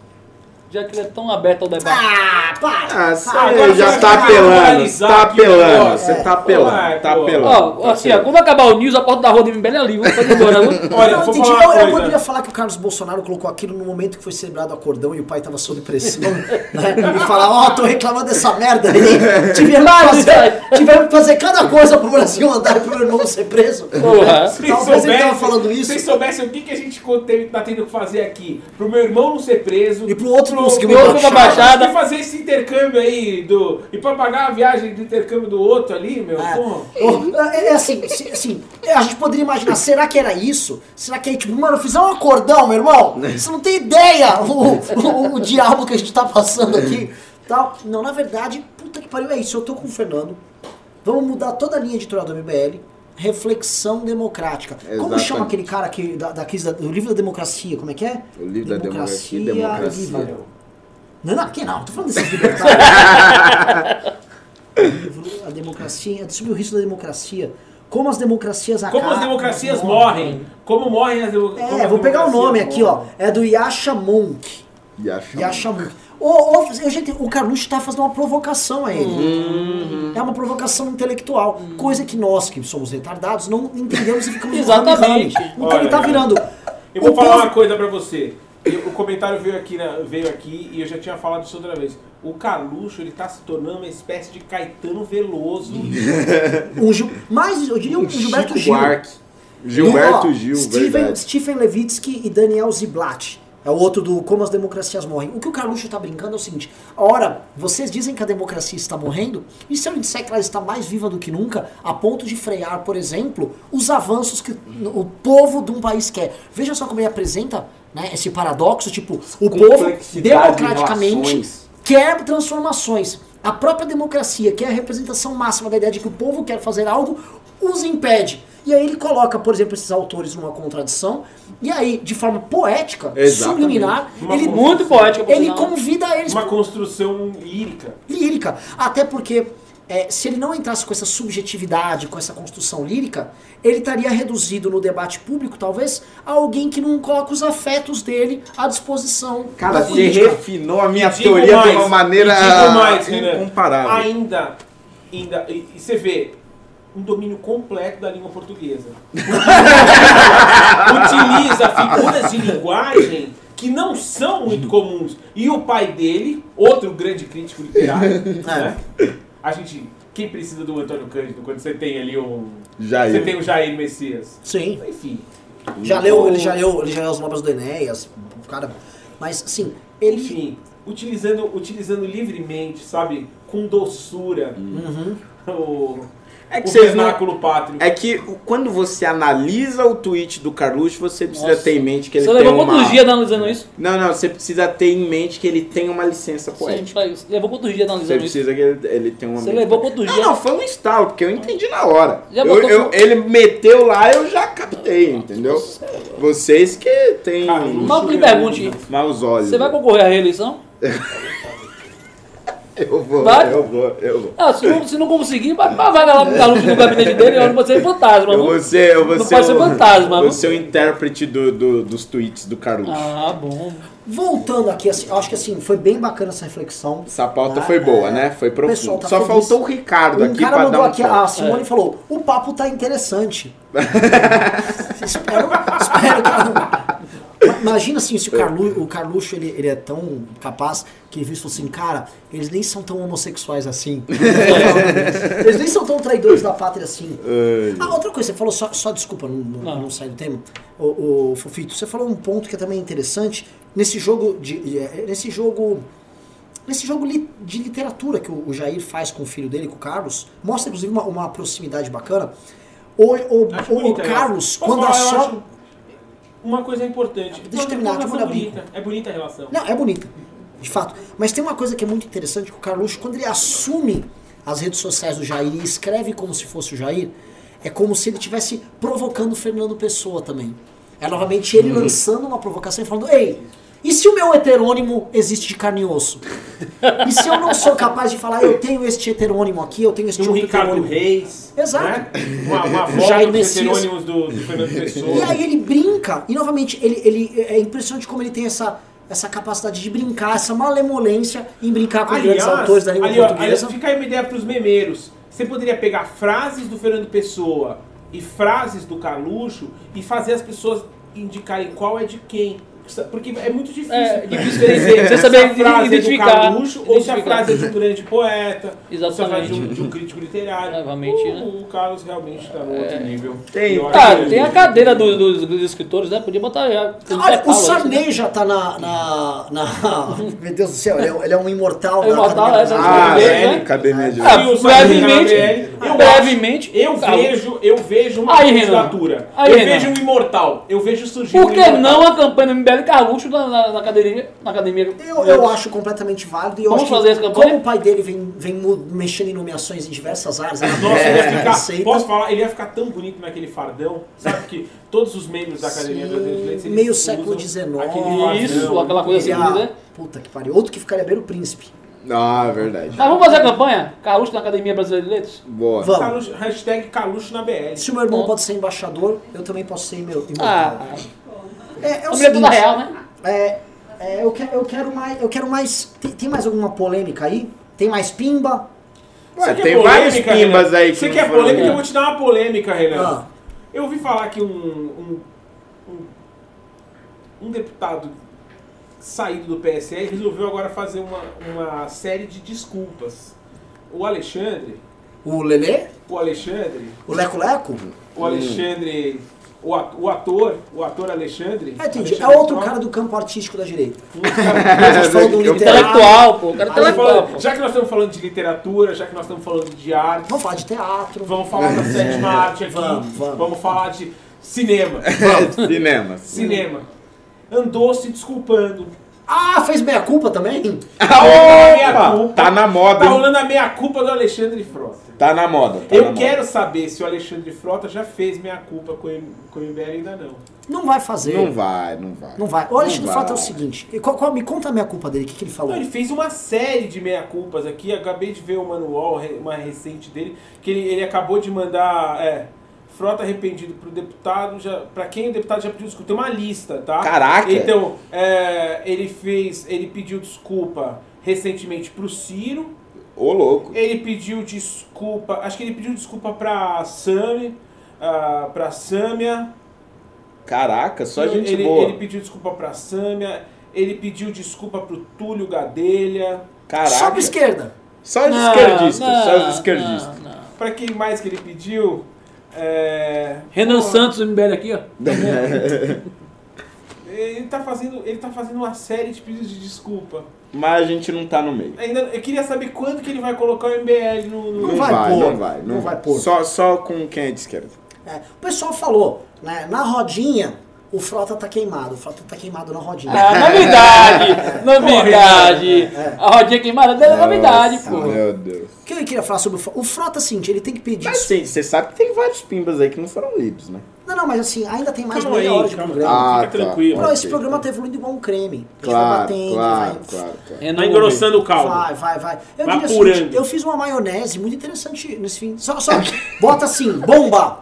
Já que ele é tão aberto ao debate. Ah, para! Ah, você agora já você tá apelando, tá o apelando, você tá apelando, Vai, tá apelando. Ó, tá assim, ó, quando acabar o news, a porta da rua de MBL é ali, embora? Olha, Não, vou entendi. falar Eu, eu poderia falar que o Carlos Bolsonaro colocou aquilo no momento que foi celebrado acordão e o pai tava sob pressão, né? E falar, ó, tô reclamando dessa merda aí. Tivemos que fazer, tivemos que fazer cada coisa pro Brasil andar e pro meu irmão ser preso. Porra. Se Talvez ele tava soubesse- falando isso. Se vocês soubessem o que, que a gente teve- tá tendo que fazer aqui, pro meu irmão não ser preso, E pro outro outro baixada. baixada, e fazer esse intercâmbio aí do e pra pagar a viagem do intercâmbio do outro ali, meu. É. É, é assim, assim, a gente poderia imaginar, será que era isso? Será que é tipo, mano, fizer um acordão, meu irmão? Você não tem ideia o, o, o diabo que a gente tá passando aqui. Tal. Não, na verdade, puta que pariu, é isso. Eu tô com o Fernando. Vamos mudar toda a linha editorial do MBL. Reflexão democrática. Como Exatamente. chama aquele cara que, da, da do livro da democracia? Como é que é? O livro da democracia, livre. democracia. Não, não, aqui não, tô falando desses libertários. a democracia, é sobre o risco da democracia. Como as democracias acabam. Como as democracias morrem. Como morrem as democracias. É, vou pegar o nome aqui, ó. É do Yasha Monk. Acha- Yasha Monk. Ô, eu, gente, o Carluxo tá fazendo uma provocação a ele. Uhum. É uma provocação intelectual. Coisa que nós, que somos retardados, não entendemos e ficamos Exatamente. rame-rame. Então ele Olha, tá virando. Eu vou o falar povo- uma coisa pra você. Eu- o comentário veio aqui, na- veio aqui e eu já tinha falado isso outra vez. O Carluxo, ele tá se tornando uma espécie de Caetano Veloso. Um Gil, mais, eu diria um, Um Gilberto Chico Gil. Buarque. Gilberto Ó, Gil, Steven, verdade. Stephen Levitsky e Daniel Ziblatt. É o outro do Como as Democracias Morrem. O que o Carluxo tá brincando é o seguinte: ora, vocês dizem que a democracia está morrendo, e se eu disser que ela está mais viva do que nunca, a ponto de frear, por exemplo, os avanços que o povo de um país quer? Veja só como ele apresenta né, esse paradoxo: tipo, o povo de democraticamente quer transformações. A própria democracia, que é a representação máxima da ideia de que o povo quer fazer algo, os impede. E aí ele coloca, por exemplo, esses autores numa contradição, e aí, de forma poética, Exatamente. subliminar, Uma ele, Muito poética, ele convida eles Uma construção lírica. lírica. Até porque, é, se ele não entrasse com essa subjetividade, com essa construção lírica, ele estaria reduzido no debate público, talvez, a alguém que não coloca os afetos dele à disposição. Cara, você política. refinou a minha teoria de mais, uma maneira mais, Renan, incomparável. Ainda, ainda, e, e você vê um domínio completo da língua portuguesa. Utiliza figuras de linguagem que não são muito comuns. E o pai dele, outro grande crítico literário, né? A gente, quem precisa do Antônio Cândido quando você tem ali um, Jair. você tem o Jair Messias? Sim. Enfim. Já leu, ele já leu, ele já leu as obras do Enéas, o cara. Mas assim, ele. Enfim, utilizando, utilizando livremente, sabe? Com doçura. O, É que o vocês não- vernáculo pátrio. É que quando você analisa o tweet do Carluxo, você precisa Nossa. ter em mente que ele Você tem levou uma... quantos dias analisando isso? Não, não, você precisa ter em mente que ele tem uma licença Sim, poética. você levou quantos dias Você analisando isso? precisa que ele, ele tenha uma Você mente levou quantos Não, dias? não, foi um estalo, porque eu entendi na hora. Já Eu- botou eu- com- ele meteu lá, eu já captei, entendeu? Vocês que têm Carluxo Mal que lhe é pergunte, maus olhos. você vai concorrer à reeleição? Eu vou, Vai? eu vou, eu vou. Ah, se não, se não conseguir, vai lá pro Carluxo no gabinete dele, eu não vou ser fantasma. Eu não. vou ser, eu vou Não ser pode ser fantasma, vou ser o intérprete do, do- dos tweets do Carluxo. Ah, bom. Voltando aqui, assim, eu acho que assim, foi bem bacana essa reflexão. Essa pauta Ah, foi boa, é. né? Foi pessoal profundo. tá Só feliz. faltou o Ricardo Um aqui cara pra mandou dar um aqui, toque. a Simone É. falou, o papo tá interessante. espero, espero que ela não... Imagina assim, se o, Carlu, o Carluxo ele, ele é tão capaz que ele visto assim, cara, eles nem são tão homossexuais assim. eles nem são tão traidores da pátria assim. Ah, outra coisa, você falou só, só desculpa, não, não, Não. sai do tema. O, o Fofito, você falou um ponto que é também interessante nesse jogo de. nesse jogo. Nesse jogo li- de literatura que o, o Jair faz com o filho dele, com o Carlos, mostra inclusive uma, uma proximidade bacana. O, o, o- o Carlos, quando falar, eu a acho só. Uma coisa importante. Deixa eu terminar, Uma abrir. bonita. É bonita a relação. Não, é bonita, de fato. Mas tem uma coisa que é muito interessante, que o Carluxo, quando ele assume as redes sociais do Jair e escreve como se fosse o Jair, é como se ele estivesse provocando o Fernando Pessoa também. É novamente ele lançando uma provocação e falando, ei, e se o meu heterônimo existe de carne e osso? E se eu não sou capaz de falar, eu tenho este heterônimo aqui, eu tenho este um outro Ricardo heterônimo. Reis. Exato. Né? Uma, uma Jair dos Messias. heterônimos do, do Fernando Pessoa. E aí ele brinca, e novamente, ele, ele é impressionante como ele tem essa, essa capacidade de brincar, essa malemolência em brincar com grandes autores da língua ali, ó, portuguesa. ali, fica aí uma ideia para os memeiros. Você poderia pegar frases do Fernando Pessoa e frases do Carluxo e fazer as pessoas indicarem qual é de quem. Porque é muito difícil. É, difícil dizer você se saber identificar, é do Carluxo ou se a identificar. frase é de um grande poeta, ou se a frase é Exatamente. de um, de um crítico literário. Provavelmente, o, né? o Carlos realmente está no outro nível. Tem- Ah, que- tem a cadeira do- dos, dos escritores, né? Podia botar já. Olha, o aí, Sarney já tá na, na, na- Meu Deus do céu, ele é, ele é um imortal É imortal, é, Brasileira. Ah, é, né? academia de Ah, brevemente, eu brevemente, Eu vejo, eu vejo uma Aí, Renan. candidatura. Aí, eu vejo um imortal. Eu vejo surgir Por que não a campanha do MBL Carluxo na, na, na academia? Na academia? Eu, eu acho completamente válido e eu Vamos fazer essa campanha? como o pai dele vem, vem mexendo em nomeações em diversas áreas, ela Nossa, ele ia ficar, posso falar? Ele ia ficar tão bonito naquele fardão. Sabe que todos os membros da Academia Brasileira de Letras, meio século XIX. Isso, aquela coisa Ele assim, é- né? Puta que pariu. Outro que ficaria bem o príncipe. Ah, é verdade. Mas vamos fazer a campanha? Carluxo na Academia Brasileira de Letras? Boa. Vamos. Caluxo- hashtag Caluxo na BL. Se o meu irmão Bom. pode ser embaixador, eu também posso ser meu imortal. Ah, é, é o seguinte, real, né? É, é, eu, que- eu quero mais. Eu quero mais. Tem, tem mais alguma polêmica aí? Tem mais pimba? Ué, tem vários polêmica, pimbas Renan? aí que Você quer polêmica? Eu vou te dar uma polêmica, Renan. Ah, Eu ouvi falar que um, um, um, um deputado saído do PSL resolveu agora fazer uma, uma série de desculpas. O Alexandre, o Lelê? o Alexandre, O Leco Leco? o Alexandre, at- o ator, o ator Alexandre. É, entendi. É outro cara do campo artístico da direita. um cara- do. Intelectual, pô. Cara é intelectual, pô. já que nós estamos falando de literatura, já que nós estamos falando de arte, Vamos falar de teatro. vamos falar da sétima arte aqui. Vamos, vamos. falar de cinema. Cinemas. Cinema. Andou se desculpando Ah, fez meia-culpa também? Opa, culpa. tá na moda, Tá hein? rolando a meia culpa do Alexandre Frota. Tá na moda. tá na Eu moda. quero saber se o Alexandre Frota já fez meia culpa com com o MBL ainda não. Não vai fazer. Não vai, não vai. Não vai. O Alexandre Frota é o seguinte. qual- qual- me conta a minha culpa dele. O que, que ele falou? Não, ele fez uma série de meia-culpas aqui. Acabei de ver o manual, uma recente dele, que ele, ele acabou de mandar. É, frota arrependido pro deputado, já, pra quem o deputado já pediu desculpa. Tem uma lista, tá? Caraca! Então, é, ele fez. Ele pediu desculpa recentemente pro Ciro. Ô, louco. Ele pediu desculpa. Acho que ele pediu desculpa pra Sami. ah, pra Sâmia. Caraca, só gente ele, boa. ele pediu desculpa pra Sâmia. Ele pediu desculpa pro Túlio Gadelha. Caraca. Só pra esquerda. Só os esquerdistas, só os esquerdistas. Pra quem mais que ele pediu? É... Renan Pô, Santos, MBL aqui, ó. Ele tá, fazendo, ele tá fazendo uma série de pedidos de desculpa. Mas a gente não tá no meio. Ainda, eu queria saber quando que ele vai colocar o MBL no. no- Não Não vai vai, pôr, não vai. não vai pôr. Só, só com quem é de esquerda. É, o pessoal falou, né? Na rodinha, o Frota tá queimado. O Frota tá queimado na rodinha. Ah, novidade! novidade! A rodinha queimada dela é novidade, Nossa, pô. Meu Deus. O que eu queria falar sobre o Frota? O Frota, assim, ele tem que pedir. Mas sim, você sabe que tem vários pimbas aí que não foram lidos, né? Não, não, mas assim, ainda tem mais Calma meia aí, hora de calma. programa. Ah, Fica tá. tranquilo. Não, esse programa tá evoluindo igual um creme. A gente vai Claro, batendo, claro, vai. claro, claro. Renan Tá engrossando o caldo. Vai, vai, vai. Eu Vai diria seguinte, eu fiz uma maionese muito interessante nesse fim. Só, só bota assim, bomba!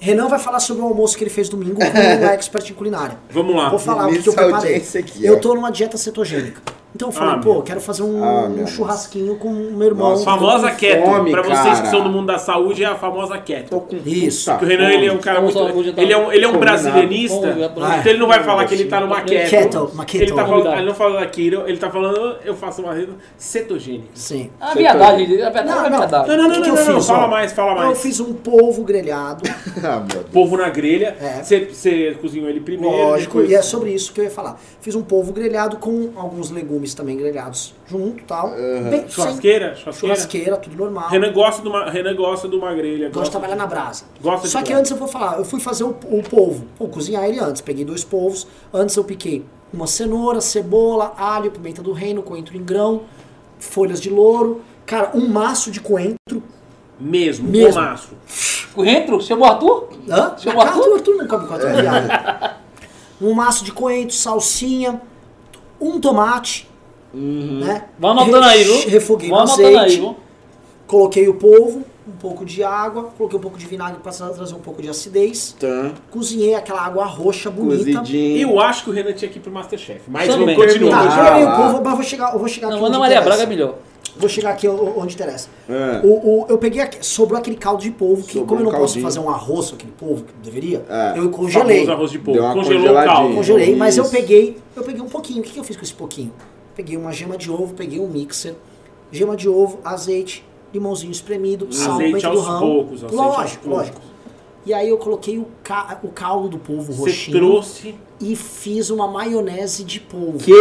Renan vai falar sobre o almoço que ele fez domingo com um expert em culinária. Vamos lá. Vou falar o que, eu preparei. aqui, eu tô numa dieta cetogênica. Então eu falei, Ah, pô, meu. quero fazer um, Ah, um churrasquinho com o meu irmão. Nossa, Famosa keto. fome, pra vocês cara. que são do mundo da saúde, é a famosa keto. Tô com Isso. Porque o Renan ele é um cara muito. Ele é um, ele é um combinado. brasilianista. Ver, Então ele não vai falar que ele tá numa keto. Keto, uma keto. Ele, tá falando, ele não fala da keto, ele tá falando, eu faço uma rede cetogênica. Sim. A verdade, a verdade Não, é não. verdade. Não, não, que não, que eu não, fala mais, fala Eu mais. fiz um polvo grelhado, Ah, meu Deus. Polvo na grelha, É. você você cozinhou ele primeiro. lógico, depois- e é sobre isso que eu ia falar. Fiz um polvo grelhado com alguns legumes também grelhados junto tal. Bem, sem- Churrasqueira? Churrasqueira? churrasqueira, tudo normal. Renan gosta, de uma, Renan gosta de uma grelha. Gosto de trabalhar na brasa. Gosta de Só que brasa. antes eu vou falar, eu fui fazer o, o polvo. Vou cozinhar ele antes. Peguei dois polvos. Antes eu piquei uma cenoura, cebola, alho, pimenta do reino, coentro em grão, folhas de louro. Cara, um maço de coentro. Mesmo, Mesmo. gomaço. Coentro? Chamou Arthur? Hã? Seu Ah, Arthur? Arthur, Arthur não come coentro, é. Um maço de coentro, salsinha, um tomate. Né? Vai anotando aí, viu? Refoguei Vai no anotando aí, azeite. viu? Coloquei o polvo, um pouco de água, coloquei um pouco de vinagre para trazer um pouco de acidez. Tá. Cozinhei aquela água roxa bonita. Cozidinho. Eu acho que o Renan tinha que ir pro Masterchef. Mas Também. vamos continuar. Tá, Ah, lá. polvo, mas vou chegar, eu vou chegar Não, aqui Ana onde Maria interessa. Braga é melhor. Vou chegar aqui onde interessa. É. O, o- eu peguei aqui, sobrou aquele caldo de polvo, que Sobrou como eu não um posso caldinho. fazer um arroz com aquele polvo, que deveria, É. eu congelei. Famoso arroz de polvo. Congelou o caldo. Congelei, mas eu peguei, eu peguei um pouquinho. O que, que eu fiz com esse pouquinho? Peguei uma gema de ovo, peguei um mixer, gema de ovo, azeite, limãozinho espremido, sal, Azeite aos do ramo. poucos, azeite lógico, aos poucos. lógico. E aí eu coloquei o, ca- o caldo do polvo Você roxinho trouxe. e fiz uma maionese de polvo. Que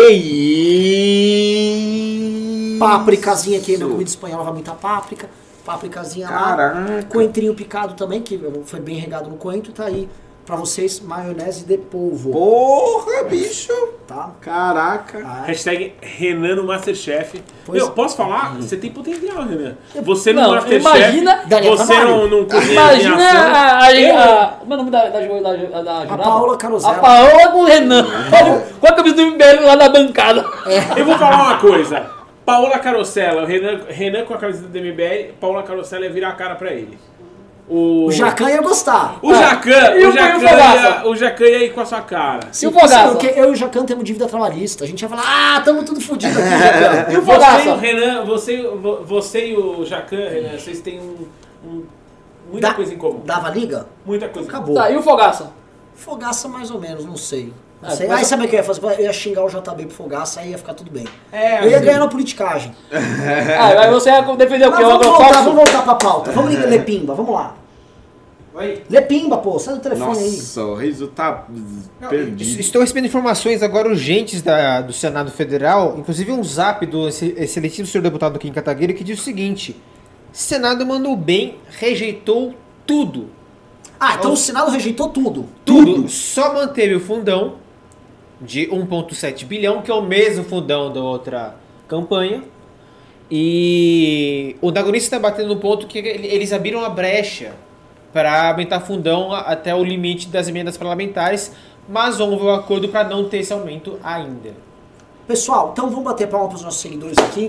isso? Pápricazinha aqui, na comida espanhola vai muita páprica. Pápricazinha lá. Coentrinho picado também, que foi bem regado no coentro. Tá aí pra vocês, maionese de polvo. Porra, bicho. Tá? Caraca. Ah, Hashtag Renan no Masterchef. Pois- Meu, posso falar? Você tem potencial, Renan. Você no Não, Masterchef. imagina- Você não, não cozinha Imagina a, a, Eu- a- Como é o nome da, da, da, da, da jurada? Paola Carosella. A Paola com o Renan. Com a camisa do MBL lá na bancada. Eu vou falar uma coisa. Paola Carosella, o Renan, Renan com a camisa do MBL, Paola Carosella ia virar a cara pra ele. O, O Jacan ia gostar. O Jacan, E o Jacan, Fogaça? ia, o Jacan ia ir com a sua cara. E o Fogaça? Porque eu e o Jacan temos dívida trabalhista. A gente ia falar, ah, tamo tudo fodido aqui, Jacan. E o Você e o Fogaça? Renan, você, vo- você e o Jacan, Renan, vocês têm um, um- muita Dá- coisa em comum. Dava liga? Muita coisa. em comum. Acabou. Tá, e o Fogaça? Fogaça mais ou menos, não sei. Não É, sei. mas- Aí sabe o que eu ia fazer? Eu ia xingar o JB pro Fogaça, aí ia ficar tudo bem. É, eu ia ganhar na politicagem. Ah, aí você ia defender o quê? Vamos voltar, vamos voltar pra pauta. Vamos ligar Lepimba, vamos lá. Oi? Lepimba, pô, sai do telefone aí. Nossa, o riso tá Es- perdido. Estou recebendo informações agora urgentes da- do Senado Federal, inclusive um zap do ex- excelentíssimo senhor deputado Kim Kataguiri, que diz o seguinte: Senado mandou bem, rejeitou tudo. Ah, então o Senado rejeitou tudo. Tudo. Só manteve o fundão de 1,7 bilhão, que é o mesmo fundão da outra campanha. E o Dagonista está batendo no ponto que ele- eles abriram a brecha para aumentar fundão até o limite das emendas parlamentares, mas houve um acordo para não ter esse aumento ainda. Pessoal, então vamos bater palma pros nossos seguidores aqui.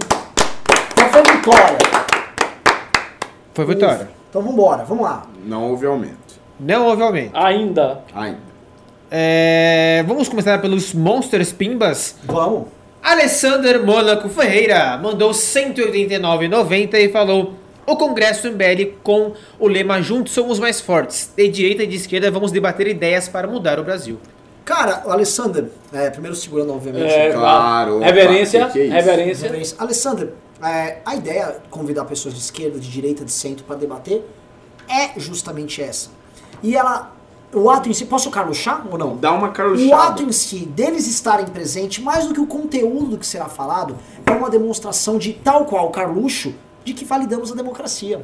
Então foi vitória. Foi vitória. Então vamos embora, vamos lá. Não houve aumento. Não houve aumento. Ainda. Ainda. É, vamos começar pelos Monsters Pimbas. Vamos. Alessander Mônaco Ferreira mandou 189,90 e falou: O Congresso MBL com o lema Juntos Somos Mais Fortes. De direita e de esquerda vamos debater ideias para mudar o Brasil. Cara, o Alessander, é, primeiro segurando, obviamente. É, Claro, Reverência, opa, que que é reverência. Reverência. Alessander, é, a ideia de convidar pessoas de esquerda, de direita, de centro para debater é justamente essa. E ela, o ato em si, posso carluxar ou não? Dá uma O carluchada. ato em si, deles estarem presentes, mais do que o conteúdo do que será falado, é uma demonstração de, tal qual o Carluxo, de que validamos a democracia.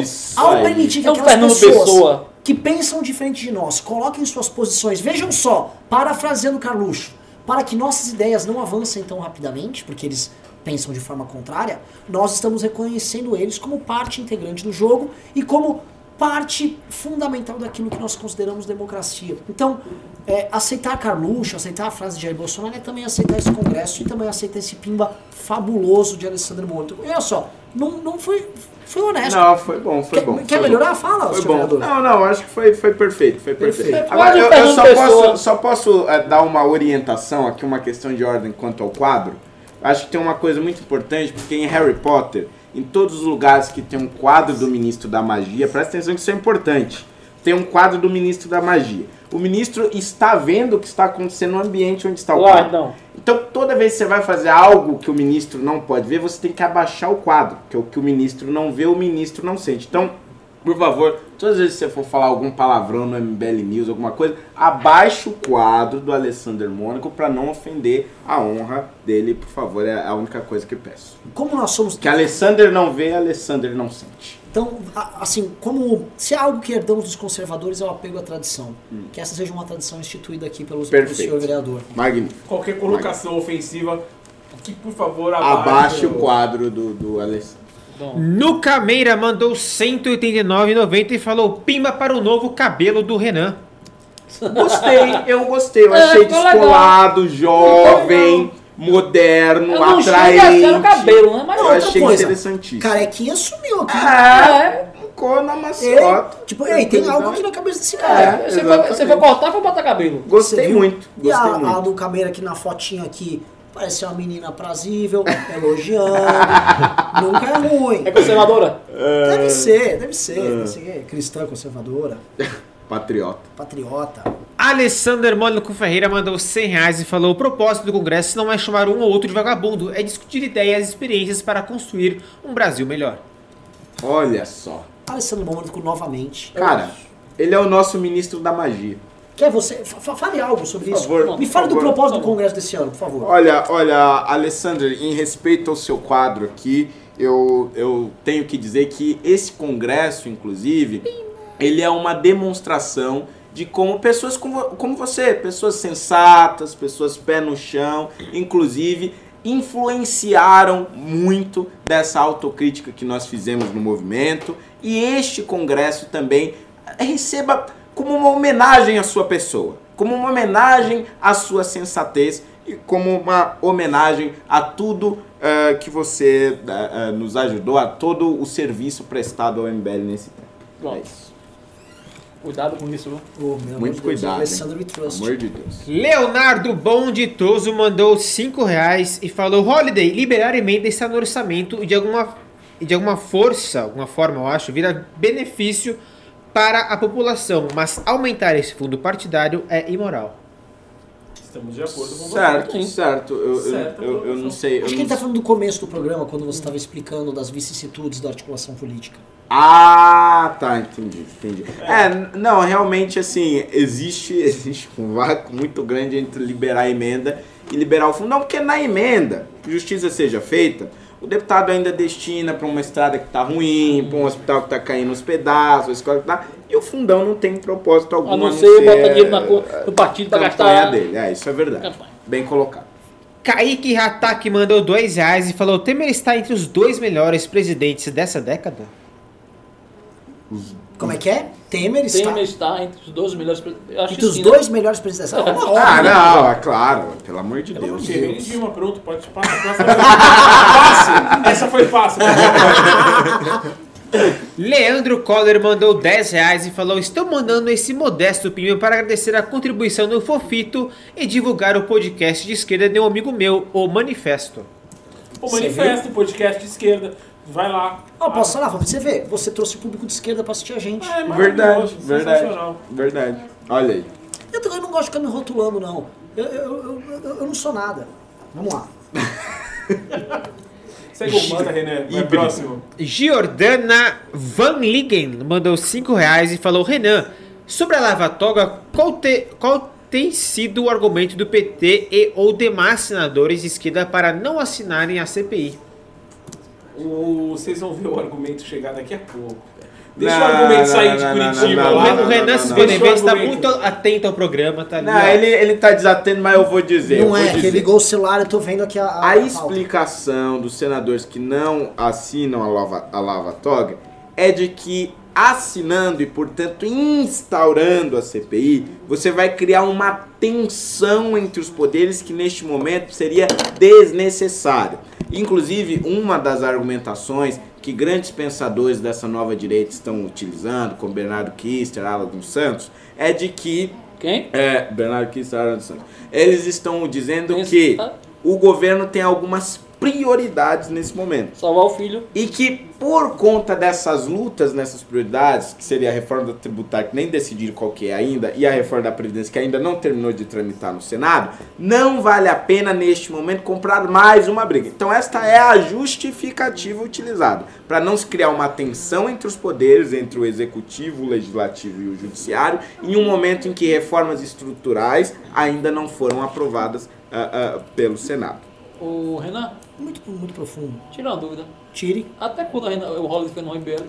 Isso Ao permitir que É o aquelas pessoas Pessoa. que pensam diferente de nós coloquem suas posições, vejam só, parafraseando Carluxo, para que nossas ideias não avancem tão rapidamente, porque eles pensam de forma contrária, nós estamos reconhecendo eles como parte integrante do jogo e como parte fundamental daquilo que nós consideramos democracia. Então, é, aceitar Carluxo, aceitar a frase de Jair Bolsonaro é também aceitar esse congresso e também aceitar esse pimba fabuloso de Alessandro Moro. Olha só, não, não foi, foi honesto. Não, foi bom, foi Quer, bom. quer foi melhorar? bom. Fala, Foi bom. vereador. Não, não, acho que foi, foi perfeito, foi perfeito. Perfeito. Agora, eu, eu só, posso, só posso eh, dar uma orientação aqui, uma questão de ordem quanto ao quadro. Acho que tem uma coisa muito importante, porque em Harry Potter, em todos os lugares que tem um quadro do Ministro da Magia, presta atenção que isso é importante. Tem um quadro do Ministro da Magia. O ministro está vendo o que está acontecendo no ambiente onde está o quadro. então. Então, toda vez que você vai fazer algo que o ministro não pode ver, você tem que abaixar o quadro, que é o que o ministro não vê, o ministro não sente. Então, por favor, todas as vezes que você for falar algum palavrão no MBL News, alguma coisa, abaixe o quadro do Alessandro Mônaco para não ofender a honra dele, por favor, é a única coisa que eu peço. Como nós somos. Que Alessander não vê, Alessander não sente. Então, assim, como se há algo que herdamos dos conservadores é o apego à tradição. Que essa seja uma tradição instituída aqui pelos, pelo Perfeito. senhor vereador. Magnífico. Qualquer colocação ofensiva, que por favor Abaixe o quadro do, do Alessandro. Nuca Meira mandou 189,90 e falou: Pimba para o novo cabelo do Renan. Gostei, eu gostei. Eu É, achei legal. descolado, jovem, moderno, Eu não atraente. o cabelo, né? Mas Eu outra achei coisa, interessantíssimo. Carequinha sumiu aqui. É, ficou na maciota. Ei, tipo, ei, tem algo aqui na cabeça desse cara. É. você, foi, você foi cortar foi botar cabelo. Gostei muito, E a, gostei a muito. do Cameira aqui na fotinha aqui, parece uma menina prazível, elogiando. Nunca é ruim. É conservadora? Deve ser, deve ser. Deve ser cristã, conservadora, Patriota. patriota. Alessander Mônaco Ferreira mandou 100 reais e falou: O propósito do Congresso não é chamar um ou outro de vagabundo, é discutir ideias e experiências para construir um Brasil melhor. Olha só. Alessandro Mônaco novamente. Cara, ele é o nosso ministro da magia. Quer você? fa- Fale algo sobre isso. favor, Me fale do propósito do Congresso desse ano, por favor. Olha, olha, Alessandro, em respeito ao seu quadro aqui, eu, eu tenho que dizer que esse congresso, inclusive, ele é uma demonstração de como pessoas como, como você, pessoas sensatas, pessoas pé no chão, inclusive influenciaram muito dessa autocrítica que nós fizemos no movimento e este congresso também receba como uma homenagem à sua pessoa, como uma homenagem à sua sensatez e como uma homenagem a tudo eh, que você eh, eh, nos ajudou, a todo o serviço prestado ao MBL nesse tempo. É isso. Cuidado com isso, viu? Oh, Muito Deus, cuidado. Alessandro amor de Deus. Leonardo Bonditoso mandou 5 reais e falou: Holiday, liberar emenda está no orçamento e de alguma, e de alguma força, alguma forma, eu acho, vira benefício para a população, mas aumentar esse fundo partidário é imoral. Estamos de acordo com Certo, você. certo. Eu, eu- Certo, eu, eu não sei. eu Acho que não ele tá falando do começo do programa, quando você estava explicando das vicissitudes da articulação política. Ah, tá, entendi, entendi. É, n- não, realmente assim, existe, existe um vácuo muito grande entre liberar a emenda e liberar o fundo. Não, porque na emenda, justiça seja feita, o deputado ainda destina para uma estrada que tá ruim, para um hospital que tá caindo nos pedaços, a escola que tá. E o fundão não tem propósito algum. A não a ser botar dinheiro na no partido pra campanha gastar. dele. É, isso é verdade. Campanha. Bem colocado. Kaique Hatak mandou dois reais e falou: Temer está entre os dois melhores presidentes dessa década? Como é que é? Temer está Temer está entre os 12 melhores. pre- Eu acho entre os sim, né? dois melhores presidentes. É uma Ah, né? não, é claro. Pelo amor de Pelo amor Deus. de Deus. Dilma, pronto, pode passar. fácil. Essa foi fácil. Leandro Coller mandou 10 reais e falou: Estou mandando esse modesto pimba para agradecer a contribuição no Fofito e divulgar o podcast de esquerda de um amigo meu, o Manifesto. O manifesto, podcast de esquerda. Vai lá. Ah, posso falar? Pra você ver, você trouxe o público de esquerda pra assistir a gente. É Verdade, maravilhoso, verdade. Verdade. Olha aí. Eu também não gosto de ficar me rotulando, não. Eu, eu, eu, eu- eu não sou nada. Vamos lá. Segue o manda, René. Vai próximo. Giordana Van Ligen mandou 5 reais e falou: Renan, sobre a Lava Toga, qual, te- qual tem sido o argumento do PT e ou demais senadores de esquerda para não assinarem a CPI? O- vocês vão ver o argumento chegar daqui a pouco. Deixa Não, o argumento não, sair não, de não, Curitiba não, o não, lá. Renan- o Renan, não, não, não. ver, está muito atento ao programa, tá ali. Não, ele, ele tá desatento, mas eu vou dizer. não vou é, que dizer. ligou o celular, eu tô vendo aqui a. a, A pauta. explicação dos senadores que não assinam a Lava, a Lava Toga é de que assinando e, portanto, instaurando a CPI, você vai criar uma tensão entre os poderes que neste momento seria desnecessária. Inclusive, uma das argumentações que grandes pensadores dessa nova direita estão utilizando, como Bernardo Kister, Alan dos Santos, é de que Quem? é, Bernardo Kister, Alan dos Santos. Eles estão dizendo que o governo tem algumas prioridades nesse momento. Salvar o filho. E que por conta dessas lutas nessas prioridades, que seria a reforma da tributária, que nem decidiram qual que é ainda, e a reforma da Previdência, que ainda não terminou de tramitar no Senado, não vale a pena neste momento comprar mais uma briga. Então esta é a justificativa utilizada, para não se criar uma tensão entre os poderes, entre o executivo, o legislativo e o judiciário, em um momento em que reformas estruturais ainda não foram aprovadas ah, ah, pelo Senado. O Renan, Muito, muito profundo. tira uma dúvida. Tire. Até quando o, Renan, o Holliday Fernando Ribeiro?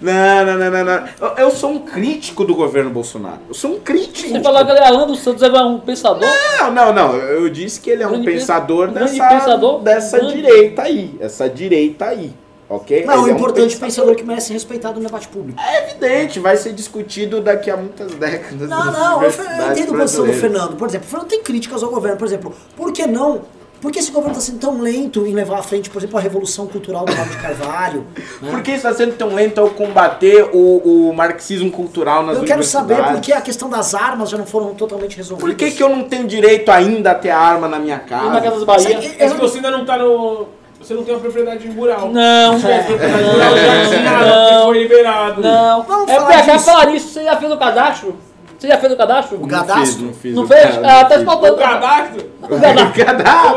Não, não, não, não, não. Eu, eu sou um crítico do governo Bolsonaro. Eu sou um crítico. Você falar que ele é Alan dos Santos, é um pensador? Não, não, não. Eu disse que ele é um pensador grande dessa, pensador, dessa grande. direita aí. Essa direita aí. Ok? Não, Ele um importante pensador. pensador que merece ser respeitado no debate público. É evidente, vai ser discutido daqui a muitas décadas. Não, não, eu, eu entendo a posição do. Fernando. Por exemplo, o Fernando tem críticas ao governo. Por exemplo, por que não? Por que esse governo está sendo tão lento em levar à frente, por exemplo, a revolução cultural do Olavo de Carvalho? né? Por que está sendo tão lento ao combater o, o marxismo cultural nas Eu quero universidades? saber por que a questão das armas já não foram totalmente resolvidas. Por que, que eu não tenho direito ainda a ter arma na minha casa? E na Casa das Bahia? Sabe, É que você ainda não tá no. Você não tem uma propriedade rural. Não, Se tivesse propriedade rural, já Não. porque foi liberado. não. Vamos É falar disso. falar isso. Você já fez o cadastro? Você já fez o cadastro? O Não cadastro? fiz, não fiz. Não o fez? Ah, não tá faltando. O cadastro? O cadastro.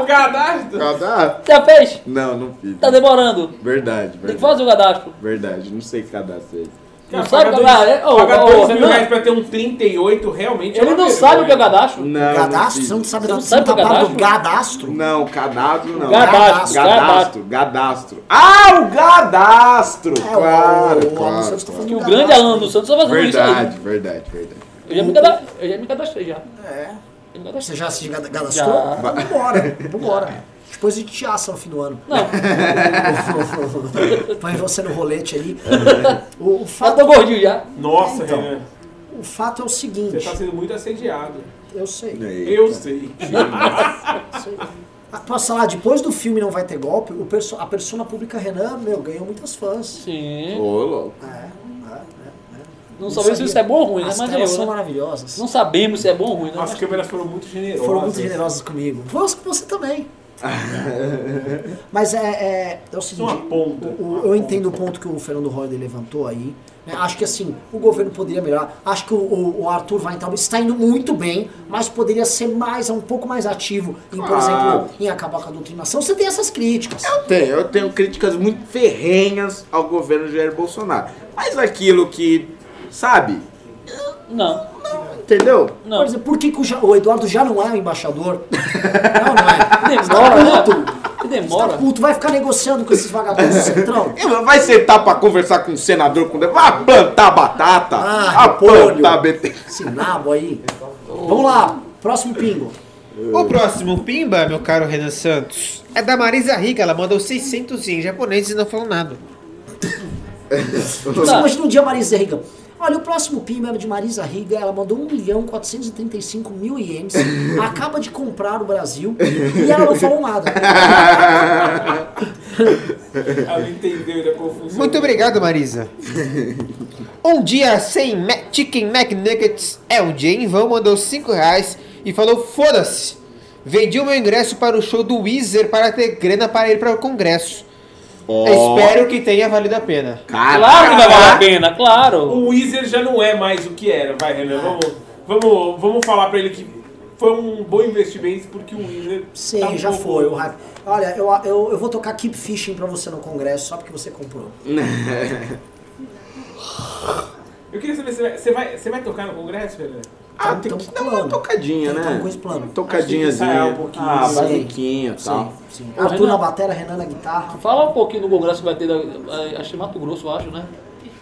Cadastro? O cadastro? Já fez? Não, não fiz. Tá demorando. Verdade, Tem que verdade. fazer o cadastro. Verdade, não sei que cadastro é esse. Não Cara, sabe pagar cadastro? É, ô, pagar ô, dois ô, mil Renan. reais pra ter um 38 realmente é Ele uma não sabe o que é o cadastro. Não, não Cadastro? fiz. Você não sabe Você não da sabe o que é do cadastro? cadastro? Não, cadastro não. Cadastro, Gadastro, gadastro. Ah, o gadastro! É, o- claro, o- o claro, Alan Santos tá claro. Que o grande Alan dos Santos tá fazendo isso aí. Verdade, verdade, verdade. Eu já me cadastrei, eu já me cadastrei já. É. Eu me cadastrei. Você já se cad- cadastrou? Já. Vambora, vambora. Depois a gente te assa no fim do ano. Não, Põe você no rolete ali. O, o fato, tô gordinho já. Nossa, Então. Renan. o fato é o Você seguinte. tá sendo muito assediado. Eu sei. Eu sei. sei. Ah, Posso falar, depois do filme Não Vai Ter Golpe, o perso a persona pública Renan, meu, ganhou muitas fãs. Sim. Ô, louco. É, é. Não sabemos se isso é bom ou ruim, né? As Mas telas eu, são né? maravilhosas. Não sabemos se é bom ou ruim, né? As câmeras foram muito generosas. Foram muito generosas comigo. Você, você também. Mas é, é, é o é seguinte, uma ponta. o- o- eu entendo o ponto que o Fernando Holliday levantou aí. né? Acho que assim, o governo poderia melhorar. Acho que o, o, o Arthur Weintraub está indo muito bem, mas poderia ser mais, um pouco mais ativo em, por Claro. exemplo, em acabar com a doutrinação. Você tem essas críticas. Eu tenho, eu tenho críticas muito ferrenhas ao governo Jair Bolsonaro. Mas aquilo que, sabe, Não, entendeu? não. Por exemplo, por que, que o, Ja- o Eduardo já não é o embaixador? Não, não é. Demora, né? Puto. Tá demora. puto, vai ficar negociando com esses vagabundos do Centrão? Vai sentar pra conversar com o senador, com vai plantar batata, Ah, a plantar BT. Esse nabo aí. Vamos lá, próximo pingo. O próximo pimba, meu caro Renan Santos, é da Marisa Riga. Ela mandou 600 em japonês e não falou nada. Você imagina um dia Marisa Riga. Olha, o próximo PIN era de Marisa Riga, ela mandou 1 milhão 435 mil ienes, acaba de comprar o Brasil e ela não falou nada. Ela entendeu da confusão. Muito obrigado, Marisa. um dia sem Ma- Chicken McNuggets é um dia em vão, mandou 5 reais e falou: foda-se. Vendi o meu ingresso para o show do Weezer para ter grana para ir para o congresso. Espero que tenha valido a pena. Claro que vai valer a pena, claro. O Weezer já não é mais o que era, vai, Renan. Vamos, vamos, vamos falar pra ele que foi um bom investimento porque o Weezer. Sim, tá um já pouco- foi o hype. Olha, eu, eu, eu vou tocar Keep Fishing pra você no congresso só porque você comprou. Eu queria saber, você vai, você vai, você vai tocar no Congresso, Renan? Ah, tem que dar uma plano. tocadinha, Tem que né? dar uma coisa plano. Acho que tem que Tocadinhazinha. um pouquinho. Ah, Sim. basiquinho e tal. Sim, sim. Arthur na batera, Renan na guitarra. Fala um pouquinho do congresso que vai ter, da- eh, acho que Mato Grosso, acho, né?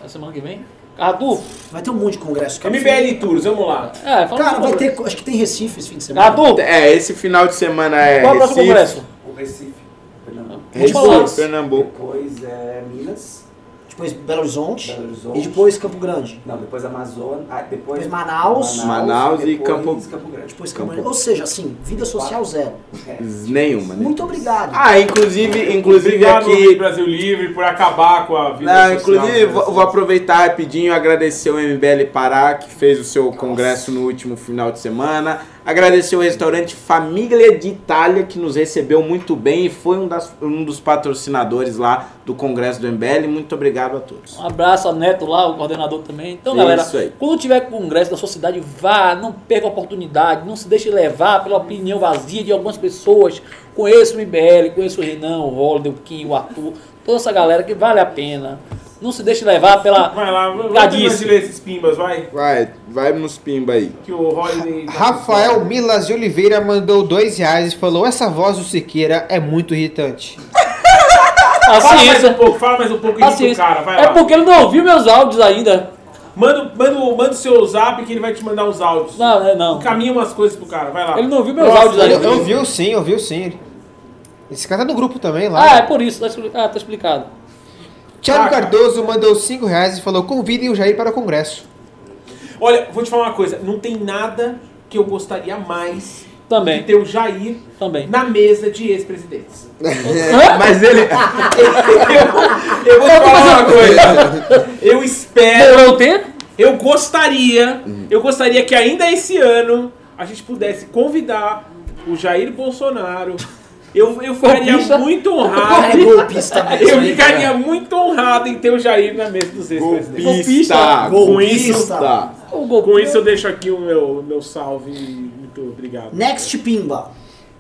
Na semana que vem. Arthur, Vai ter um monte de congresso. cara. MBL Tours, vamos lá. é, fala Cara, um vai pouco. ter. Acho que tem Recife esse fim de semana. Arthur, É, esse final de semana é qual é o próximo Recife, congresso? O Recife, Pernambuco. Recife, Pernambuco. Depois é Minas. Depois Belo Horizonte. Belo Horizonte. E depois Campo Grande. Não, depois Amazonas. Ah, depois, Depois Manaus. Manaus e depois Campo- Campo Grande. Depois Campo Grande. Ou seja, assim, vida social zero. É. Nenhuma, né? Muito obrigado. Ah, inclusive, inclusive Obrigado, aqui. Brasil Livre, por acabar com a vida Não, social. inclusive, vou, vou aproveitar rapidinho e agradecer o MBL Pará, que fez o seu congresso no último final de semana. Agradecer o restaurante Família de Itália, que nos recebeu muito bem e foi um, das- um dos patrocinadores lá do congresso do MBL. Muito obrigado a todos. Um abraço a Neto lá, o coordenador também. Então, galera, quando tiver congresso da sua cidade, vá, não perca a oportunidade, não se deixe levar pela opinião vazia de algumas pessoas. Conheço o MBL, conheço o Renan, o Holiday, o Kim, o Arthur, toda essa galera que vale a pena. Não se deixe levar pela. Vai lá, vamos esses pimbas, vai. Vai, vai nos pimba aí. Que o Holiday... tá Rafael Milas de Oliveira mandou 2 reais e falou: Essa voz do Siqueira é muito irritante. Fala mais um Paciência. pouco, fala mais um pouco Paciência. cara, vai É lá. porque ele não ouviu meus áudios ainda. Manda, manda, o- manda o seu zap que ele vai te mandar os áudios. Não, é, não. Encaminha umas coisas pro cara, vai lá. Ele não ouviu meus Próximo. áudios ainda. Vi sim, eu vi sim. Esse cara tá no grupo também lá. Ah, é por isso. Tá Ah, tá explicado. Thiago cara. Cardoso mandou 5 reais e falou: convidem o Jair para o congresso. Olha, vou te falar uma coisa. Não tem nada que eu gostaria mais de Também. ter o Jair Também. na mesa de ex-presidentes. Hã? Mas ele. Eu vou te falar uma coisa. Eu espero, tempo? eu gostaria, eu gostaria que ainda esse ano a gente pudesse convidar o Jair Bolsonaro. Eu, eu ficaria Golpista. muito É honrado. golpista mesmo. Eu ficaria cara? muito honrado em ter o Jair na mesa dos ex-presidentes. Golpista! Com isso, Golpista! O gol. com isso eu deixo aqui o meu, meu salve. Muito obrigado. Next Pimba.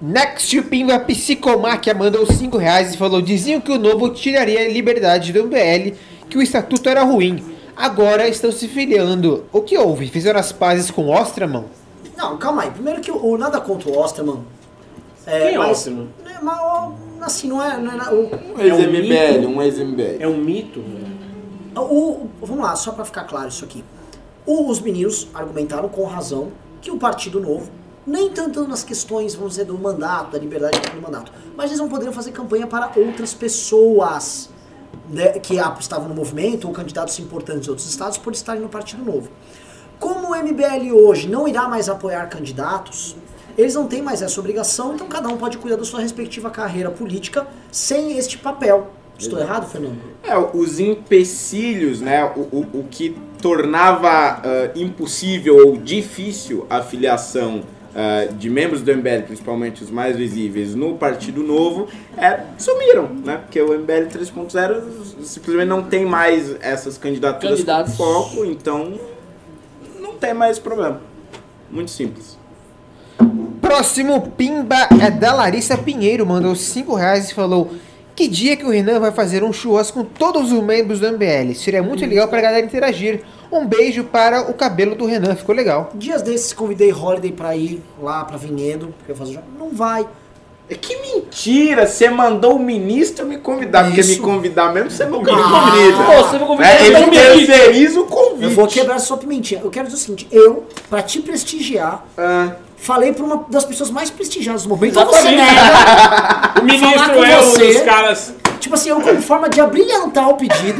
Next Pimba Psicomáquia mandou 5 reais e falou: Diziam que o novo tiraria a liberdade do MBL, que o estatuto era ruim. Agora estão se filiando. O que houve? Fizeram as pazes com Ostraman? Não, calma aí. Primeiro que o, o nada contra o Osterman. É, Quem é mas, Osterman? É, mas, assim, não é. Não é o, Um ex-MBL, um ex-MBL. É um mito? né? o- o- vamos lá, só pra ficar claro isso aqui. O- os meninos argumentaram com razão que o Partido Novo, nem tanto nas questões, vamos dizer, do mandato, da liberdade do mandato, mas eles não poderiam fazer campanha para outras pessoas né, que ah, estavam no movimento ou candidatos importantes de outros estados por estarem no Partido Novo. Como o MBL hoje não irá mais apoiar candidatos, eles não têm mais essa obrigação, então cada um pode cuidar da sua respectiva carreira política sem este papel. Estou errado, Fernando? É, os empecilhos, né, o, o, o que tornava ah, impossível ou difícil a filiação ah, de membros do MBL, principalmente os mais visíveis, no Partido Novo, é, sumiram, né? Porque o MBL 3.0 simplesmente não tem mais essas candidaturas Candidatos. com foco, então não tem mais problema. Muito simples. Próximo Pimba é da Larissa Pinheiro, mandou 5 reais e falou: Que dia que o Renan vai fazer um churrasco com todos os membros do MBL? Seria muito legal pra galera interagir. Um beijo para o cabelo do Renan, ficou legal. Dias desses convidei Holiday pra ir lá pra Vinhedo, porque eu faço já. Não vai. Que mentira! Você mandou o ministro me convidar, porque me Isso. convidar mesmo você nunca me Ah. convida. Pô, você vai convidar É, ele comer. terceiriza o convite. Eu vou quebrar sua pimentinha. Eu quero dizer o seguinte, eu, pra te prestigiar, Ah, falei pra uma das pessoas mais prestigiadas do momento. Então você Exatamente. nega. O ministro é um você. dos caras. Tipo assim, eu como forma de abrilhantar o pedido,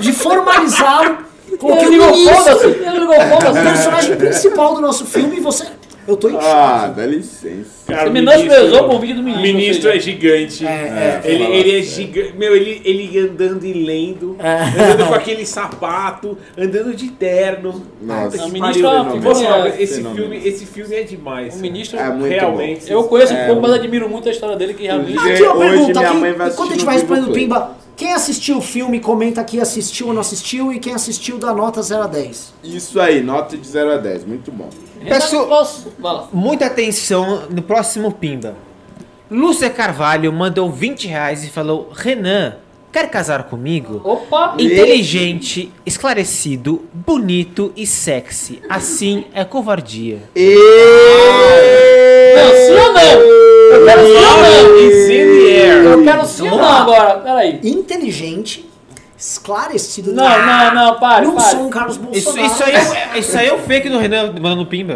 de formalizá-lo, coloquei Ele o ligou ministro, foda-se. Ele ligou o personagem principal do nosso filme, e você... Eu tô em ah, choque. dá licença. Cara, Você o menosprezou o convite do O ministro. ministro ou é gigante. É, é, ele, fala ele é gigante. Meu, ele, ele andando e lendo, andando com aquele sapato, andando de terno. Nossa, o ministro pariu, é uma Você, olha, esse, fenômeno. filme, esse filme é demais. O ministro. É muito Realmente. Eu conheço É, um pouco, o- mas admiro muito a história dele, que realmente. Hoje- Aqui, ó, hoje pergunta, minha quem, mãe vai enquanto a assistir gente vai respondendo o. Pimba, quem assistiu o filme, comenta aqui, assistiu ou não assistiu, e quem assistiu dá nota 0 a 10. Isso aí, nota de 0 a 10, muito bom. Peço-. Muita atenção no próximo Pimba. Lúcia Carvalho mandou 20 reais e falou: Renan, quer casar comigo? Opa! Inteligente, esclarecido, bonito e sexy. Assim é covardia. Não, sim ou não? Eu quero sim ou não? Air. Eu quero sim ou não agora. Peraí. Inteligente, esclarecido. Não, não, não, pare, Não pare. sou um Carlos Isso, Bolsonaro. isso, aí, é, isso aí é o fake do Renan mandando Pimba.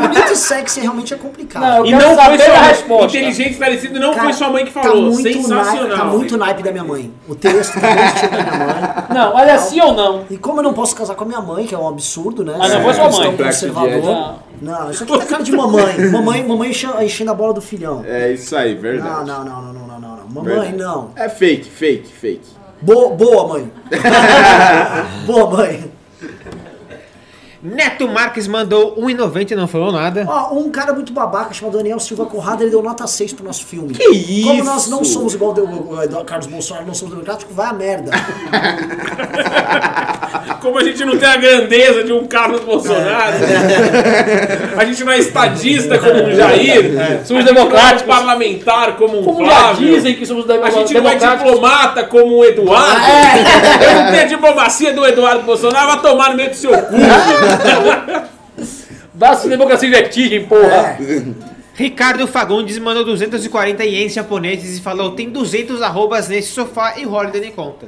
Bonito e sexy realmente é complicado. Não, E não foi sua resposta. Inteligente parecido não Cara, foi sua mãe que Tá falou. muito, Sensacional. naipe, tá muito naipe da minha mãe. O texto tá muito estilo da minha mãe. Não, olha sim ou não. E como eu não posso casar com a minha mãe, que é um absurdo, né? Ah, não, foi sua mãe. conservador. Não. Não, isso aqui tá cara de mamãe. Mamãe, mamãe enche- enchendo a bola do filhão. É isso aí, verdade. não, não, não, não, não, não, não. Mamãe, Verdade. não. É fake, fake, fake. Boa, boa mãe. boa, mãe. Neto Marques mandou 1,90 e não falou nada. Ó, um cara muito babaca chamado Daniel Silva Conrado, ele deu nota 6 pro nosso filme. Que isso? Como nós não somos igual o, o Carlos Bolsonaro, não somos democráticos, vai a merda. Como a gente não tem a grandeza de um Carlos Bolsonaro, a gente não é estadista como um Jair, Somos a gente democráticos. é parlamentar como um Como já Flávio. dizem que somos A gente não é democráticos. diplomata como o Eduardo. Eu não tenho a diplomacia do Eduardo Bolsonaro, vai tomar no meio do seu cu. Dá-se democracia em vertigem, porra. É. Ricardo Fagundes mandou 240 ienes japoneses e falou: tem 200 arrobas nesse sofá e o Holiday nem conta.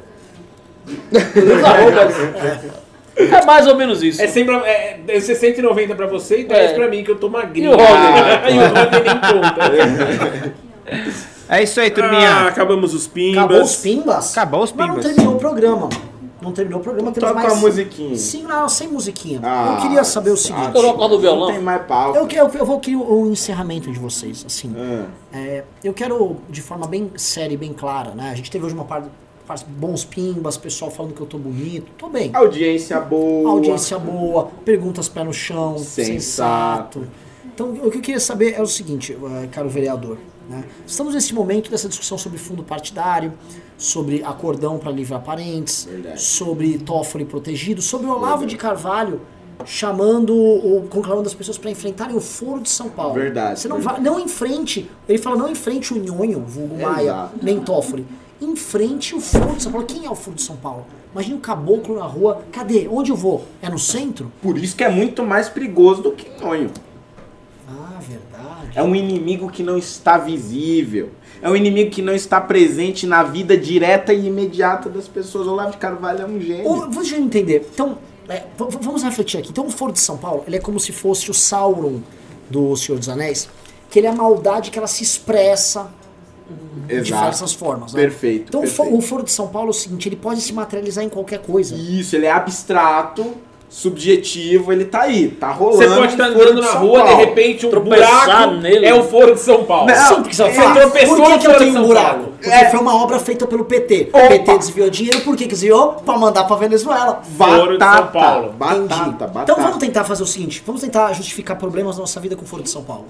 Os arrobas. É mais ou menos isso. É sempre é, é 60 e 90 pra você e 10 É. pra mim, que eu tô magrinho. E o Roger? e o Roger nem conta. É isso aí, Ah, turminha. acabamos os pimbas. Acabou os pimbas? Acabou os Mas não pimbas. terminou o programa. Não terminou o programa, temos Toca mais... a musiquinha. Sim, não, sem musiquinha. Ah, eu queria saber o seguinte. Estourou a corda do Não violão. tem mais pau. Eu, que- eu, eu vou querer o encerramento de vocês, assim. Ah, É, eu quero, de forma bem séria e bem clara, né? A gente teve hoje uma parte, parte bons pimbas, pessoal falando que eu tô bonito. Tô bem. audiência boa. Audiência boa, perguntas pé no chão, Sensato. sensato. Então, o que eu queria saber é o seguinte, eh, caro vereador. Né? Estamos nesse momento dessa discussão sobre fundo partidário, sobre acordão para livrar parentes, Verdade. sobre Toffoli protegido, sobre o Olavo de Carvalho chamando, ou conclamando as pessoas para enfrentarem o Foro de São Paulo. Verdade, Você não verdade. vai, não enfrente, ele fala não enfrente o Nhonho, vulgo Maia, Exato. nem Toffoli. Enfrente o Foro de São Paulo. Quem é o Foro de São Paulo? Imagina um caboclo na rua. Cadê? Onde eu vou? É no centro? Por isso que é muito mais perigoso do que sonho. É um inimigo que não está visível. É um inimigo que não está presente na vida direta e imediata das pessoas. O Olavo de Carvalho é um gênio. Ou, deixa eu entender. Então, é, vamos refletir aqui. Então, o Foro de São Paulo, ele é como se fosse o Sauron do Senhor dos Anéis, que ele é a maldade que ela se expressa de diversas formas. Né? Perfeito, Então, perfeito. o Foro de São Paulo é o seguinte, ele pode se materializar em qualquer coisa. Isso, ele é abstrato, subjetivo, ele tá aí, tá rolando. Você pode estar andando de na rua, de Paulo. repente um Tropeçar buraco nele. é o Foro de São Paulo. Não, Sim, porque você é, tropeçou por que, que eu Foro de tenho um São buraco? Paulo. Porque É. foi uma obra feita pelo PT. Opa. O PT desviou dinheiro, por que que desviou? Pra mandar pra Venezuela. Foro de São Paulo. batata, batata. Então vamos tentar fazer o seguinte, vamos tentar justificar problemas da nossa vida com o Foro de São Paulo.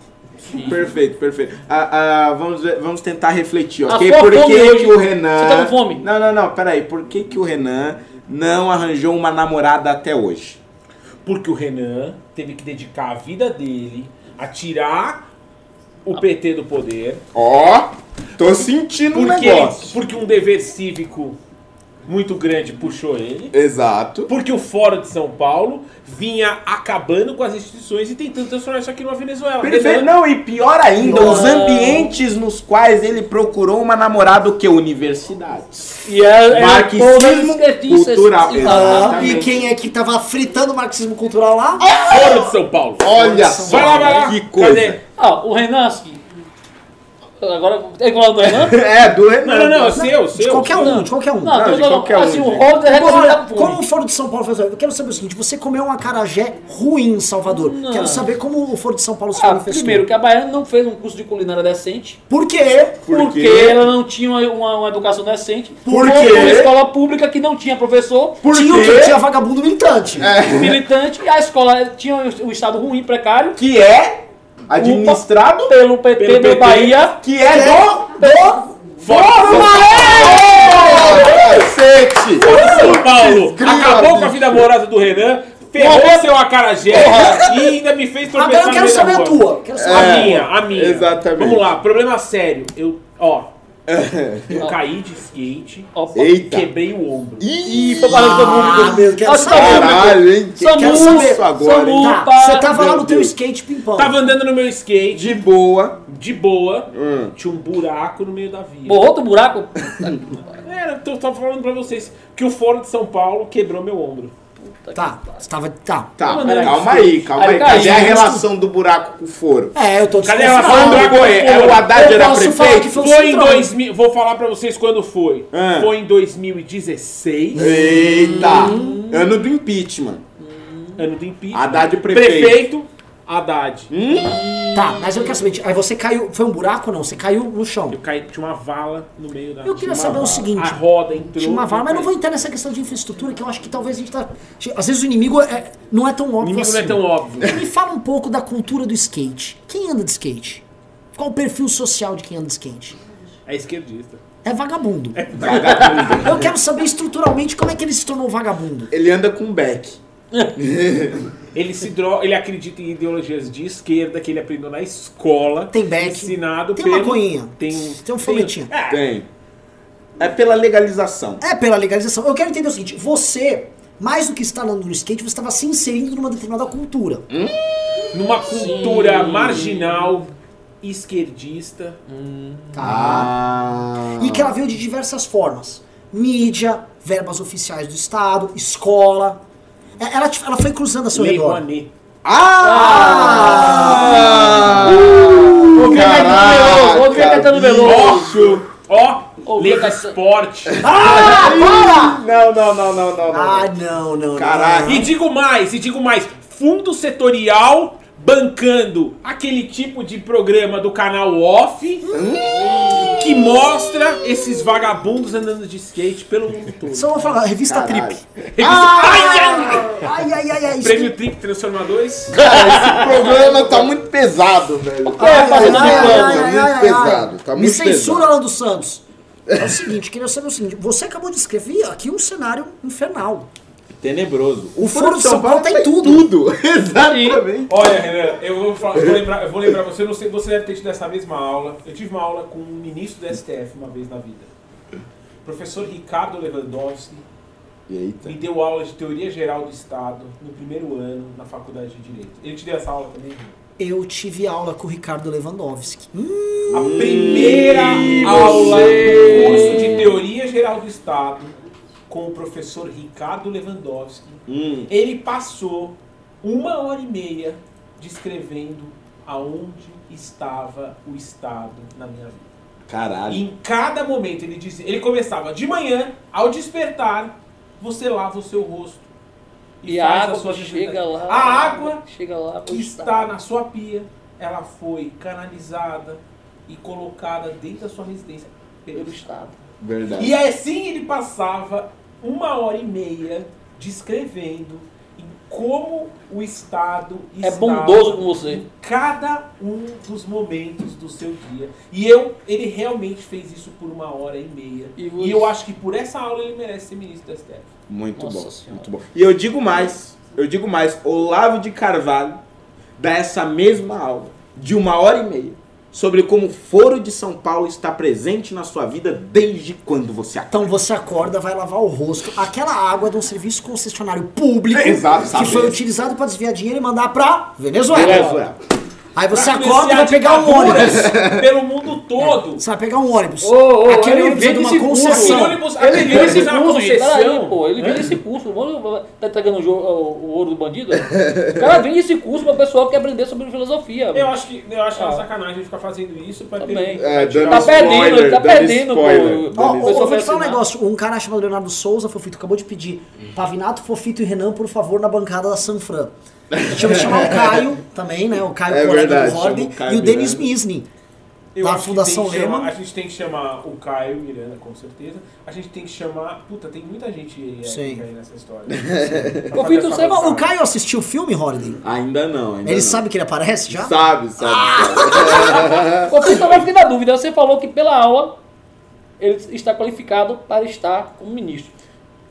Perfeito, perfeito. Ah, ah, vamos, ver- vamos tentar refletir, A ok? Por que, que o Renan. Você tá com fome? Não, não, não, peraí. Por que, que o Renan não arranjou uma namorada até hoje? Porque o Renan teve que dedicar a vida dele a tirar o PT do poder. Ó, tô sentindo um Porque, negócio. porque um dever cívico muito grande puxou ele. Exato. Porque o Fórum de São Paulo vinha acabando com as instituições e tentando transformar isso aqui numa Venezuela. Perfeito. Não, e pior ainda, os ambientes nos quais ele procurou uma namorada, o que? Universidades. E é, é Marxismo esquerdistas cultural, e- exatamente. E quem é que tava fritando o marxismo cultural lá? Fórum de São Paulo. Olha só, Vai lá, vai lá. que coisa. Cadê? Ah, o Renansky. Agora, tem que falar do Renan? É, do Renan. Não, não, não, é seu, De seu. qualquer um, de qualquer um. Não, Não, de qualquer um, assim, o. Holder é Agora, como o Foro de São Paulo fez? Eu quero saber o seguinte: você comeu um acarajé ruim em Salvador. Não. Quero saber como o Foro de São Paulo se Ah, manifestou. primeiro, que a Baiana não fez um curso de culinária decente. Por quê? Por porque quê? ela não tinha uma, uma- educação decente. Por Uma- quê? Uma escola pública que não tinha professor, Por tinha quê? Tinha vagabundo militante. militante, e a escola tinha o o estado ruim, precário, Que é administrado pelo PT Pelo da PT. Bahia. que é do... Do Cacete! São Paulo. Acabou com a vida amorosa do Renan. Ferrou Porra. seu acarajé e ainda me fez tropeçar Agora eu quero saber a tua. Quero saber A minha, a minha. Exatamente. Vamos lá, problema sério. Eu, ó, eu caí de skate, Opa. Eita. quebrei o ombro. E foi para todo mundo. Ah, meu, quero Acho que tá saber. público. Caralho, hein? Samu, Quero saber. Isso agora, Samu, hein? Tá, você tava lá no teu skate pimpão. Tava andando no meu skate, De boa. de boa, Hum. tinha um buraco no meio da via. Bom, outro buraco. Era, eu tava falando pra vocês que o Fórum de São Paulo quebrou meu ombro. Tá, você tava. Tá. Tá, calma aí, calma Aí aí. caiu. Cadê a relação do buraco com o foro? É, eu tô Cadê a relação do Quando buraco foi? com o É, foro? o Haddad Eu era posso falar prefeito? que foi Foi em Centrão. 2000, vou falar pra vocês quando foi. Ah. Foi em 2016, Eita! Ano do impeachment. ano do impeachment. Haddad prefeito. Prefeito, Haddad. Tá, mas eu quero saber. Aí você caiu. Foi um buraco ou não? Você caiu no chão. Eu caí, tinha uma vala no meio da Eu queria saber uma o vala. seguinte. A roda entrou. Tinha uma vara, mas não vou entrar nessa questão de infraestrutura, que eu acho que talvez a gente tá. Às vezes o inimigo é- não é tão O óbvio inimigo assim. não é tão óbvio. Me fala um pouco da cultura do skate. Quem anda de skate? Qual o perfil social de quem anda de skate? É esquerdista. É vagabundo. Vagabundo. Eu quero saber estruturalmente como é que ele se tornou vagabundo. Ele anda com beck. Ele se dro... ele acredita em ideologias de esquerda que ele aprendeu na escola. Tem beck. Ensinado Tem pelo... maconhinha. Tem, Tem um foguetinho. É, Tem. É pela legalização. É pela legalização. Eu quero entender o seguinte: você, mais do que estar andando no skate, você estava se inserindo numa determinada cultura. numa cultura marginal, esquerdista. Tá? Ah. E que ela veio de diversas formas: mídia, verbas oficiais do Estado, escola. É, Ela, te- ela foi cruzando a seu Lei redor. Rouanet. Ah! Ouvi a Caetano Veloso, ouvi a Caetano Veloso. Ó, Ô, lei do Lucas- esporte. Ah, para! Não, não, não, não, não, não. Ah, não, não, Caralho. não. E digo mais, e digo mais, fundo setorial bancando aquele tipo de programa do canal off que mostra esses vagabundos andando de skate pelo mundo todo. Só vou falar, revista Caralho. Trip. Revista- Ai, ai! Ai, ai, ai, Prêmio Trip Transformadores. Cara, esse programa tá muito pesado, velho. É, Ai, ai, Tá ai, muito ai, pesado, tá Me censura. Alan dos Santos. É o seguinte, queria saber o seguinte: você acabou de escrever aqui um cenário infernal. Tenebroso. O Foro de São Paulo tem tudo. Tudo. Exatamente. Olha, Renan, eu vou, falar- eu vou lembrar, eu vou lembrar você, não sei, você deve ter tido essa mesma aula. Eu tive uma aula com um ministro do STF uma vez na vida. O professor Ricardo Lewandowski Eita. me deu aula de teoria geral do Estado no primeiro ano na faculdade de Direito. Ele te deu essa aula também? Eu tive aula com o Ricardo Lewandowski. Hum, A primeira aula do curso de teoria geral do Estado com o professor Ricardo Lewandowski. Hum. Ele passou uma hora e meia descrevendo aonde estava o Estado na minha vida. Caralho. E em cada momento ele dizia, ele começava de manhã, ao despertar, você lava o seu rosto E a faz água suas que chega lá. A água chega lá. que está na sua pia, ela foi canalizada e colocada dentro da sua residência pelo pelo Estado. Estado. Verdade. E assim ele passava uma hora e meia descrevendo em como o Estado É estava bondoso com você. em cada um dos momentos do seu dia. E eu, ele realmente fez isso por uma hora e meia. E E, você? eu acho que por essa aula ele merece ser ministro do STF. Muito Nossa bom, Senhora. muito bom. E eu digo mais, eu digo mais, Olavo de Carvalho dá essa mesma aula de uma hora e meia sobre como o Foro de São Paulo está presente na sua vida desde quando você acorda. Então você acorda, vai lavar o rosto. Aquela água de um serviço concessionário público Exato, que foi utilizado para desviar dinheiro e mandar pra Venezuela. Venezuela. Aí você Pra acorda e vai pegar um ônibus. Pelo mundo todo. Você vai pegar um ônibus. Ô, ô, Aquele ele ônibus é de vende uma esse curso. concessão. Ônibus- Ele vende esse é uma curso. Peraí, concessão. pô. Ele vende esse curso. O mano tá entregando o, o- o ouro do bandido? O cara vende esse curso pra pessoal que quer aprender sobre filosofia. Eu acho que, eu acho que é uma Ah. sacanagem ficar fazendo isso pra Também. ter. É, Tá o- perdendo, ele tá perdendo, pô. spoiler. Ó, ó, eu pessoal vou te falar um negócio. Um cara chamado Leonardo Souza, Fofito, acabou de pedir Pavinato, Fofito e Renan, por favor, na bancada da Sanfran. Deixa eu chamar o Caio também, né? O Caio É colega verdade, do Horde o Caio e o Denis. Misni. Eu da que Fundação que Lehman. A gente tem que chamar o Caio Miranda, com certeza. A gente tem que chamar. Puta, tem muita gente é, Sim. aí nessa história. Ô, Ó, O Caio assistiu o filme, Holiday? Ainda não, ainda Ele não. sabe que ele aparece já? Sabe, sabe, sabe. Ô, Vitor, eu fiquei na dúvida. Você falou que pela aula ele está qualificado para estar como ministro.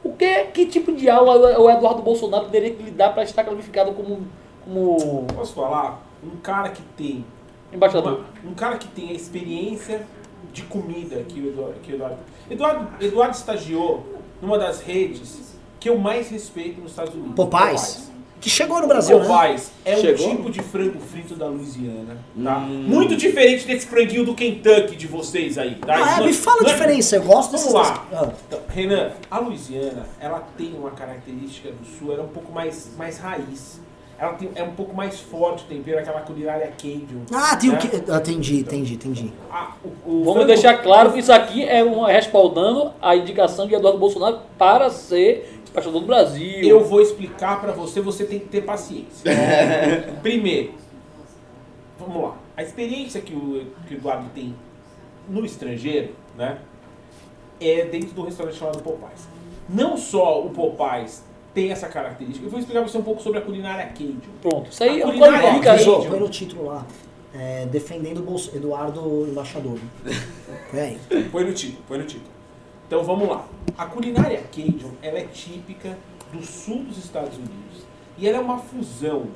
O que, que tipo de aula o Eduardo Bolsonaro teria que lhe dar para estar qualificado como, como Posso falar? Um cara que tem. embaixador? uma- um cara que tem a experiência de comida que o Eduardo. Que o Eduardo, Eduardo, Eduardo estagiou numa das redes que eu mais respeito nos Estados Unidos. Popeyes. Que chegou no Brasil, né? Popeyes é um Chegou? tipo de frango frito da Louisiana, tá? Hum. Muito diferente desse franguinho do Kentucky de vocês aí, tá? Ah, Isso é, não- me fala a não é- diferença, eu gosto Vamos lá. Ah. Então, Renan, a Louisiana, ela tem uma característica do sul, ela é um pouco mais, mais raiz. Ela tem, é um pouco mais forte o tempero, aquela culinária Cajun. Ah, tem o né? que. ah, Entendi, entendi, entendi. Ah, o- o Vamos frango- deixar claro que isso aqui é uma, respaldando a indicação de Eduardo Bolsonaro para ser embaixador do Brasil. Eu vou explicar pra você, você tem que ter paciência. Primeiro, vamos lá. A experiência que o, que o Eduardo tem no estrangeiro, né? É dentro do restaurante chamado Popeyes. Não só o Popeyes tem essa característica, eu vou explicar pra você um pouco sobre a culinária Cajun. Pronto, isso aí A eu culinária qualifica. Cajun. Põe no título lá. É, defendendo o Bolso- Eduardo Embaixador. Põe aí. Põe no título, põe no título. Então vamos lá. A culinária Cajun, ela é típica do sul dos Estados Unidos. E ela é uma fusão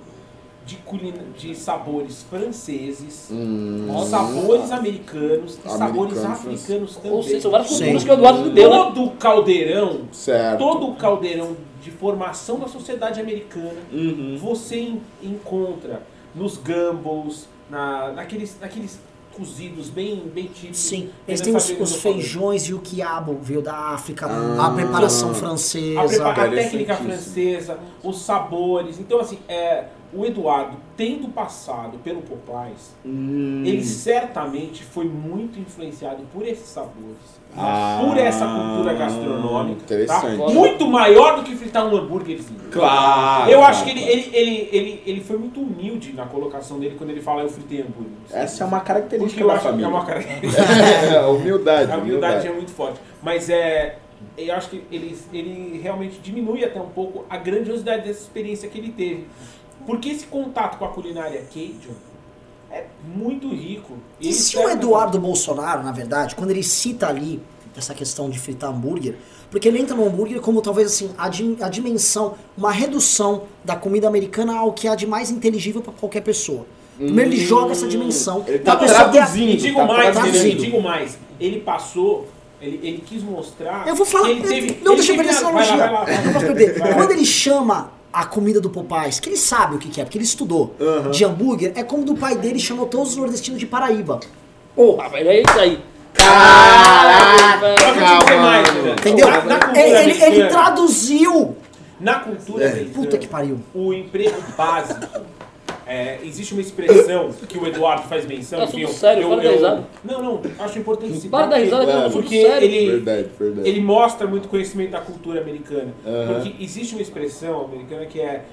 de, culina- de sabores franceses, Hum. sabores americanos e sabores Americano, africanos também. Ou seja, são várias culturas que o Eduardo deu, né? Todo o caldeirão, Certo. todo o caldeirão de formação da sociedade americana, Uhum. você en- encontra nos gumballs, na, naqueles, naqueles cozidos bem, bem típicos. Sim, eles têm os, os feijões e o quiabo, veio da África, Ah. a preparação A, francesa. a Interessantíssimo. técnica francesa, os sabores. Então, assim, é, o Eduardo, tendo passado pelo Popeyes, Hum. ele certamente foi muito influenciado por esses sabores, Ah, por essa cultura gastronômica. Tá? Muito maior do que fritar um hambúrguerzinho. Claro. Eu acho que ele, ele, ele, ele, ele foi muito humilde na colocação dele quando ele fala eu fritei hambúrguer. Essa é uma característica da é família. uma característica. É, humildade, A humildade humildade. é muito forte. Mas é. Eu acho que ele, ele realmente diminui até um pouco a grandiosidade dessa experiência que ele teve. Porque esse contato com a culinária Cajun é muito rico. E Ele se o Eduardo Bolsonaro, na verdade, quando ele cita ali essa questão de fritar hambúrguer, porque ele entra no hambúrguer como talvez assim, a, dim- a dimensão, uma redução da comida americana ao que há de mais inteligível para qualquer pessoa. Primeiro ele joga essa dimensão. Hum, ele pra tá a- traduzindo. E digo Tá mais, traduzindo. Digo mais. Ele passou, ele, ele quis mostrar. Eu vou falar. que Ele teve, não ele deixa eu perder essa lá, analogia. vai lá, vai lá. Não posso perder. Vai lá. Quando ele chama a comida do Popeyes, que ele sabe o que que é, porque ele estudou, de hambúrguer, é como do pai dele chamou todos os nordestinos de Paraíba. Porra, velho, é isso aí. Caraca, dizer mais. Entendeu? Na, na Ele, ele- ele traduziu. Na cultura americana, Puta que pariu. o emprego básico. É, existe uma expressão que o Eduardo faz menção. Tá enfim, sério, eu, para eu- risada. Não, não, acho importante citar. Para da porque- risada, Claro. é Porque sério. ele, Verdade, verdade. ele mostra muito conhecimento da cultura americana. Aham. Porque existe uma expressão americana que é.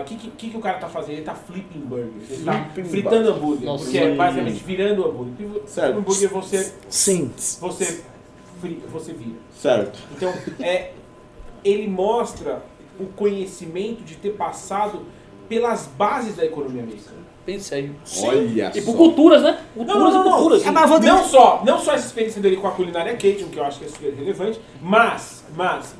O que, que, que o cara tá fazendo? Ele tá flipping burger. Ele tá Flipping fritando hambúrguer. Nossa. porque é basicamente virando hambúrguer. Porque Certo. hambúrguer você, Sim. você, você vira. Certo. Então, é, ele mostra o conhecimento de ter passado pelas bases da economia americana. Pense aí. Olha E por só. culturas, né? Culturas e culturas. É, mas eu vou Não dizer- só, não só essa experiência dele com a culinária Cajun, que eu acho que é super relevante, mas, mas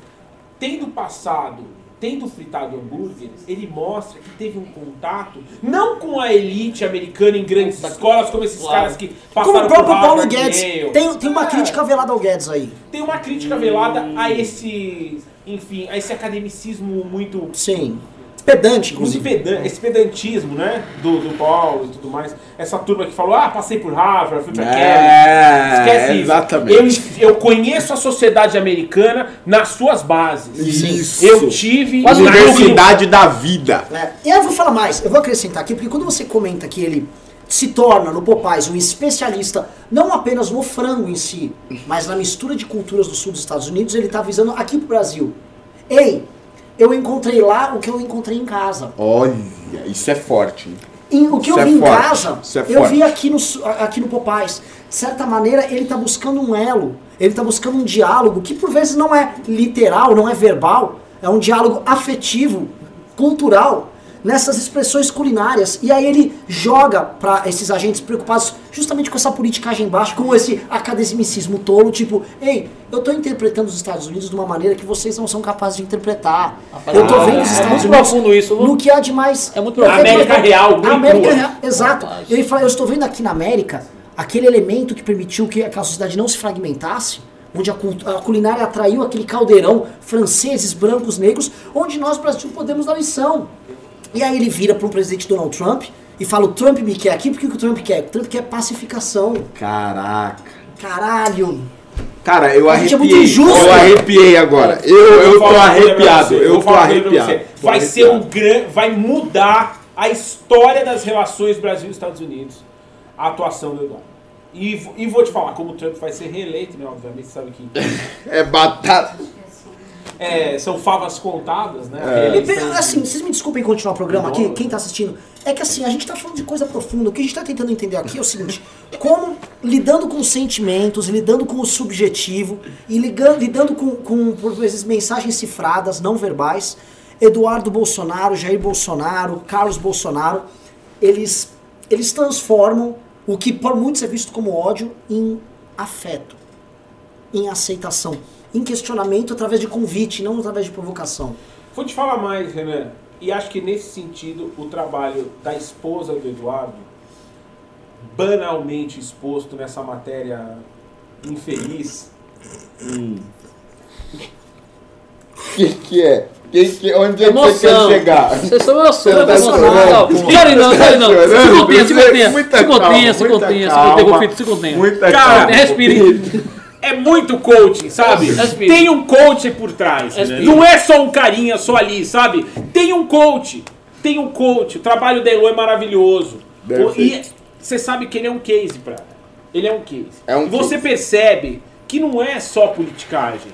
tendo passado tendo fritado hambúrgueres, ele mostra que teve um contato, não com a elite americana em grandes Puta que- escolas, como esses claro. caras que Como passaram o próprio Paulo Guedes. Tem, tem uma É, crítica velada ao Guedes aí. Tem uma crítica velada a esse, enfim, a esse academicismo muito Sim. Pedante, inclusive. pedan esse pedantismo, né? Do, do Paulo e tudo mais. Essa turma que falou, ah, passei por Harvard, fui pra. É, Esquece exatamente. isso. Eu, eu conheço a sociedade americana nas suas bases. Isso. Eu tive na Universidade da vida. É, E aí eu vou falar mais, eu vou acrescentar aqui, porque quando você comenta que ele se torna no Popeyes um especialista, não apenas no frango em si, mas na mistura de culturas do sul dos Estados Unidos, ele está visando aqui pro Brasil. Ei, eu encontrei lá o que eu encontrei em casa. Olha, isso é forte. o que Isso eu é vi em forte, casa, é eu vi aqui no, aqui no Popeyes. De certa maneira, ele está buscando um elo, ele está buscando um diálogo que por vezes não é literal, não é verbal, é um diálogo afetivo, cultural, nessas expressões culinárias. E aí ele joga para esses agentes preocupados justamente com essa politicagem baixa, com esse academicismo tolo, tipo, ei, eu estou interpretando os Estados Unidos de uma maneira que vocês não são capazes de interpretar. Rapaz, eu tô é- vendo os é Estados muito Unidos profundo isso, no que há de mais... É muito de América mais- real, América real, exato. Rapaz. Ele fala, eu estou vendo aqui na América aquele elemento que permitiu que aquela sociedade não se fragmentasse, onde a culinária atraiu aquele caldeirão, franceses, brancos, negros, onde nós, Brasil, podemos dar lição. E aí ele vira para o presidente Donald Trump e fala, o Trump me quer aqui, porque o que o Trump quer? O Trump quer pacificação. Caraca. Caralho. Cara, eu A gente é muito arrepiei. injusto. eu arrepiei agora. Eu, eu tô coisa pra arrepiado. Eu tô arrepiado. você. Tô Vai ser um grande. Vai mudar a história das relações Brasil e Estados Unidos. A atuação do Eduardo. E, e vou te falar, como o Trump vai ser reeleito, né? Obviamente, você sabe que É batata. É, são favas contadas, né? É. E, de- assim, vocês me desculpem continuar o programa aqui, quem tá assistindo. É que assim, a gente tá falando de coisa profunda. O que a gente tá tentando entender aqui é o seguinte: como lidando com os sentimentos, lidando com o subjetivo e ligan- lidando com, com, por vezes, mensagens cifradas, não verbais, Eduardo Bolsonaro, Jair Bolsonaro, Carlos Bolsonaro, eles, eles transformam o que por muitos é visto como ódio em afeto, em aceitação, em questionamento através de convite, não através de provocação. Vou te falar mais, Renan. E acho que nesse sentido, o trabalho da esposa do Eduardo, banalmente exposto nessa matéria infeliz, O que, que é? Que, que, onde é que você quer chegar? Vocês emoção, Você tá emoção. chorando? Não, chore não, chore não. Se contenha, se contenha. Se contenha, se contenha, se contenha, se contenha. Muita Cara, calma. Respire. É muito coaching, sabe? Tem um coach por trás. Não é só um carinha só ali, sabe? Tem um coach. Tem um coach. O trabalho da Elo é maravilhoso. Perfeito. E você sabe que ele é um case, pra Ele é um case. É um e você case. percebe que não é só politicagem.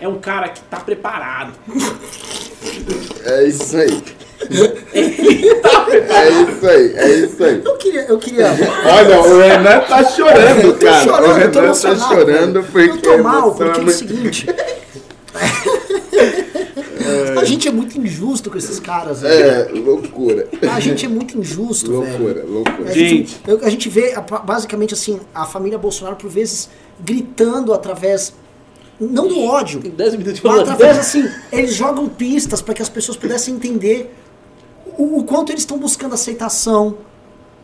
É um cara que tá preparado. É isso aí. É isso aí, é isso aí. Eu queria, eu queria. Olha, o Renan tá chorando, Eu tô cara. chorando, o eu tô Renan tá emocionado, chorando velho. porque. Eu tô mal, porque é o seguinte. A gente é muito injusto com esses caras, velho. É, loucura. A gente é muito injusto, Loucura, velho. loucura. A gente, eu- a gente vê, basicamente, assim, a família Bolsonaro, por vezes, gritando através. Não do ódio, Tem 10 minutos de mas através, assim, eles jogam pistas para que as pessoas pudessem entender o, o quanto eles estão buscando aceitação,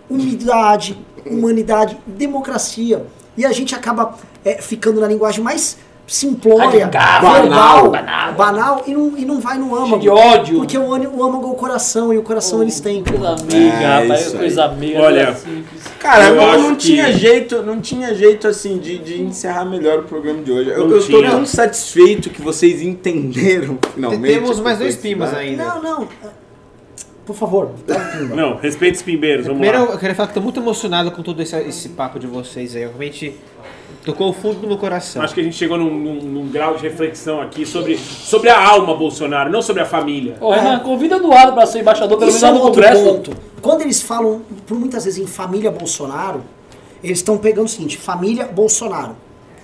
humildade, humanidade, democracia. E a gente acaba é, ficando na linguagem mais simplória, Radicável, verbal, banal. banal, e, não, e não vai no âmago. de ódio. Porque o, âmago- o âmago é o coração, e o coração eles têm. pô. Coisa amiga, É, rapaz, coisa amiga. Olha, coisa simples. Cara, Eu não, não que- tinha jeito, não tinha jeito assim de, de encerrar melhor o programa de hoje. Eu, Não eu tô tinha. tão satisfeito que vocês entenderam finalmente. Temos mais dois pimas ainda. Não, não. Por favor. Não, respeite os pimbeiros, vamos Primeiro, lá. eu queria falar que tô muito emocionado com todo esse, esse papo de vocês aí. Realmente tocou o fundo do meu coração. Acho que a gente chegou num, num- num grau de reflexão aqui sobre, sobre a alma Bolsonaro, não sobre a família. Ô, Renan, convida Eduardo pra ser embaixador pelo menos Isso é um no outro Congresso. ponto. Quando eles falam, por muitas vezes, em família Bolsonaro, eles estão pegando o seguinte, família Bolsonaro.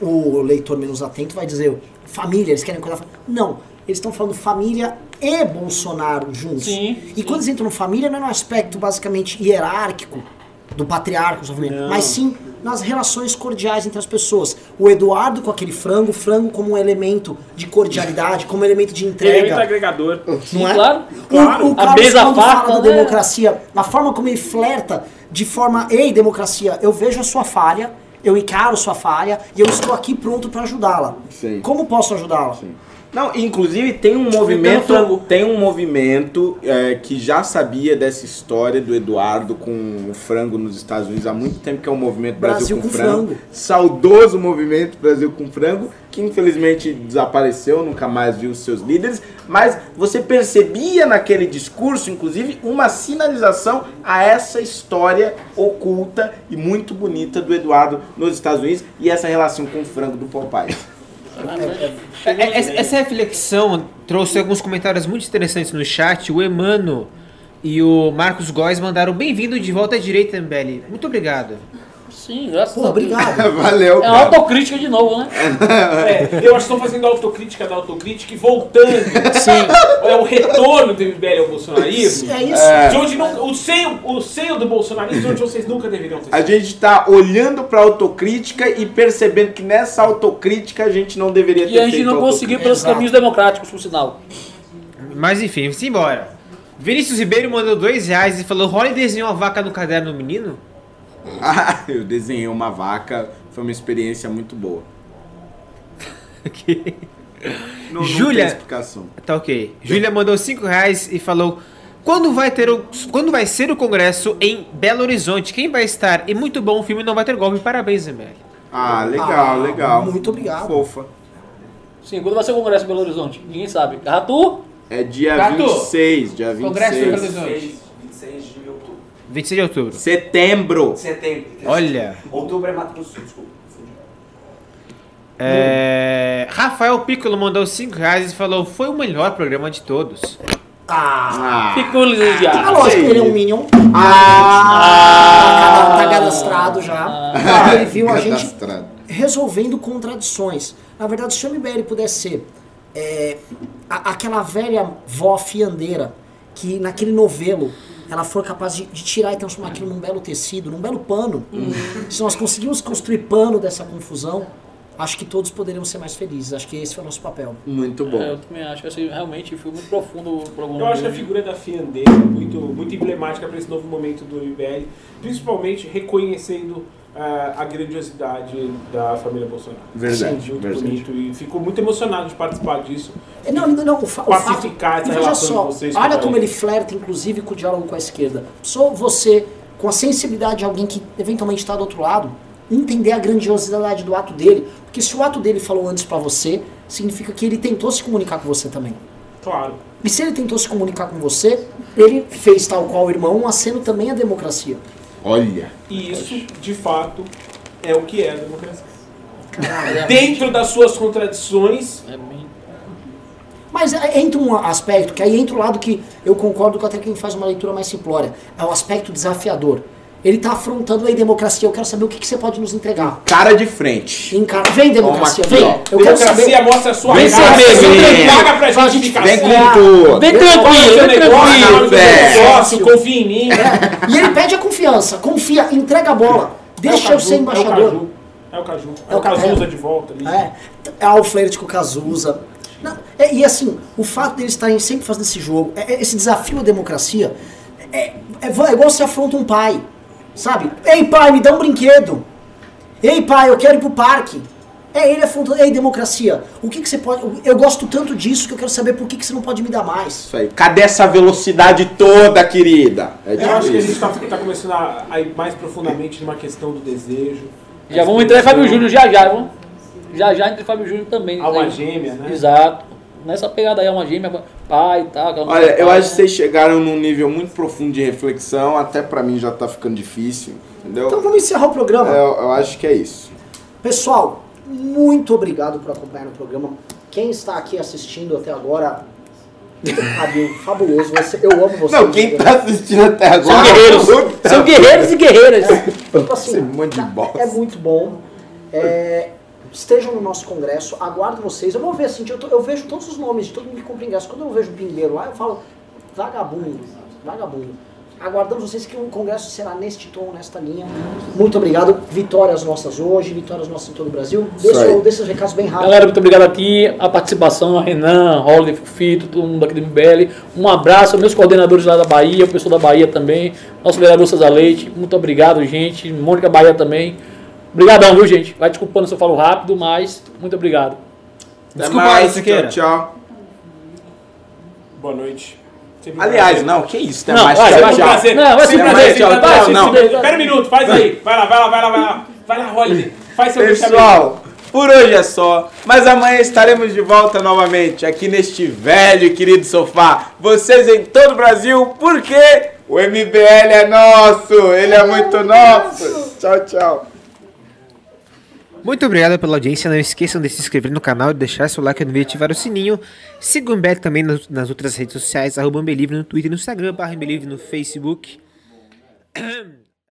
O leitor menos atento vai dizer, família, eles querem coisa. Não, eles estão falando família e Bolsonaro juntos. Sim, E quando eles entram no família, não é no aspecto basicamente hierárquico, do patriarca, mas sim nas relações cordiais entre as pessoas. O Eduardo com aquele frango, o frango como um elemento de cordialidade, como elemento de Elemento entrega. agregador. Sim, não é? claro. Claro. O, o A Carlos, mesa quando farta, fala da né? democracia, a forma como ele flerta de forma, ei, democracia, eu vejo a sua falha, eu encaro sua falha e eu estou aqui pronto para ajudá-la. Sim. Como posso ajudá-la? Não, inclusive tem um movimento, tem um movimento é, que já sabia dessa história do Eduardo com o frango nos Estados Unidos há muito tempo, que é o movimento Brasil, Brasil com, com frango. frango. Saudoso movimento Brasil com frango, que infelizmente desapareceu, nunca mais viu os seus líderes, mas você percebia naquele discurso, inclusive, uma sinalização a essa história oculta e muito bonita do Eduardo nos Estados Unidos e essa relação com o frango do Popeye. É, é, Essa, reflexão trouxe alguns comentários muito interessantes no chat. O Emano e o Marcos Góes mandaram bem-vindo de volta à direita, MBL. Muito obrigado. Sim, graças Pô, a Deus. obrigado. Valeu, É cara. autocrítica de novo, né? É, eu acho que estão fazendo a autocrítica da autocrítica e voltando. Sim. É o retorno do MBL ao bolsonarismo. É isso. De onde não, o, seio, o seio do bolsonarismo de onde vocês nunca deveriam ter A gente tá olhando pra autocrítica e percebendo que nessa autocrítica a gente não deveria ter E a gente feito não conseguiu pelos Exato. caminhos democráticos, por sinal. Mas enfim, simbora. Vinícius Ribeiro mandou dois reais e falou: Holly desenhou a vaca no caderno do menino? Eu desenhei uma vaca, foi uma experiência muito boa. Não, não Júlia- tem explicação. Tá ok. Júlia mandou cinco reais e falou: quando vai, ter o, quando vai ser o congresso em Belo Horizonte? Quem vai estar? E muito bom o filme, não vai ter golpe. Parabéns, MBL. Ah, legal, Ah, legal. muito obrigado. Fofa. Sim, quando vai ser o Congresso em Belo Horizonte? Ninguém sabe. Arthur? É dia Gato, 26, dia 26. Congresso em Belo Horizonte. 26, 26 de outubro. 26 de outubro. Setembro. Setembro. Olha. Outubro é Mato Grosso do Sul, desculpa. É, Rafael Piccolo mandou 5 reais e falou: foi o melhor programa de todos. Ah, Ah. Ficou é lisonjeado. lógico, sei. ele é um Minion. Ah. Tá cadastrado já. Ah. Ele viu a gente resolvendo contradições. Na verdade, se o MBL pudesse ser é, a- aquela velha vó fiandeira que naquele novelo ela for capaz de, de tirar e transformar aquilo num belo tecido, num belo pano. Se nós conseguimos construir pano dessa confusão, acho que todos poderíamos ser mais felizes. Acho que esse foi o nosso papel. Muito bom. É, eu também acho que assim, realmente foi muito profundo o programa. Eu acho que a figura da Fiandeira é muito, muito emblemática para esse novo momento do MBL, principalmente reconhecendo a grandiosidade da família Bolsonaro. Verdade, Sim, muito verdade. bonito e fico muito emocionado de participar disso. É, Não, não, não, o, fa o fato. Pacificar essa relação só, de vocês com olha como ele flerta, inclusive, com o diálogo com a esquerda. Só você, com a sensibilidade de alguém que eventualmente está do outro lado, entender a grandiosidade do ato dele. Porque se o ato dele falou antes pra você, significa que ele tentou se comunicar com você também. Claro. E se ele tentou se comunicar com você, ele fez tal qual o irmão, um aceno também à democracia. Olha. E isso, de fato, é o que é a democracia. Dentro das suas contradições, é Mas é, entra um aspecto, que aí entra o lado que eu concordo com até quem faz uma leitura mais simplória. É o aspecto desafiador. Ele está afrontando a democracia. Eu quero saber o que, que você pode nos entregar. Cara de frente. Encara. Vem, democracia, aqui, vem. ó. Eu quero democracia saber. mostra a sua Vem cara, amigo. paga pra Faz gente ficar Vem assim. com tudo. Vem o tranquilo, vem tranquilo. o negócio, confia em mim. E ele pede a confiança. Confia, entrega a bola. Deixa É o eu ser Caju, embaixador. É o Caju. É É o o Caju. Cazuza de volta ali. É, é o flerte com o Cazuza. Não, é, e assim, o fato deles estarem sempre fazendo esse jogo, é- é esse desafio à democracia, é, é, é igual você afronta um pai, sabe? Ei pai, me dá um brinquedo. Ei pai, eu quero ir pro parque. É ele afrontando, ei democracia, o que, que você pode. Eu gosto tanto disso que eu quero saber por que, que você não pode me dar mais. Isso aí. Cadê essa velocidade toda, querida? É Eu acho que a gente está começando a, a ir mais profundamente numa questão do desejo. Já vamos entrar em Fábio Júnior já já, vamos? Já já entre Fábio Júnior também. Alma Aí. gêmea, né? Exato. Nessa pegada aí, alma gêmea, pai e tal. Olha, eu pai, acho que né? vocês chegaram num nível muito profundo de reflexão, até pra mim já tá ficando difícil, entendeu? Então vamos encerrar o programa. Eu, eu acho que é isso. Pessoal, muito obrigado por acompanhar o programa. Quem está aqui assistindo até agora, Fabio, fabuloso. Você, eu amo você. Não, quem tá assistindo até agora. São guerreiros. São guerreiros e guerreiras. Tipo assim, tá-. É muito bom. É, estejam no nosso congresso, aguardo vocês. Eu vou ver assim, eu, tô- eu vejo todos os nomes de todo mundo que compra ingresso. Quando eu vejo o pingueiro lá, eu falo, vagabundo, vagabundo. Aguardamos vocês que o congresso será neste tom, nesta linha. Muito obrigado. Vitórias nossas hoje, vitórias nossas em todo o Brasil. Deixa, os recados bem rápido. Galera, muito obrigado aqui, a participação, a Renan, Holiday, Fito, todo mundo aqui do MBL. Um abraço aos meus coordenadores lá da Bahia, o pessoal da Bahia também, nosso vereador César Leite. Muito obrigado, gente. Mônica Bahia também. Obrigadão, viu, gente? Vai desculpando se eu falo rápido, mas muito obrigado. Até Desculpa, mais, Siqueira. tchau, tchau. Boa noite. Sempre Aliás, não, que isso, até Não, mais, vai, tchau, vai, tchau. prazer. Não, vai se Sempre prazer, tchau, tchau, se não. Espera um minuto, faz aí. Vai lá, vai lá, vai lá, vai lá. Vai lá, Holiday. Faz seu. Pessoal, por hoje é só, mas amanhã estaremos de volta novamente aqui neste velho e querido sofá. Vocês em todo o Brasil, porque o MBL é nosso, ele é muito nosso. Tchau, tchau. Muito obrigado pela audiência. Não esqueçam de se inscrever no canal, de deixar seu like no vídeo e ativar o sininho. Sigam o também nas, nas outras redes sociais, arroba MBLivre no Twitter e no Instagram, barra MBLivre no Facebook.